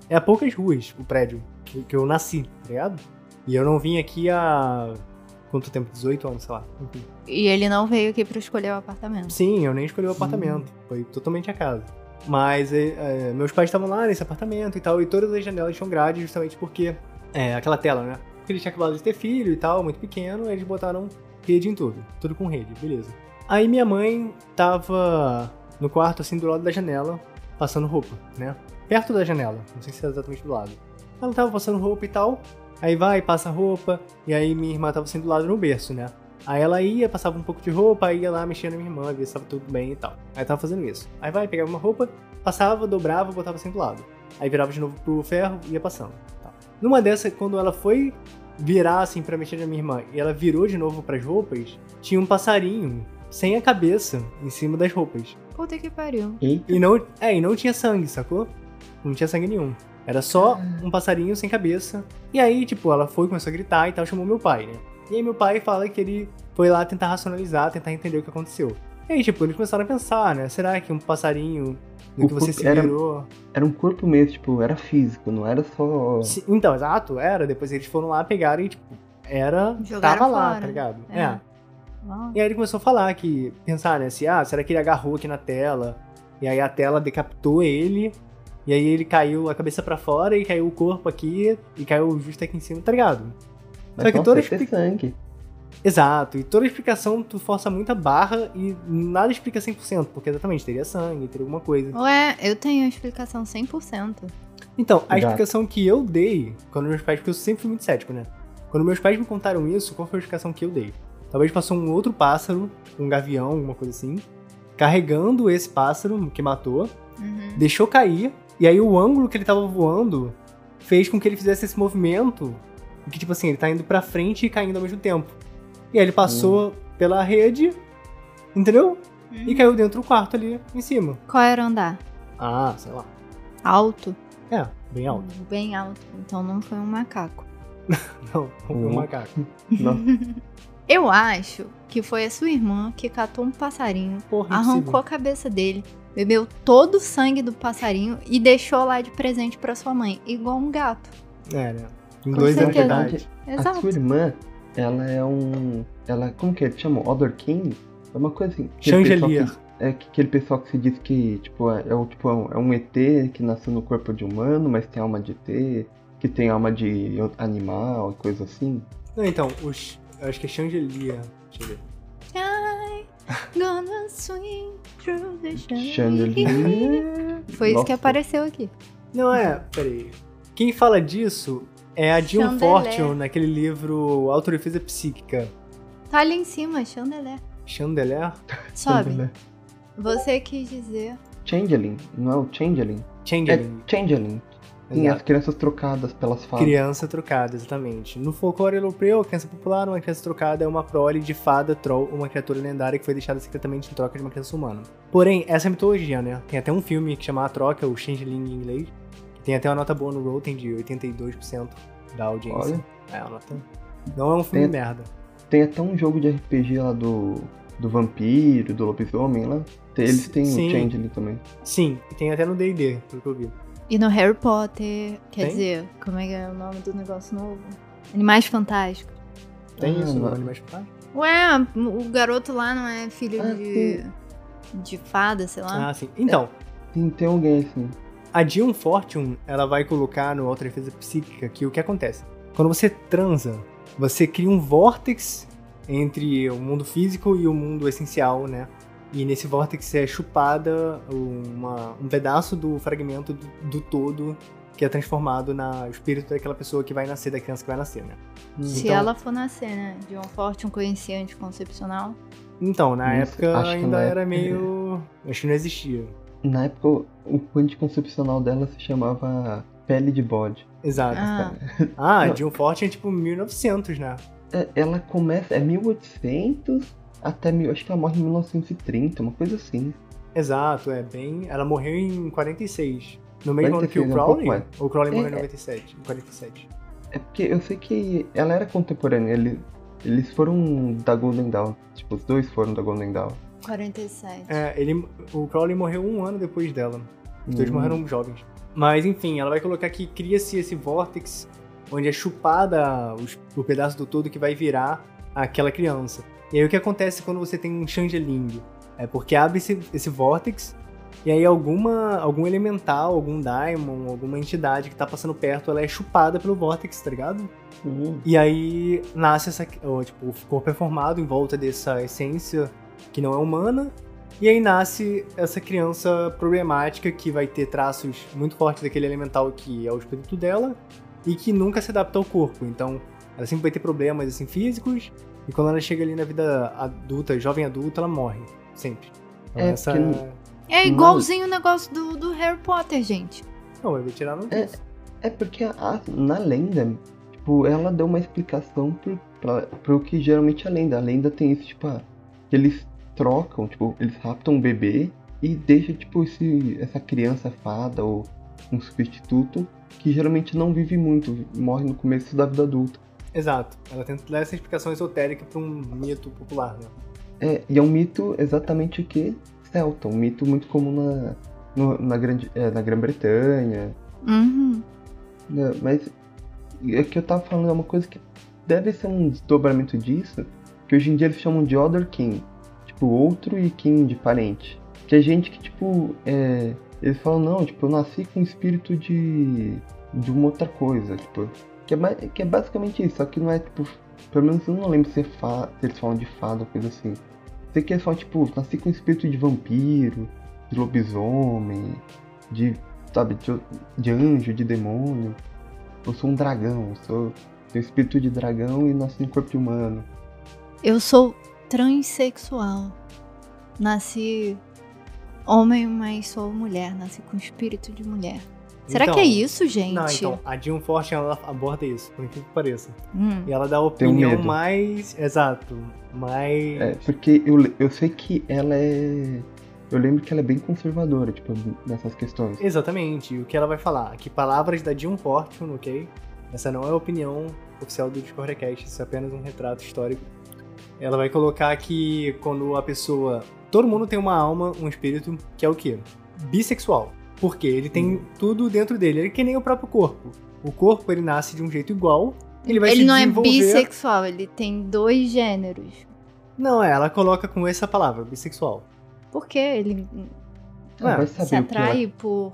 É a poucas ruas, o prédio, que, que eu nasci, tá ligado? E eu não vim aqui há. Quanto tempo? 18 anos, sei lá. Enfim. E ele não veio aqui pra escolher o apartamento. Sim, eu nem escolhi o apartamento. Foi totalmente a casa. Mas é, é, meus pais estavam lá nesse apartamento e tal, e todas as janelas tinham grade justamente porque. É, aquela tela, né? Porque ele tinha acabado de ter filho e tal, muito pequeno, eles botaram rede em tudo. Tudo com rede, beleza. Aí minha mãe tava no quarto, assim, do lado da janela, passando roupa, né? Perto da janela, não sei se é exatamente do lado. Ela tava passando roupa e tal, aí vai, passa roupa, e aí minha irmã tava assim do lado no berço, né? Aí ela ia, passava um pouco de roupa, ia lá mexendo na minha irmã, via se tava tudo bem e tal. Aí tava fazendo isso. Aí vai, pegava uma roupa, passava, dobrava, botava assim do lado. Aí virava de novo pro ferro e ia passando. Tal. Numa dessas, quando ela foi virar assim pra mexer na minha irmã e ela virou de novo pras roupas, tinha um passarinho sem a cabeça em cima das roupas. Puta que pariu. Eita, E não, é, e não tinha sangue, sacou? Não tinha sangue nenhum. Era só um passarinho sem cabeça. E aí, tipo, ela foi, começou a gritar e tal, chamou meu pai, né? E aí meu pai fala que ele foi lá tentar racionalizar, tentar entender o que aconteceu. E aí, tipo, eles começaram a pensar, né? Será que um passarinho no O que você se era- virou... era um corpo mesmo, tipo, era físico, não era só. Sim, Então, exato, era. Depois eles foram lá, pegaram e, tipo, era. Jogaram tava lá, fora. tá ligado? É. é. E aí ele começou a falar que, pensar, né, se, ah, será que ele agarrou aqui na tela? E aí a tela decapitou ele, e aí ele caiu a cabeça pra fora e caiu o corpo aqui, e caiu justo aqui em cima, tá ligado? Mas Só que toda sei ter expli- sangue. Exato, e toda explicação tu força muita barra e nada explica 100%, porque exatamente teria sangue, teria alguma coisa. Ué, eu tenho a explicação 100%. Então, a Exato. explicação que eu dei, quando meus pais, porque eu sempre fui muito cético, né? Quando meus pais me contaram isso, qual foi a explicação que eu dei? Talvez passou um outro pássaro, um gavião, alguma coisa assim, carregando esse pássaro que matou, Uhum. deixou cair, e aí o ângulo que ele tava voando fez com que ele fizesse esse movimento, que tipo assim, ele tá indo pra frente e caindo ao mesmo tempo. E aí ele passou pela rede, entendeu? E caiu dentro do quarto ali em cima. Qual era o andar? Ah, sei lá. Alto? É, bem alto. Bem alto. Então não foi um macaco. Não, não foi um macaco. Nossa, Eu acho que foi a sua irmã que catou um passarinho, Porra, arrancou a cabeça dele, bebeu todo o sangue do passarinho e deixou lá de presente pra sua mãe, igual um gato. É, né? Em Com dois anos de idade. a Exato. sua irmã, ela é um. Ela, como que eles chamam? Odor King? É uma coisa assim. que- É que- aquele pessoal que se diz que, tipo, é, é o, tipo, é um- é ET que nasceu no corpo de humano, mas tem alma de ET, que tem alma de animal coisa assim. Não, então, os, acho que é Chandelier. Deixa eu ver. I gonna swing through the chandelier. Foi isso que Nossa. apareceu aqui. Não, é, peraí. Quem fala disso é a Jill Chandelier. Fortune, naquele livro Autodefesa Psíquica. Tá ali em cima, chandelier. Chandelier? Sobe. Chandelier. Você quis dizer. Changeling, não é o Changeling? Changeling. É Changeling. Sim, Exato. as crianças trocadas pelas fadas. Criança trocada, exatamente. No folclore europeu, a criança popular, uma criança trocada é uma prole de fada, troll, uma criatura lendária que foi deixada secretamente em troca de uma criança humana. Porém, essa é a mitologia, né? Tem até um filme que chama A Troca, o Changeling em inglês, tem até uma nota boa no Rotten de 82% da audiência. Olha. É, a nota... Não é um filme Tem- merda. Tem até um jogo de RPG lá do, do vampiro, do lobisomem lá. Eles têm Sim. o Changeling também. Sim, e tem até no D&D, pelo que eu vi. E no Harry Potter, quer Tem? dizer, como é que é o nome do negócio novo? Animais Fantásticos. Tem Ah, isso no. Animais Fantásticos? Ué, o garoto lá não é filho Ah, de. de fada, sei lá. Ah, sim. Então, Sim, tem alguém assim. A Dion Fortune, ela vai colocar no Autodefesa Psíquica que o que acontece? Quando você transa, você cria um vórtex entre o mundo físico e o mundo essencial, né? E nesse vórtex é chupada uma- um pedaço do fragmento do, do todo que é transformado no espírito daquela pessoa que vai nascer, da criança que vai nascer, né? Se então- ela for nascer, né? De um forte, um conhecia anticoncepcional. Então, na Isso, época acho que ainda na era época- meio... Acho que não existia. Na época, o o anticoncepcional dela se chamava pele de bode. Exato. Ah, Ah, Não. Dion Fortune é tipo 1900, né? É, ela começa, é 1800 até, mil, acho que ela morre em 1930, uma coisa assim. Exato, é bem. Ela morreu em 46. No mesmo ano que o 46, um pouco Crowley? Ou o Crowley morreu em É, é. 97? Em 47. É porque eu sei que ela era contemporânea, ele- eles foram da Golden Dawn. Tipo, os dois foram da Golden Dawn. 47. É, ele, o Crowley morreu um ano depois dela. Os dois Hum. morreram jovens. Mas enfim, ela vai colocar que cria-se esse vórtex onde é chupada os- o pedaço do todo que vai virar aquela criança. E aí o que acontece quando você tem um changeling? É porque abre esse, esse vórtex e aí alguma algum elemental, algum daimon, alguma entidade que tá passando perto, ela é chupada pelo vórtex, tá ligado? Hum. E aí nasce essa. ó, tipo, o corpo é formado em volta dessa essência que não é humana. E aí nasce essa criança problemática que vai ter traços muito fortes daquele elemental que é o espírito dela e que nunca se adapta ao corpo. Então, ela sempre vai ter problemas assim físicos. E quando ela chega ali na vida adulta, jovem adulta, ela morre. Sempre. Então, É, essa. porque- É igualzinho o negócio do, do Harry Potter, gente. Não, vai tirar no É. É porque a- a- na lenda, tipo, ela deu uma explicação pro, pra, pro que geralmente é a lenda. A lenda tem isso, tipo, ah, que eles trocam, tipo, eles raptam um bebê e deixam, tipo, esse, essa criança fada ou um substituto que geralmente não vive muito, morre no começo da vida adulta. Exato. Ela tenta dar essa explicação esotérica pra um mito popular, né? É, e é um mito exatamente o que? Celta, um mito muito comum na, no- na, grande, é, na Grã-Bretanha, Uhum. né, mas é que eu tava falando é uma coisa que deve ser um desdobramento disso, que hoje em dia eles chamam de Other Kin. Tipo, outro e Kin de parente. Que é gente que, tipo, é, eles falam, não, tipo, eu nasci com espírito de. de uma outra coisa, tipo. Que é, que é basicamente isso, só que não é, tipo. Pelo menos eu não lembro se, é fa, se eles falam de fada ou coisa assim. Sei que eles falam, tipo, nasci com espírito de vampiro, de lobisomem, de. sabe, de, de anjo, de demônio. Eu sou um dragão, eu sou. tenho espírito de dragão e nasci em corpo humano. Eu sou transexual. Nasci homem, mas sou mulher. Nasci com espírito de mulher. Será Então, que é isso, gente? Não, então, a Jill Forte ela aborda isso, por incrível que pareça. Hum. E ela dá a opinião medo. mais. Exato. Mais. É, porque eu, eu sei que ela é. Eu lembro que ela é bem conservadora, tipo, nessas questões. Exatamente. E o que ela vai falar? Que palavras da Jill Fortune, ok? Essa não é a opinião oficial do Discordcast, isso é apenas um retrato histórico. Ela vai colocar que quando a pessoa. Todo mundo tem uma alma, um espírito, que é o quê? Bissexual. Porque ele tem tudo dentro dele. Ele é que nem o próprio corpo. O corpo, ele nasce de um jeito igual. Ele vai Ele se não é desenvolver... bissexual, ele tem dois gêneros. Não, é, ela coloca com essa palavra, bissexual. Por quê? Ele Ah, vai se atrai por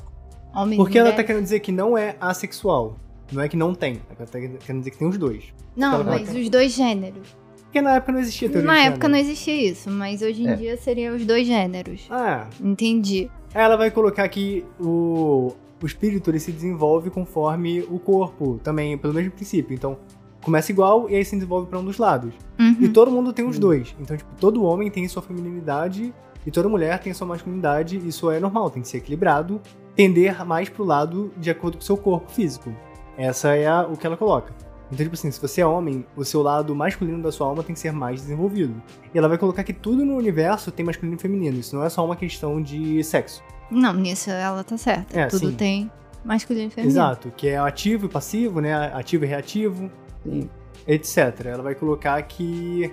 homens Porque ela tá querendo dizer que não é assexual. Não é que não tem. Ela tá querendo dizer que tem os dois. Não, mas os dois gêneros. Porque na época não existia teoria Na de época não existia isso, mas hoje em É. dia seriam os dois gêneros. Ah, Entendi. ela vai colocar que o, o espírito ele se desenvolve conforme o corpo também, pelo mesmo princípio. Então, começa igual e aí se desenvolve pra um dos lados. Uhum. E todo mundo tem os Hum. dois. Então, tipo, todo homem tem sua feminilidade e toda mulher tem sua masculinidade. Isso é normal, tem que ser equilibrado, tender mais pro lado de acordo com o seu corpo físico. Essa é a- o que ela coloca. Então, tipo assim, se você é homem, o seu lado masculino da sua alma tem que ser mais desenvolvido. E ela vai colocar que tudo no universo tem masculino e feminino. Isso não é só uma questão de sexo. Não, nisso ela tá certa. É, Tudo sim. tem masculino e feminino. Exato, que é ativo e passivo, né? Ativo e reativo, Sim. etc. Ela vai colocar que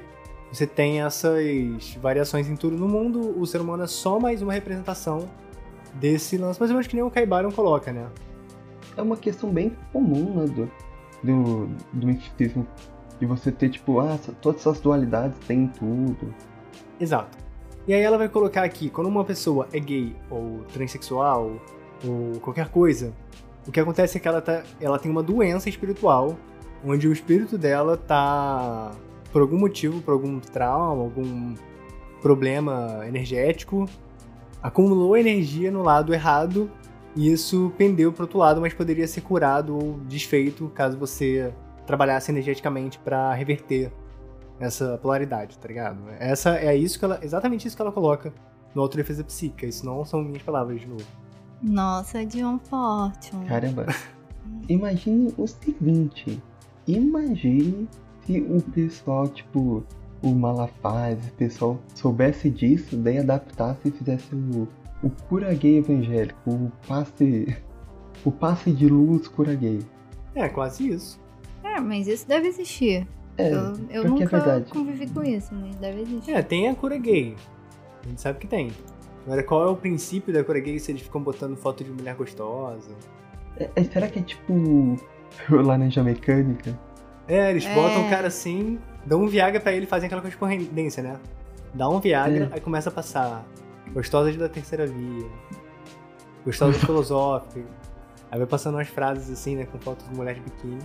você tem essas variações em tudo no mundo, o ser humano é só mais uma representação desse lance, mais ou menos que nem o Kaibaron coloca, né? É uma questão bem comum, né, do, do, do misticismo. De você ter, tipo, ah, todas essas dualidades tem em tudo. Exato. E aí ela vai colocar aqui, quando uma pessoa é gay ou transexual ou qualquer coisa, o que acontece é que ela, tá, ela tem uma doença espiritual, onde o espírito dela tá, por algum motivo, por algum trauma, algum problema energético, acumulou energia no lado errado e isso pendeu pro outro lado, mas poderia ser curado ou desfeito caso você trabalhasse energeticamente para reverter essa polaridade, tá ligado? Essa é isso que ela, exatamente isso que ela coloca no Autodefesa Psíquica. Isso não são minhas palavras de novo. Nossa, John Fortune. Caramba. Imagine o seguinte. Imagine se o pessoal, tipo, o Malafaze, o pessoal soubesse disso, daí adaptasse e fizesse o, o cura gay evangélico, o passe. O passe de luz cura gay. É, quase isso. É, mas isso deve existir. É, eu eu é nunca verdade. convivi com isso, mas deve existir. É, tem a cura gay. A gente sabe que tem. Agora, qual é o princípio da cura gay se eles ficam botando foto de mulher gostosa? É, é, será que é tipo Laranja Mecânica? É, eles É. botam o cara assim, dão um Viagra pra ele e fazem aquela correspondência, né? Dá um Viagra, É. aí começa a passar. Gostosas da terceira via. Gostosas filosóficas. Aí vai passando umas frases assim, né? Com fotos de mulher de biquíni.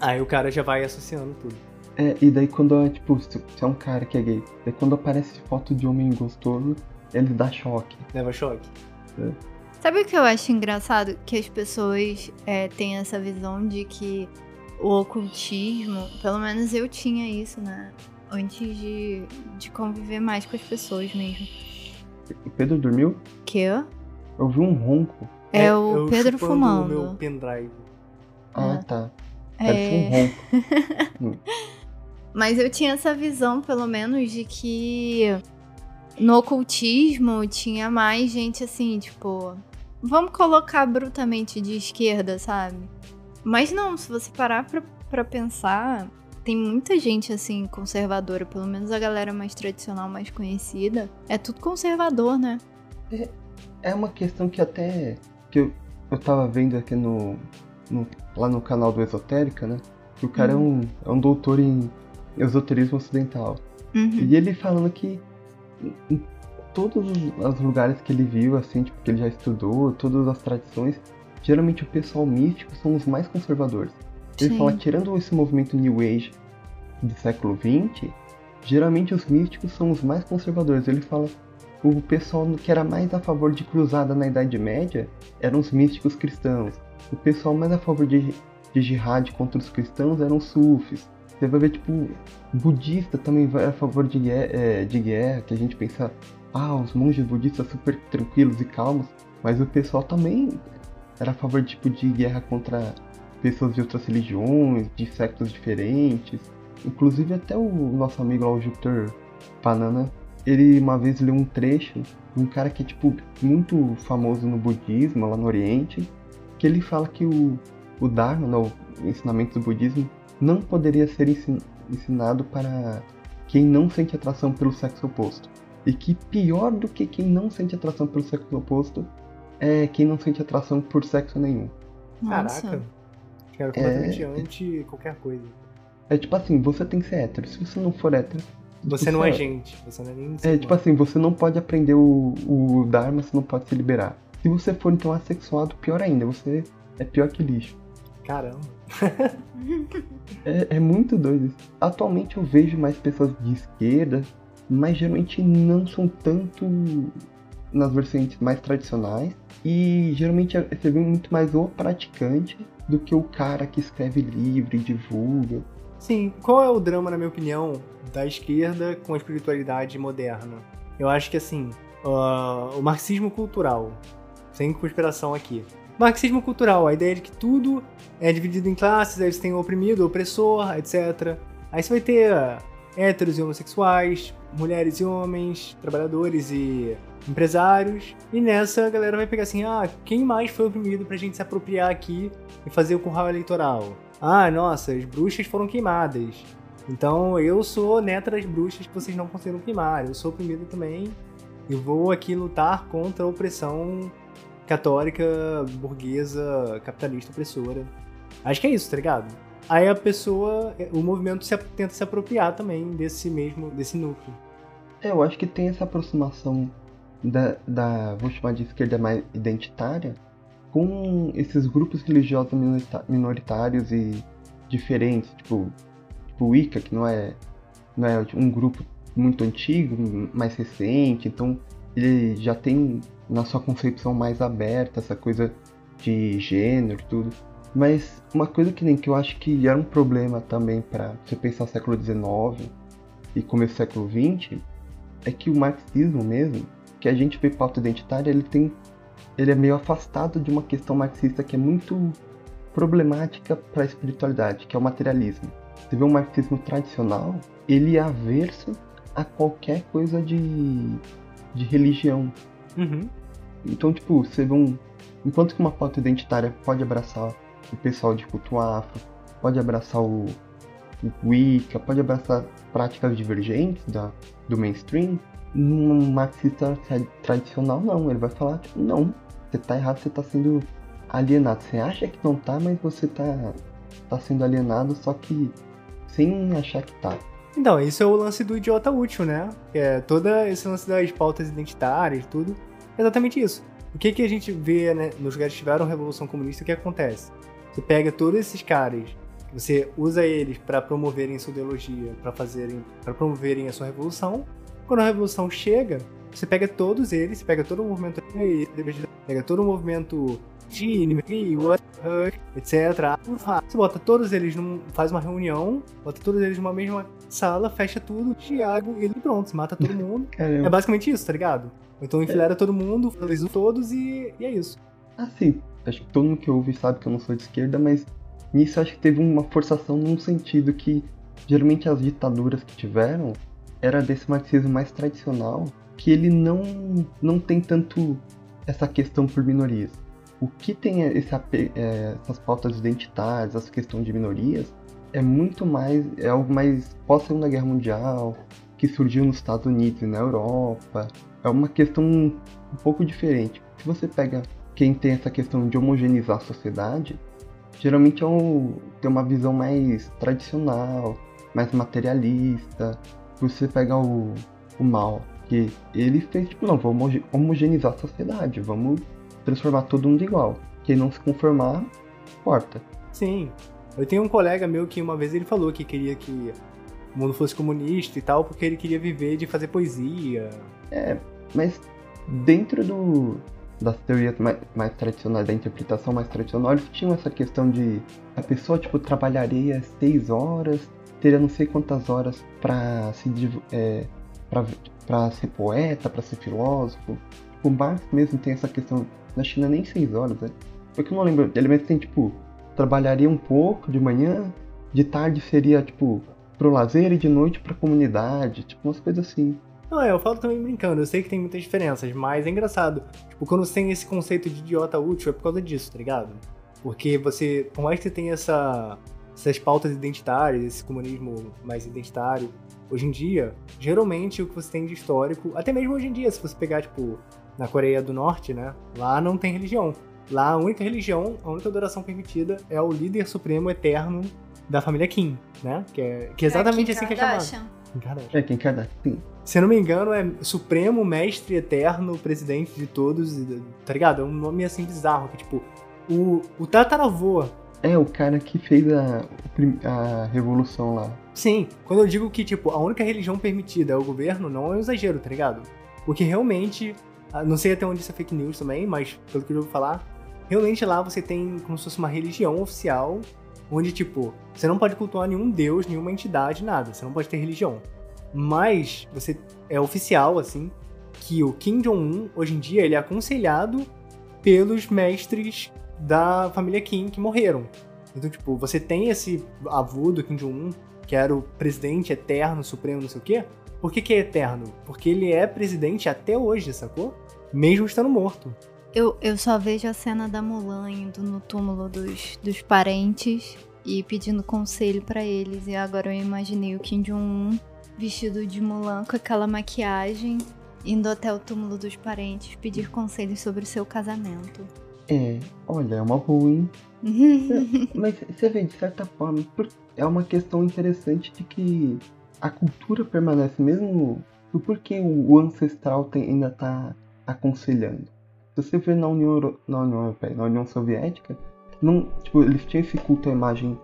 Aí o cara já vai associando tudo. É, e daí quando é, tipo, se é um cara que é gay, daí quando aparece foto de homem gostoso, ele dá choque. Leva choque. Sabe o que eu acho engraçado? Que as pessoas é, têm essa visão de que o ocultismo, pelo menos eu tinha isso, né? Antes de, de conviver mais com as pessoas mesmo. O Pedro dormiu? Que Eu ouvi um ronco. é, o eu Pedro fumando. o meu pendrive. Ah, É. tá. Parece É, um ronco. Mas eu tinha essa visão, pelo menos, de que no ocultismo tinha mais gente assim, tipo. Vamos colocar brutamente de esquerda, sabe? Mas não, se você parar pra, pra pensar, tem muita gente assim, conservadora, pelo menos a galera mais tradicional, mais conhecida. É tudo conservador, né? É uma questão que até. que eu, eu tava vendo aqui no, no- lá no canal do Esotérica, né? que o cara é, um, é um doutor em esoterismo ocidental. Uhum. E ele falando que em- todos os os lugares que ele viu, assim, tipo, que ele já estudou, todas as tradições, geralmente o pessoal místico são os mais conservadores. Ele Sim. fala, tirando esse movimento New Age do século XX, geralmente os místicos são os mais conservadores. Ele fala, o pessoal que era mais a favor de cruzada na Idade Média eram os místicos cristãos. O pessoal mais a favor de, de jihad contra os cristãos eram os sufis. Você vai ver, tipo, budista também vai a favor de guerra, é, de guerra, que a gente pensa, ah, os monges budistas super tranquilos e calmos, mas o pessoal também era a favor, tipo, de guerra contra pessoas de outras religiões, de sectos diferentes. Inclusive até o nosso amigo lá, o Júpiter Banana, ele uma vez leu um trecho de um cara que é, tipo, muito famoso no budismo, lá no Oriente, que ele fala que o, o Dharma, né, o ensinamento do budismo, não poderia ser ensin- ensinado para quem não sente atração pelo sexo oposto. E que pior do que quem não sente atração pelo sexo oposto é quem não sente atração por sexo nenhum. Nossa. Caraca. Cara, completamente anti qualquer coisa. É tipo assim, você tem que ser hétero. Se você não for hétero. Você não é gente, você não é nem É tipo assim, você não pode aprender o, o Dharma, você não pode se liberar. Se você for então assexuado, pior ainda, você é pior que lixo. Caramba. É, é muito doido isso. Atualmente eu vejo mais pessoas de esquerda, mas geralmente não são tanto nas vertentes mais tradicionais. E geralmente você vê muito mais o praticante do que o cara que escreve livro e divulga. Sim, qual é o drama, na minha opinião, da esquerda com a espiritualidade moderna? Eu acho que assim, ah, o marxismo cultural, sem conspiração aqui. Marxismo cultural, a ideia de que tudo é dividido em classes, aí você tem o oprimido, o opressor, etc. Aí você vai ter héteros e homossexuais, mulheres e homens, trabalhadores e empresários. E nessa a galera vai pegar assim: ah, quem mais foi oprimido pra gente se apropriar aqui e fazer o curral eleitoral? Ah, nossa, as bruxas foram queimadas. Então eu sou neta das bruxas que vocês não conseguiram queimar. Eu sou oprimido também e vou aqui lutar contra a opressão católica, burguesa, capitalista, opressora. Acho que é isso, tá ligado? Aí a pessoa, o movimento se, tenta se apropriar também desse mesmo, desse núcleo. É, eu acho que tem essa aproximação da, da vou chamar de esquerda mais identitária, com esses grupos religiosos minoritários e diferentes, tipo, tipo o Wicca, que não é, não é um grupo muito antigo, mais recente, então ele já tem na sua concepção mais aberta essa coisa de gênero tudo. Mas uma coisa que nem que eu acho que era um problema também para você pensar século XIX e começo do século XX é que o marxismo mesmo, que a gente vê pauta identitária, ele tem ele é meio afastado de uma questão marxista que é muito problemática para a espiritualidade, que é o materialismo. Você vê o marxismo tradicional, ele é averso a qualquer coisa de, de religião. Uhum. Então, tipo, você vê um. Enquanto que uma pauta identitária pode abraçar o pessoal de culto afro, pode abraçar o, o Wicca, pode abraçar práticas divergentes da, do mainstream, num marxista tra- tradicional não. Ele vai falar, tipo, não, você tá errado, você tá sendo alienado. Você acha que não tá, mas você tá, tá sendo alienado, só que sem achar que tá. Então, isso é o lance do idiota útil, né? É toda esse lance das pautas identitárias tudo. É exatamente isso. O que, que a gente vê né, nos lugares que tiveram Revolução Comunista, o que acontece? Você pega todos esses caras, você usa eles para promoverem sua ideologia, para fazerem, para promoverem a sua revolução. Quando a revolução chega, você pega todos eles, você pega todo o movimento, pega todo o movimento de etc. Você bota todos eles num. faz uma reunião, bota todos eles numa mesma sala, fecha tudo, Thiago, ele pronto, você mata todo mundo. Caramba. É basicamente isso, tá ligado? Então enfileira todo mundo, faz todos e, e é isso. Assim, acho que todo mundo que ouve sabe que eu não sou de esquerda, mas nisso acho que teve uma forçação num sentido que geralmente as ditaduras que tiveram era desse marxismo mais tradicional, que ele não, não tem tanto essa questão por minorias. O que tem esse, é, essas pautas identitárias, essa questão de minorias, é muito mais, é algo mais pós-segunda guerra mundial, que surgiu nos Estados Unidos e na Europa. É uma questão um pouco diferente. Se você pega quem tem essa questão de homogeneizar a sociedade, geralmente é um, tem uma visão mais tradicional, mais materialista. Você pega o, o mal, que ele fez, tipo, não, vamos homo- homogeneizar a sociedade, vamos transformar todo mundo igual. Quem não se conformar, corta. Sim. Eu tenho um colega meu que uma vez ele falou que queria que o mundo fosse comunista e tal, porque ele queria viver de fazer poesia. Mas dentro do, das teorias mais, mais tradicionais, da interpretação mais tradicional, eles tinham essa questão de a pessoa, tipo, trabalharia seis horas, teria não sei quantas horas pra se é, pra ser poeta, pra ser filósofo. O Marx mesmo tem essa questão, na China nem seis horas, né? Porque eu não lembro, ele mesmo tem, tipo, trabalharia um pouco de manhã, de tarde seria, tipo, pro lazer e de noite pra comunidade, tipo, umas coisas assim. Não, é, eu falo também brincando, eu sei que tem muitas diferenças, mas é engraçado. Tipo, quando você tem esse conceito de idiota útil, é por causa disso, tá ligado? Porque você, por mais que você tenha essa, essas pautas identitárias, esse comunismo mais identitário, hoje em dia, geralmente o que você tem de histórico, até mesmo hoje em dia, se você pegar, tipo, na Coreia do Norte, né? Lá não tem religião. Lá a única religião, a única adoração permitida é o líder supremo eterno da família Kim, né? Que é, que é exatamente assim que é chamado. Kardashian. Kim Kardashian. É, quem quer sim. Se eu não me engano, é Supremo, Mestre Eterno, Presidente de Todos, tá ligado? É um nome assim bizarro, que tipo, o, o tataravô. É, o cara que fez a, a revolução lá. Sim, quando eu digo que, tipo, a única religião permitida é o governo, não é um exagero, tá ligado? Porque realmente, ah, não sei até onde isso é fake news também, mas pelo que eu ouvi falar, realmente lá você tem como se fosse uma religião oficial, onde, tipo, você não pode cultuar nenhum deus, nenhuma entidade, nada, você não pode ter religião. Mas você é oficial, assim, que o Kim Jong-un, hoje em dia, ele é aconselhado pelos mestres da família Kim que morreram. Então, tipo, você tem esse avô do Kim Jong-un, que era o presidente eterno, supremo, não sei o quê. Por que, que é eterno? Porque ele é presidente até hoje, sacou? Mesmo estando morto. Eu, eu só vejo a cena da Mulan indo no túmulo dos, dos parentes e pedindo conselho pra eles. E agora eu imaginei o Kim Jong-un vestido de Mulan com aquela maquiagem, indo até o túmulo dos parentes pedir conselhos sobre o seu casamento. É, olha, é uma boa, hein? Mas você vê, de certa forma, por- é uma questão interessante de que a cultura permanece mesmo do porquê o ancestral tem- ainda tá aconselhando. Se você vê na União, Euro- na União Europeia, na União Soviética, não, tipo, eles tinham esse culto à imagem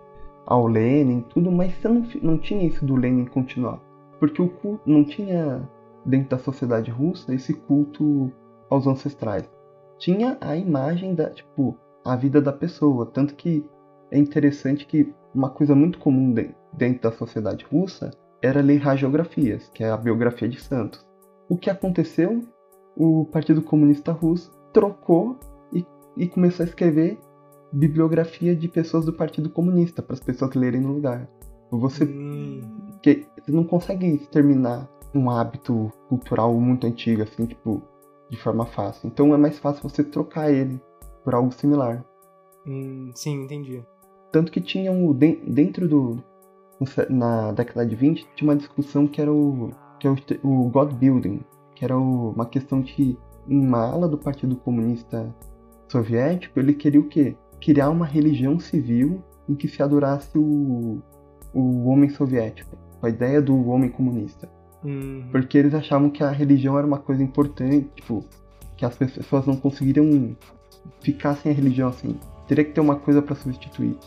ao Lenin, tudo, mas você não, não tinha isso do Lenin continuar. Porque o culto não tinha dentro da sociedade russa esse culto aos ancestrais. Tinha a imagem da, tipo, a vida da pessoa. Tanto que é interessante que uma coisa muito comum de- dentro da sociedade russa era ler radiografias, que é a biografia de santos. O que aconteceu? O Partido Comunista Russo trocou e, e começou a escrever bibliografia de pessoas do Partido Comunista para as pessoas lerem no lugar. Você Hum, porque você não consegue exterminar um hábito cultural muito antigo, assim, tipo, de forma fácil. Então é mais fácil você trocar ele por algo similar. hum, sim, entendi. Tanto que tinha um, den- dentro do. Na década de 20, tinha uma discussão que era o. que é o, o God Building, que era o- uma questão de que uma ala do Partido Comunista Soviético, ele queria o quê? Criar uma religião civil em que se adorasse o, o homem soviético, a ideia do homem comunista. Hum, Porque eles achavam que a religião era uma coisa importante, tipo, que as pessoas não conseguiriam ficar sem a religião assim. Teria que ter uma coisa para substituir.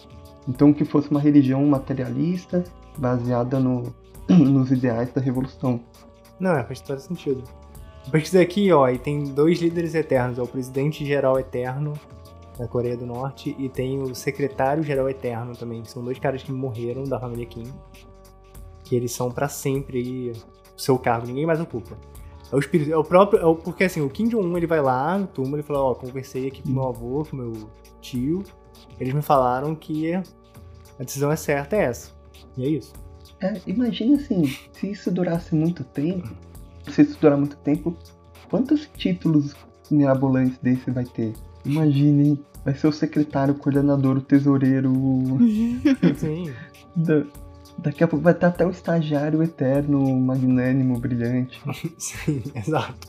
Então que fosse uma religião materialista, baseada no, nos ideais da revolução. Não, é, faz todo sentido. Pesquisei aqui, ó, e tem dois líderes eternos. É o presidente geral eterno da Coreia do Norte e tem o secretário geral eterno também. São dois caras que morreram da família Kim. Que eles são pra sempre aí o seu cargo, ninguém mais ocupa. É o espírito, é o próprio, é o, porque assim, o Kim Jong-un ele vai lá no túmulo e fala, ó, conversei aqui com meu avô, com meu tio, eles me falaram que a decisão é certa é essa. E é isso. É, imagina assim, se isso durasse muito tempo, se isso durar muito tempo, quantos títulos mirabolantes desse vai ter? Imaginem, vai ser o secretário, o coordenador, o tesoureiro, Sim. da- daqui a pouco vai estar até o estagiário eterno, magnânimo, brilhante. Sim, exato.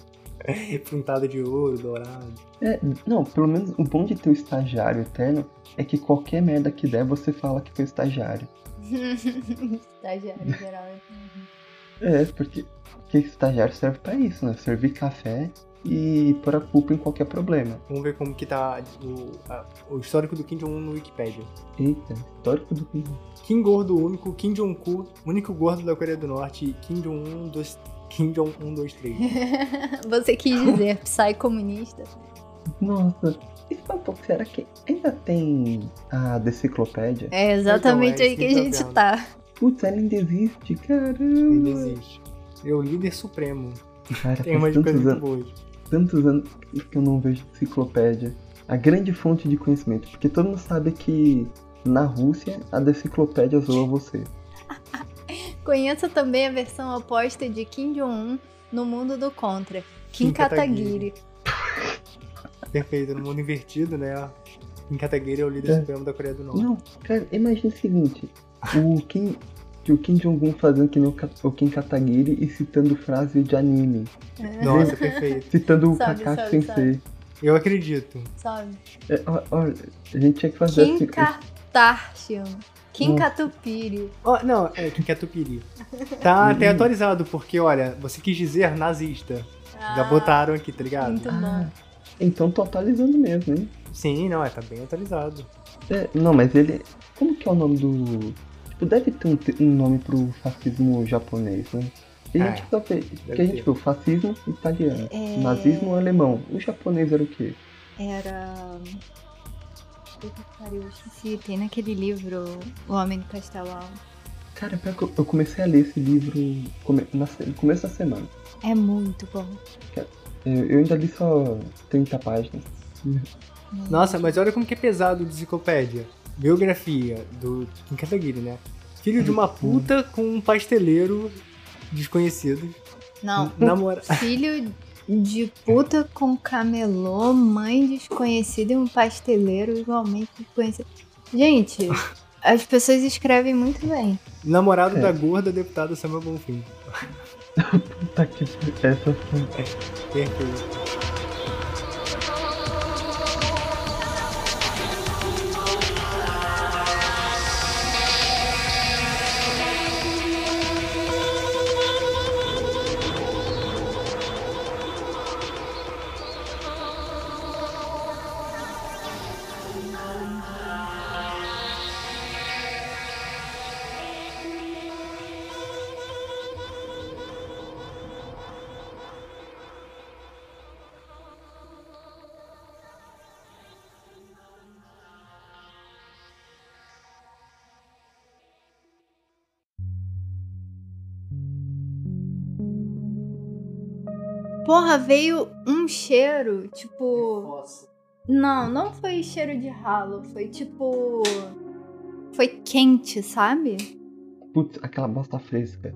Pintada de ouro, dourado. É, não, pelo menos o bom de ter o estagiário eterno é que qualquer merda que der, você fala que foi estagiário. Estagiário geral. É, porque, porque estagiário serve pra isso, né? Servir café e pôr a culpa em qualquer problema. Vamos ver como que tá o, a- o histórico do Kim Jong-un no Wikipedia. Eita, histórico do Kim. Kim Gordo único, Kim Jong-un, único gordo da Coreia do Norte, Kim Jong-un, dois, Kim Jong-un, 2, 3. Você quis dizer psy comunista? Nossa, e só um pouco, será que ainda tem a deciclopédia? É exatamente Então, é aí que a gente tá. Putz, ela ainda existe, caramba. Ainda existe. É o líder supremo. Cara, Tem umas coisas anos, boas. tantos anos que eu não vejo enciclopédia. A grande fonte de conhecimento, porque todo mundo sabe que na Rússia a deciclopédia zoa você. Conheça também a versão oposta de Kim Jong-un no mundo do Contra. Kim, Kim Kataguiri. Perfeito, no mundo invertido, né? Kim Kataguiri é o líder É. supremo da Coreia do Norte. Não, cara, imagina o seguinte: o Kim, o Kim Jong-un fazendo que nem o, Kim Kataguiri e citando frase de anime. Nossa, perfeito. Citando o Sabe, Kakashi sabe, Sensei. Eu acredito. Sabe? É, ó, ó, a gente tinha que fazer Kim assim. Kardashian. Kim. Katupiri. Ó, não, é Kim Kataguiri. Tá até atualizado, porque, olha, você quis dizer nazista. Já botaram aqui, tá ligado? Muito bom. Ah, então tô atualizando mesmo, hein? Sim, não, é, tá bem atualizado. É, não, mas ele. Como que é o nome do. Tipo, deve ter um, um nome pro fascismo japonês, né? Que a gente É, só fez. Que a gente viu, fascismo italiano. É. Nazismo alemão. O japonês era o quê? Era. Puta que pariu, esqueci. Tem naquele livro O Homem do Castelo Alto. Cara, pior que eu, eu comecei a ler esse livro come- na se- no começo da semana. É muito bom. Eu, eu ainda li só 30 páginas. Nossa, mas olha como que é pesado o de enciclopédia. Biografia do Kim Kataguiri, né? Filho de uma puta com um pasteleiro desconhecido. Não, Namora... filho de puta com camelô, mãe desconhecida e um pasteleiro igualmente desconhecido. Gente, as pessoas escrevem muito bem. Namorado É. da gorda deputada Samuel Bonfim. Puta que essa foi. Perfeito. Porra, veio um cheiro, tipo. Não, não foi cheiro de ralo, foi tipo. Foi quente, sabe? Putz, aquela bosta fresca.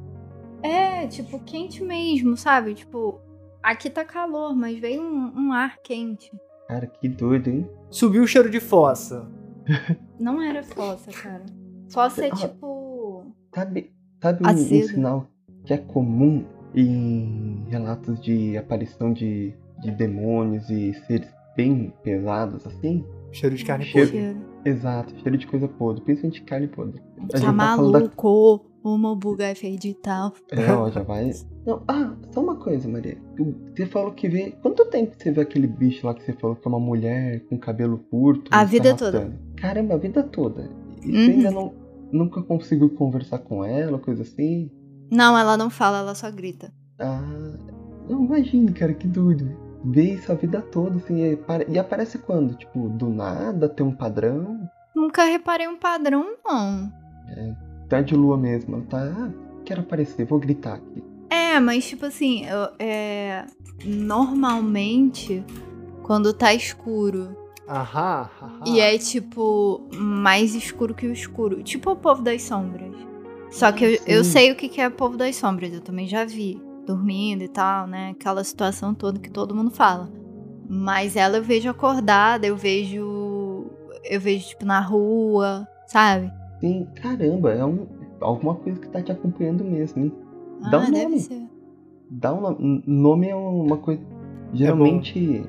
É, tipo, quente mesmo, sabe? Tipo, aqui tá calor, mas veio um, um ar quente. Cara, que doido, hein? Subiu o cheiro de fossa. Não era fossa, cara. Fossa é Ah. tipo. Sabe, sabe um, um sinal que é comum em relatos de aparição de, de demônios e seres bem pesados assim? Cheiro de carne Cheiro. podre. Exato, cheiro de coisa podre, principalmente carne podre. A Tá da maluco? Uma buga é feita de tal. É, ó, já vai. Não, ah, só uma coisa, Maria. Você falou que vê. Quanto tempo que você vê aquele bicho lá que você falou que é uma mulher com cabelo curto? A e vida arrastando? Caramba, a vida toda. E Uhum. você ainda não, nunca conseguiu conversar com ela, coisa assim? Não, ela não fala, ela só grita. Ah. Não, imagine, cara, que doido. Vê isso a vida toda, assim. E, e aparece quando? Tipo, do nada, tem um padrão? Nunca reparei um padrão, não. Tá de lua mesmo. Ela tá. Ah, quero aparecer, vou gritar aqui. É, mas tipo assim, eu- é. Normalmente, quando tá escuro Aham, aham. e é tipo mais escuro que o escuro, tipo o povo das sombras. Só que eu, eu sei o que é o povo das sombras, eu também já vi, dormindo e tal, né? Aquela situação toda que todo mundo fala. Mas ela eu vejo acordada, eu vejo. Eu vejo, tipo, na rua, sabe? Sim, caramba, é um, alguma coisa que tá te acompanhando mesmo, hein? Dá ah, um deve nome. ser. Dá um nome. Nome é uma coisa. Geralmente.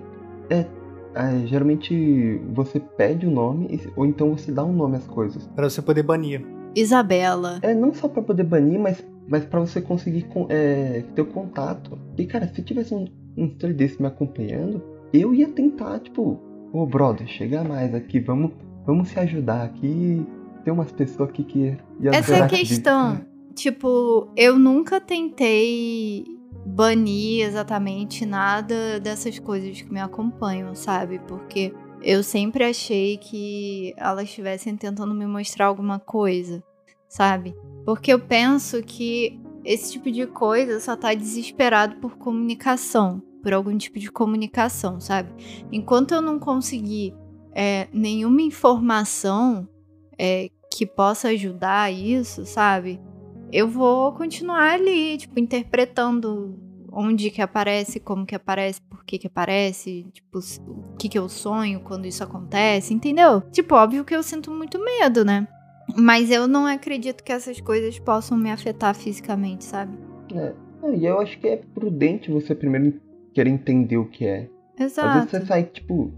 É, é, geralmente você pede o nome, e- ou então você dá um nome às coisas. Pra você poder banir. Isabela. É não só pra poder banir, mas, mas para você conseguir con- é, ter o contato. E cara, se tivesse um, um ser desse me acompanhando, eu ia tentar, tipo, ô brother, chega mais aqui, vamos, vamos se ajudar aqui. Tem umas pessoas aqui que. Essa é a questão. Tipo, eu nunca tentei banir exatamente nada dessas coisas que me acompanham, sabe? Porque eu sempre achei que elas estivessem tentando me mostrar alguma coisa, sabe? Porque eu penso que esse tipo de coisa só tá desesperado por comunicação, por algum tipo de comunicação, sabe? Enquanto eu não conseguir é, nenhuma informação é, que possa ajudar isso, sabe? Eu vou continuar ali, tipo, interpretando onde que aparece, como que aparece, por que que aparece, tipo, o que que eu sonho quando isso acontece, entendeu? Tipo, óbvio que eu sinto muito medo, né? Mas eu não acredito que essas coisas possam me afetar fisicamente, sabe? É. E eu acho que é prudente você primeiro querer entender o que é. Às vezes Exato. você sai, tipo,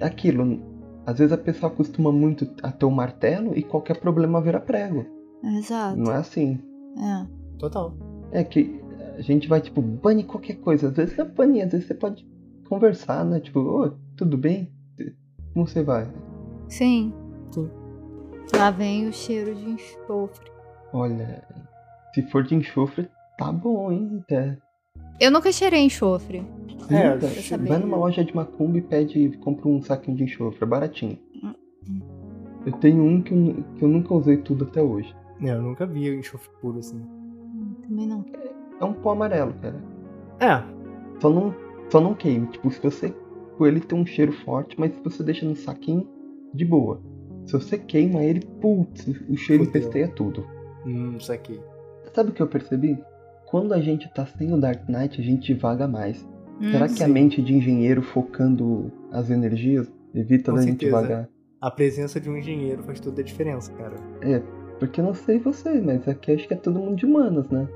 aquilo. Às vezes a pessoa acostuma muito a ter um martelo e qualquer problema vira prego. Exato. Não é assim. É. Total. É que a gente vai, tipo, bane qualquer coisa. Às vezes você bane, às vezes você pode conversar, né? Tipo, ô, tudo bem? Como você vai? Sim. Sim. Lá vem o cheiro de enxofre. Olha, se for de enxofre, tá bom, hein? Até. Eu nunca cheirei enxofre. É, eu sabia. vai numa loja de macumba e pede, compra um saquinho de enxofre, é baratinho. Hum. Eu tenho um que eu, que eu nunca usei tudo até hoje. É, eu nunca vi enxofre puro assim. Hum, Também não. É um pó amarelo, cara. É, Só não, só não queime. Tipo, se você. tipo, Ele tem um cheiro forte, mas se você deixa no saquinho, de boa. Se você queima ele, putz, o cheiro Fudeu. empesteia tudo. hum, isso aqui. Sabe o que eu percebi? Quando a gente tá sem o Dark Knight, a gente divaga mais. Será Hum, que a mente de engenheiro focando as energias evita Com da gente certeza. divagar? A presença de um engenheiro faz toda a diferença, cara. Porque eu não sei você, mas aqui acho que é todo mundo de humanas, né?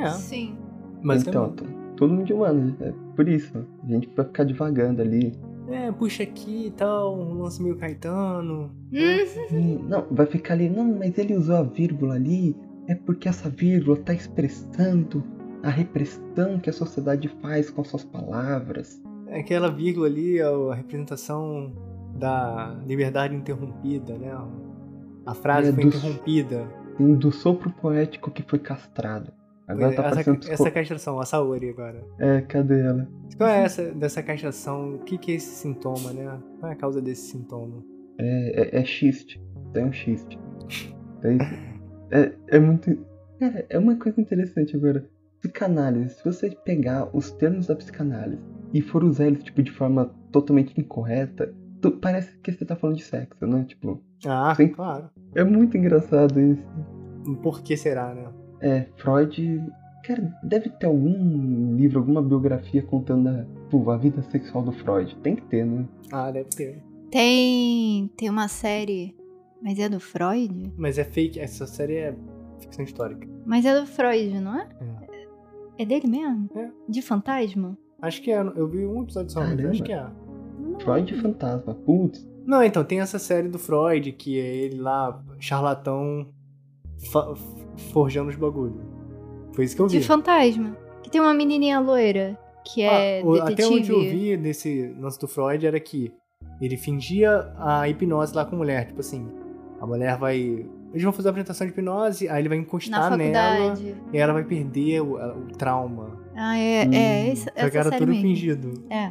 É. Sim. Mas então, todo mundo de humanas. É por isso. A gente vai ficar divagando ali. É, puxa aqui e tal, um lance meio Caetano. Hum, Hum, Não, vai ficar ali, não, mas ele usou a vírgula ali, é porque essa vírgula tá expressando a repressão que a sociedade faz com suas palavras. É Aquela vírgula ali é a representação da liberdade interrompida, né? A frase É, foi do- interrompida. Sim, Do sopro poético que foi castrado. Agora tá essa, parecendo essa psico... castração, a Saori agora. É, cadê ela? Qual é essa dessa castração? O que, que é esse sintoma, né? Qual é a causa desse sintoma? É, é, é xiste. É um xiste. É, é, é muito. Cara, é uma coisa interessante agora. Psicanálise. Se você pegar os termos da psicanálise e for usar eles tipo, de forma totalmente incorreta, tu- parece que você tá falando de sexo, né? Tipo, Ah, Sim. claro. é muito engraçado isso. Por que será, né? É, Freud. Cara, deve ter algum livro, alguma biografia contando a, pô, a vida sexual do Freud. Tem que ter, né? Ah, deve ter. Tem, tem uma série, mas é do Freud? Mas é fake, essa série é ficção histórica. Mas é do Freud, não é? É. É dele mesmo? É. De fantasma? Acho que é, eu vi um episódio só, mas Caramba. acho que é. Não. Freud fantasma. Putz. Não, então, tem essa série do Freud, que é ele lá, charlatão, forjando os bagulhos. Foi isso que eu vi. De fantasma. Que tem uma menininha loira, que é Ah, o- até onde eu vi nesse lance do Freud era que ele fingia a hipnose lá com a mulher. Tipo assim, a mulher vai. Eles vão fazer a apresentação de hipnose, aí ele vai encostar nela e ela vai perder o, o trauma. Ah, é, Hum. é. Essa, Só que essa era série tudo mesmo. fingido. É.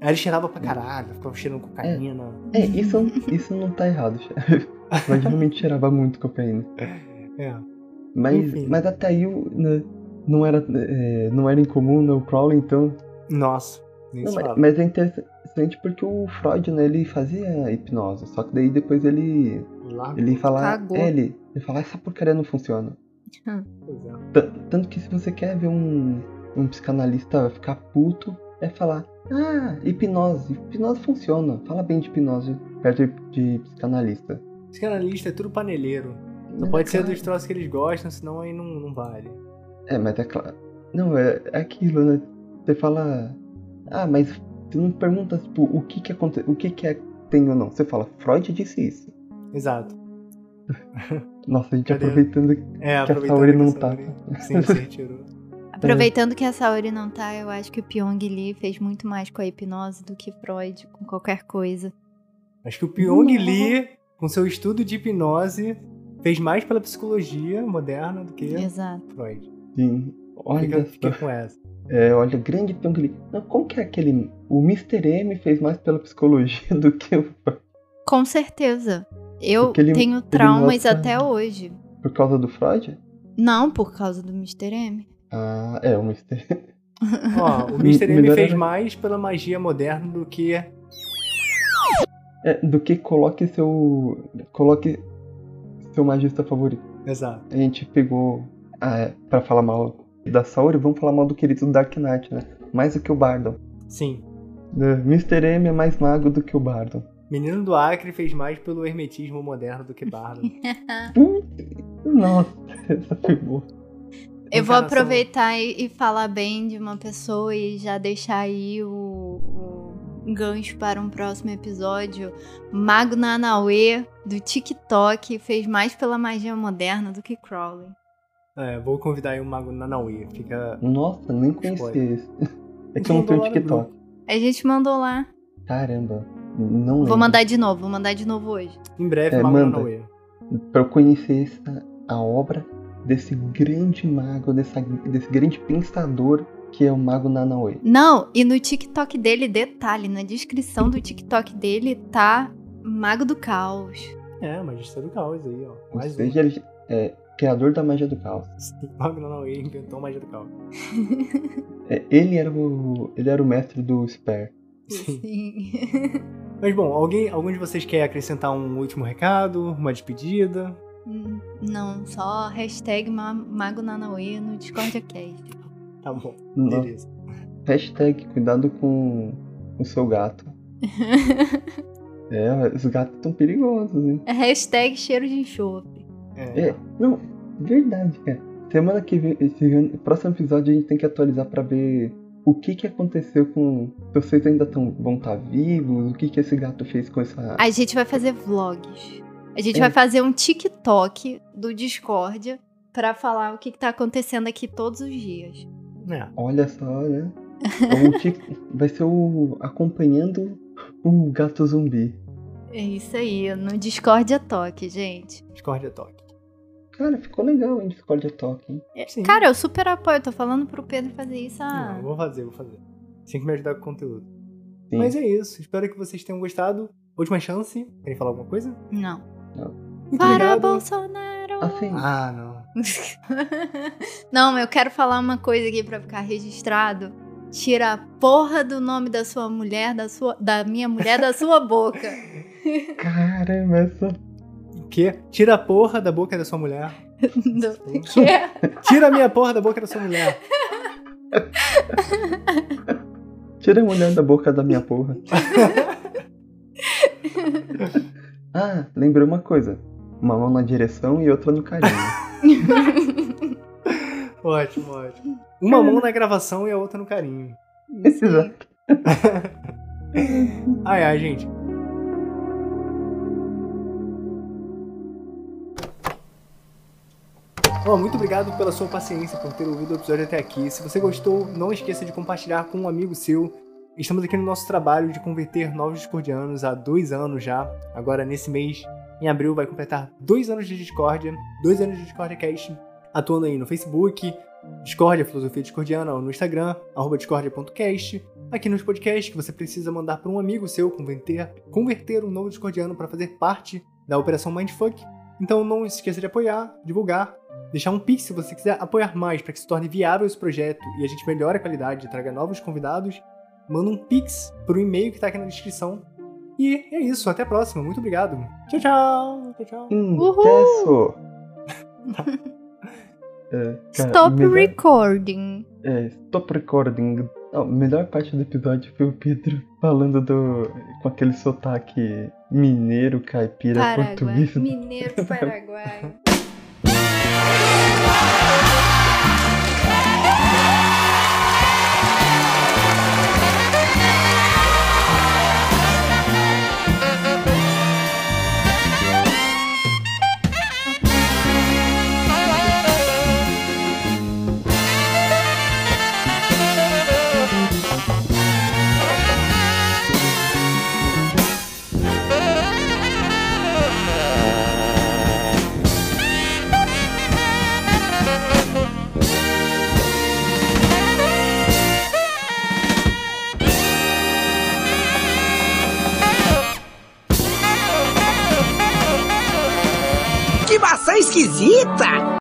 Aí ele cheirava pra caralho, ficava cheirando cocaína. É, isso, isso não tá errado. Freud realmente cheirava muito cocaína. É. Mas, Enfim. mas até aí o- né, não, era, é, não era incomum né, o Crowley, então. Nossa, nem Não, mas, mas é interessante porque o Freud, né, ele fazia hipnose. Só que daí depois ele. Lá, Ele fala. Cagou. É, ele, ele fala, essa porcaria não funciona. T- Tanto que se você quer ver um, um psicanalista ficar puto, é falar, ah, hipnose, hipnose funciona. Fala bem de hipnose perto de, de psicanalista. Psicanalista é tudo paneleiro. Só Mas pode é ser claro. dos troços que eles gostam, senão aí não, não vale. É, mas é claro. Não, é, é aquilo, né? Você fala. Ah, mas você não pergunta, tipo, o que que acontece, o que que é tem ou não. Você fala, Freud disse isso. Exato. Nossa, a gente Cadê? aproveitando É, que a aproveitando Saori que não a tá. Saori- Sim, se retirou. Aproveitando que a Saori não tá, eu acho que o Pyong Lee fez muito mais com a hipnose do que Freud com qualquer coisa. Acho que o Pyong Lee, com seu estudo de hipnose, fez mais pela psicologia moderna do que Exato. Freud. Sim. Olha Fica, só. fica com essa. É, olha, grande Pyong Lee. Não, como que é aquele. O Mr. M fez mais pela psicologia do que o. Com certeza. Eu ele- tenho ele traumas mostra- até hoje. Por causa do Freud? Não por causa do Mr. M. Ah, é, o Mr. Ó, o Mr. M Melhor fez era- mais pela magia moderna do que. É, do que coloque seu. Coloque seu magista favorito. Exato. A gente pegou. Ah, é, pra falar mal da Saori, vamos falar mal do querido Dark Knight, né? Mais do que o Bardon. Sim. Mr. M é mais mago do que o Bardon. Menino do Acre fez mais pelo hermetismo moderno do que Bardo. Nossa, essa foi boa. Eu vou aproveitar e, e falar bem de uma pessoa e já deixar aí o, o gancho para um próximo episódio. Mago Nanauê, do TikTok, fez mais pela magia moderna do que Crowley. É, vou convidar aí o Mago Nanauê. Fica. Nossa, nem Spoiler. esse. É que eu não tenho TikTok. A gente mandou lá. Caramba, não Vou lembro. mandar de novo, vou mandar de novo hoje. Em breve, É, Mago manda. Nanauê. Pra eu conhecer essa, a obra desse grande mago, dessa, desse grande pensador que é o Mago Nanauê. Não, e no TikTok dele, detalhe, na descrição do TikTok dele tá Mago do Caos. É, Magista do Caos aí, ó. Ou Mais um. seja, ele é criador da magia do caos. um. Mago Nanauê inventou a magia do caos. É, ele, era o, ele era o mestre do Spare. Sim. Sim. Mas bom, alguém, algum de vocês quer acrescentar um último recado? Uma despedida? Hum, Não, só hashtag Ma- Mago Nanauê no Discord Cast. Tá bom, Não. beleza. Hashtag cuidado com o seu gato. É, os gatos estão perigosos, hein? hashtag cheiro de enxofre. É, É, não, verdade, cara. Semana que vem, esse próximo episódio a gente tem que atualizar pra ver o que que aconteceu com. Se vocês ainda tão, vão estar vivos, o que que esse gato fez com essa. A gente vai fazer vlogs. A gente É. vai fazer um TikTok do Discord pra falar o que, que tá acontecendo aqui todos os dias. É. Olha só, né? Tic- Vai ser o. acompanhando o gato zumbi. É isso aí, no Discord é toque, gente. Discord é toque. Cara, ficou legal, hein? Discord Talk, hein? É. Cara, eu super apoio, tô falando pro Pedro fazer isso. Não, Ah, vou fazer, vou fazer. Tem que me ajudar com o conteúdo. Sim. Mas é isso. Espero que vocês tenham gostado. Última chance. Querem falar alguma coisa? não. Muito Para obrigado. Bolsonaro! Assim, Ah, não. não, eu quero falar uma coisa aqui pra ficar registrado. Tira a porra do nome da sua mulher, da, sua, da minha mulher, da sua boca. caramba, essa. O quê? Tira a porra da boca da sua mulher. Do quê? Tira a minha porra da boca da sua mulher. Tira a mulher da boca da minha porra. ah, lembrei uma coisa. Uma mão na direção e outra no carinho. Ótimo, ótimo. Uma mão na gravação e a outra no carinho. Exato. Ai, ai, gente. Ó, muito obrigado pela sua paciência, por ter ouvido o episódio até aqui. Se você gostou, não esqueça de compartilhar com um amigo seu. Estamos aqui no nosso trabalho de converter novos discordianos há dois anos já. Agora, nesse mês, em abril, vai completar dois anos de Discordia, dois anos de Discordia Cast, atuando aí no Facebook, Discordia, Filosofia Discordiana, no Instagram, arroba discordia.cast, aqui nos podcasts que você precisa mandar para um amigo seu converter, converter um novo discordiano para fazer parte da Operação Mindfuck. Então não se esqueça de apoiar, divulgar, deixar um pix se você quiser apoiar mais para que se torne viável esse projeto e a gente melhore a qualidade e traga novos convidados. Manda um pix pro e-mail que tá aqui na descrição. E é isso, até a próxima. Muito obrigado. Tchau, tchau. Tchau, tchau. É, cara, Stop melhor- recording. É, stop recording. A melhor parte do episódio foi o Pedro falando do. com aquele sotaque mineiro, caipira, Paraguai. português. Mineiro Passa esquisita!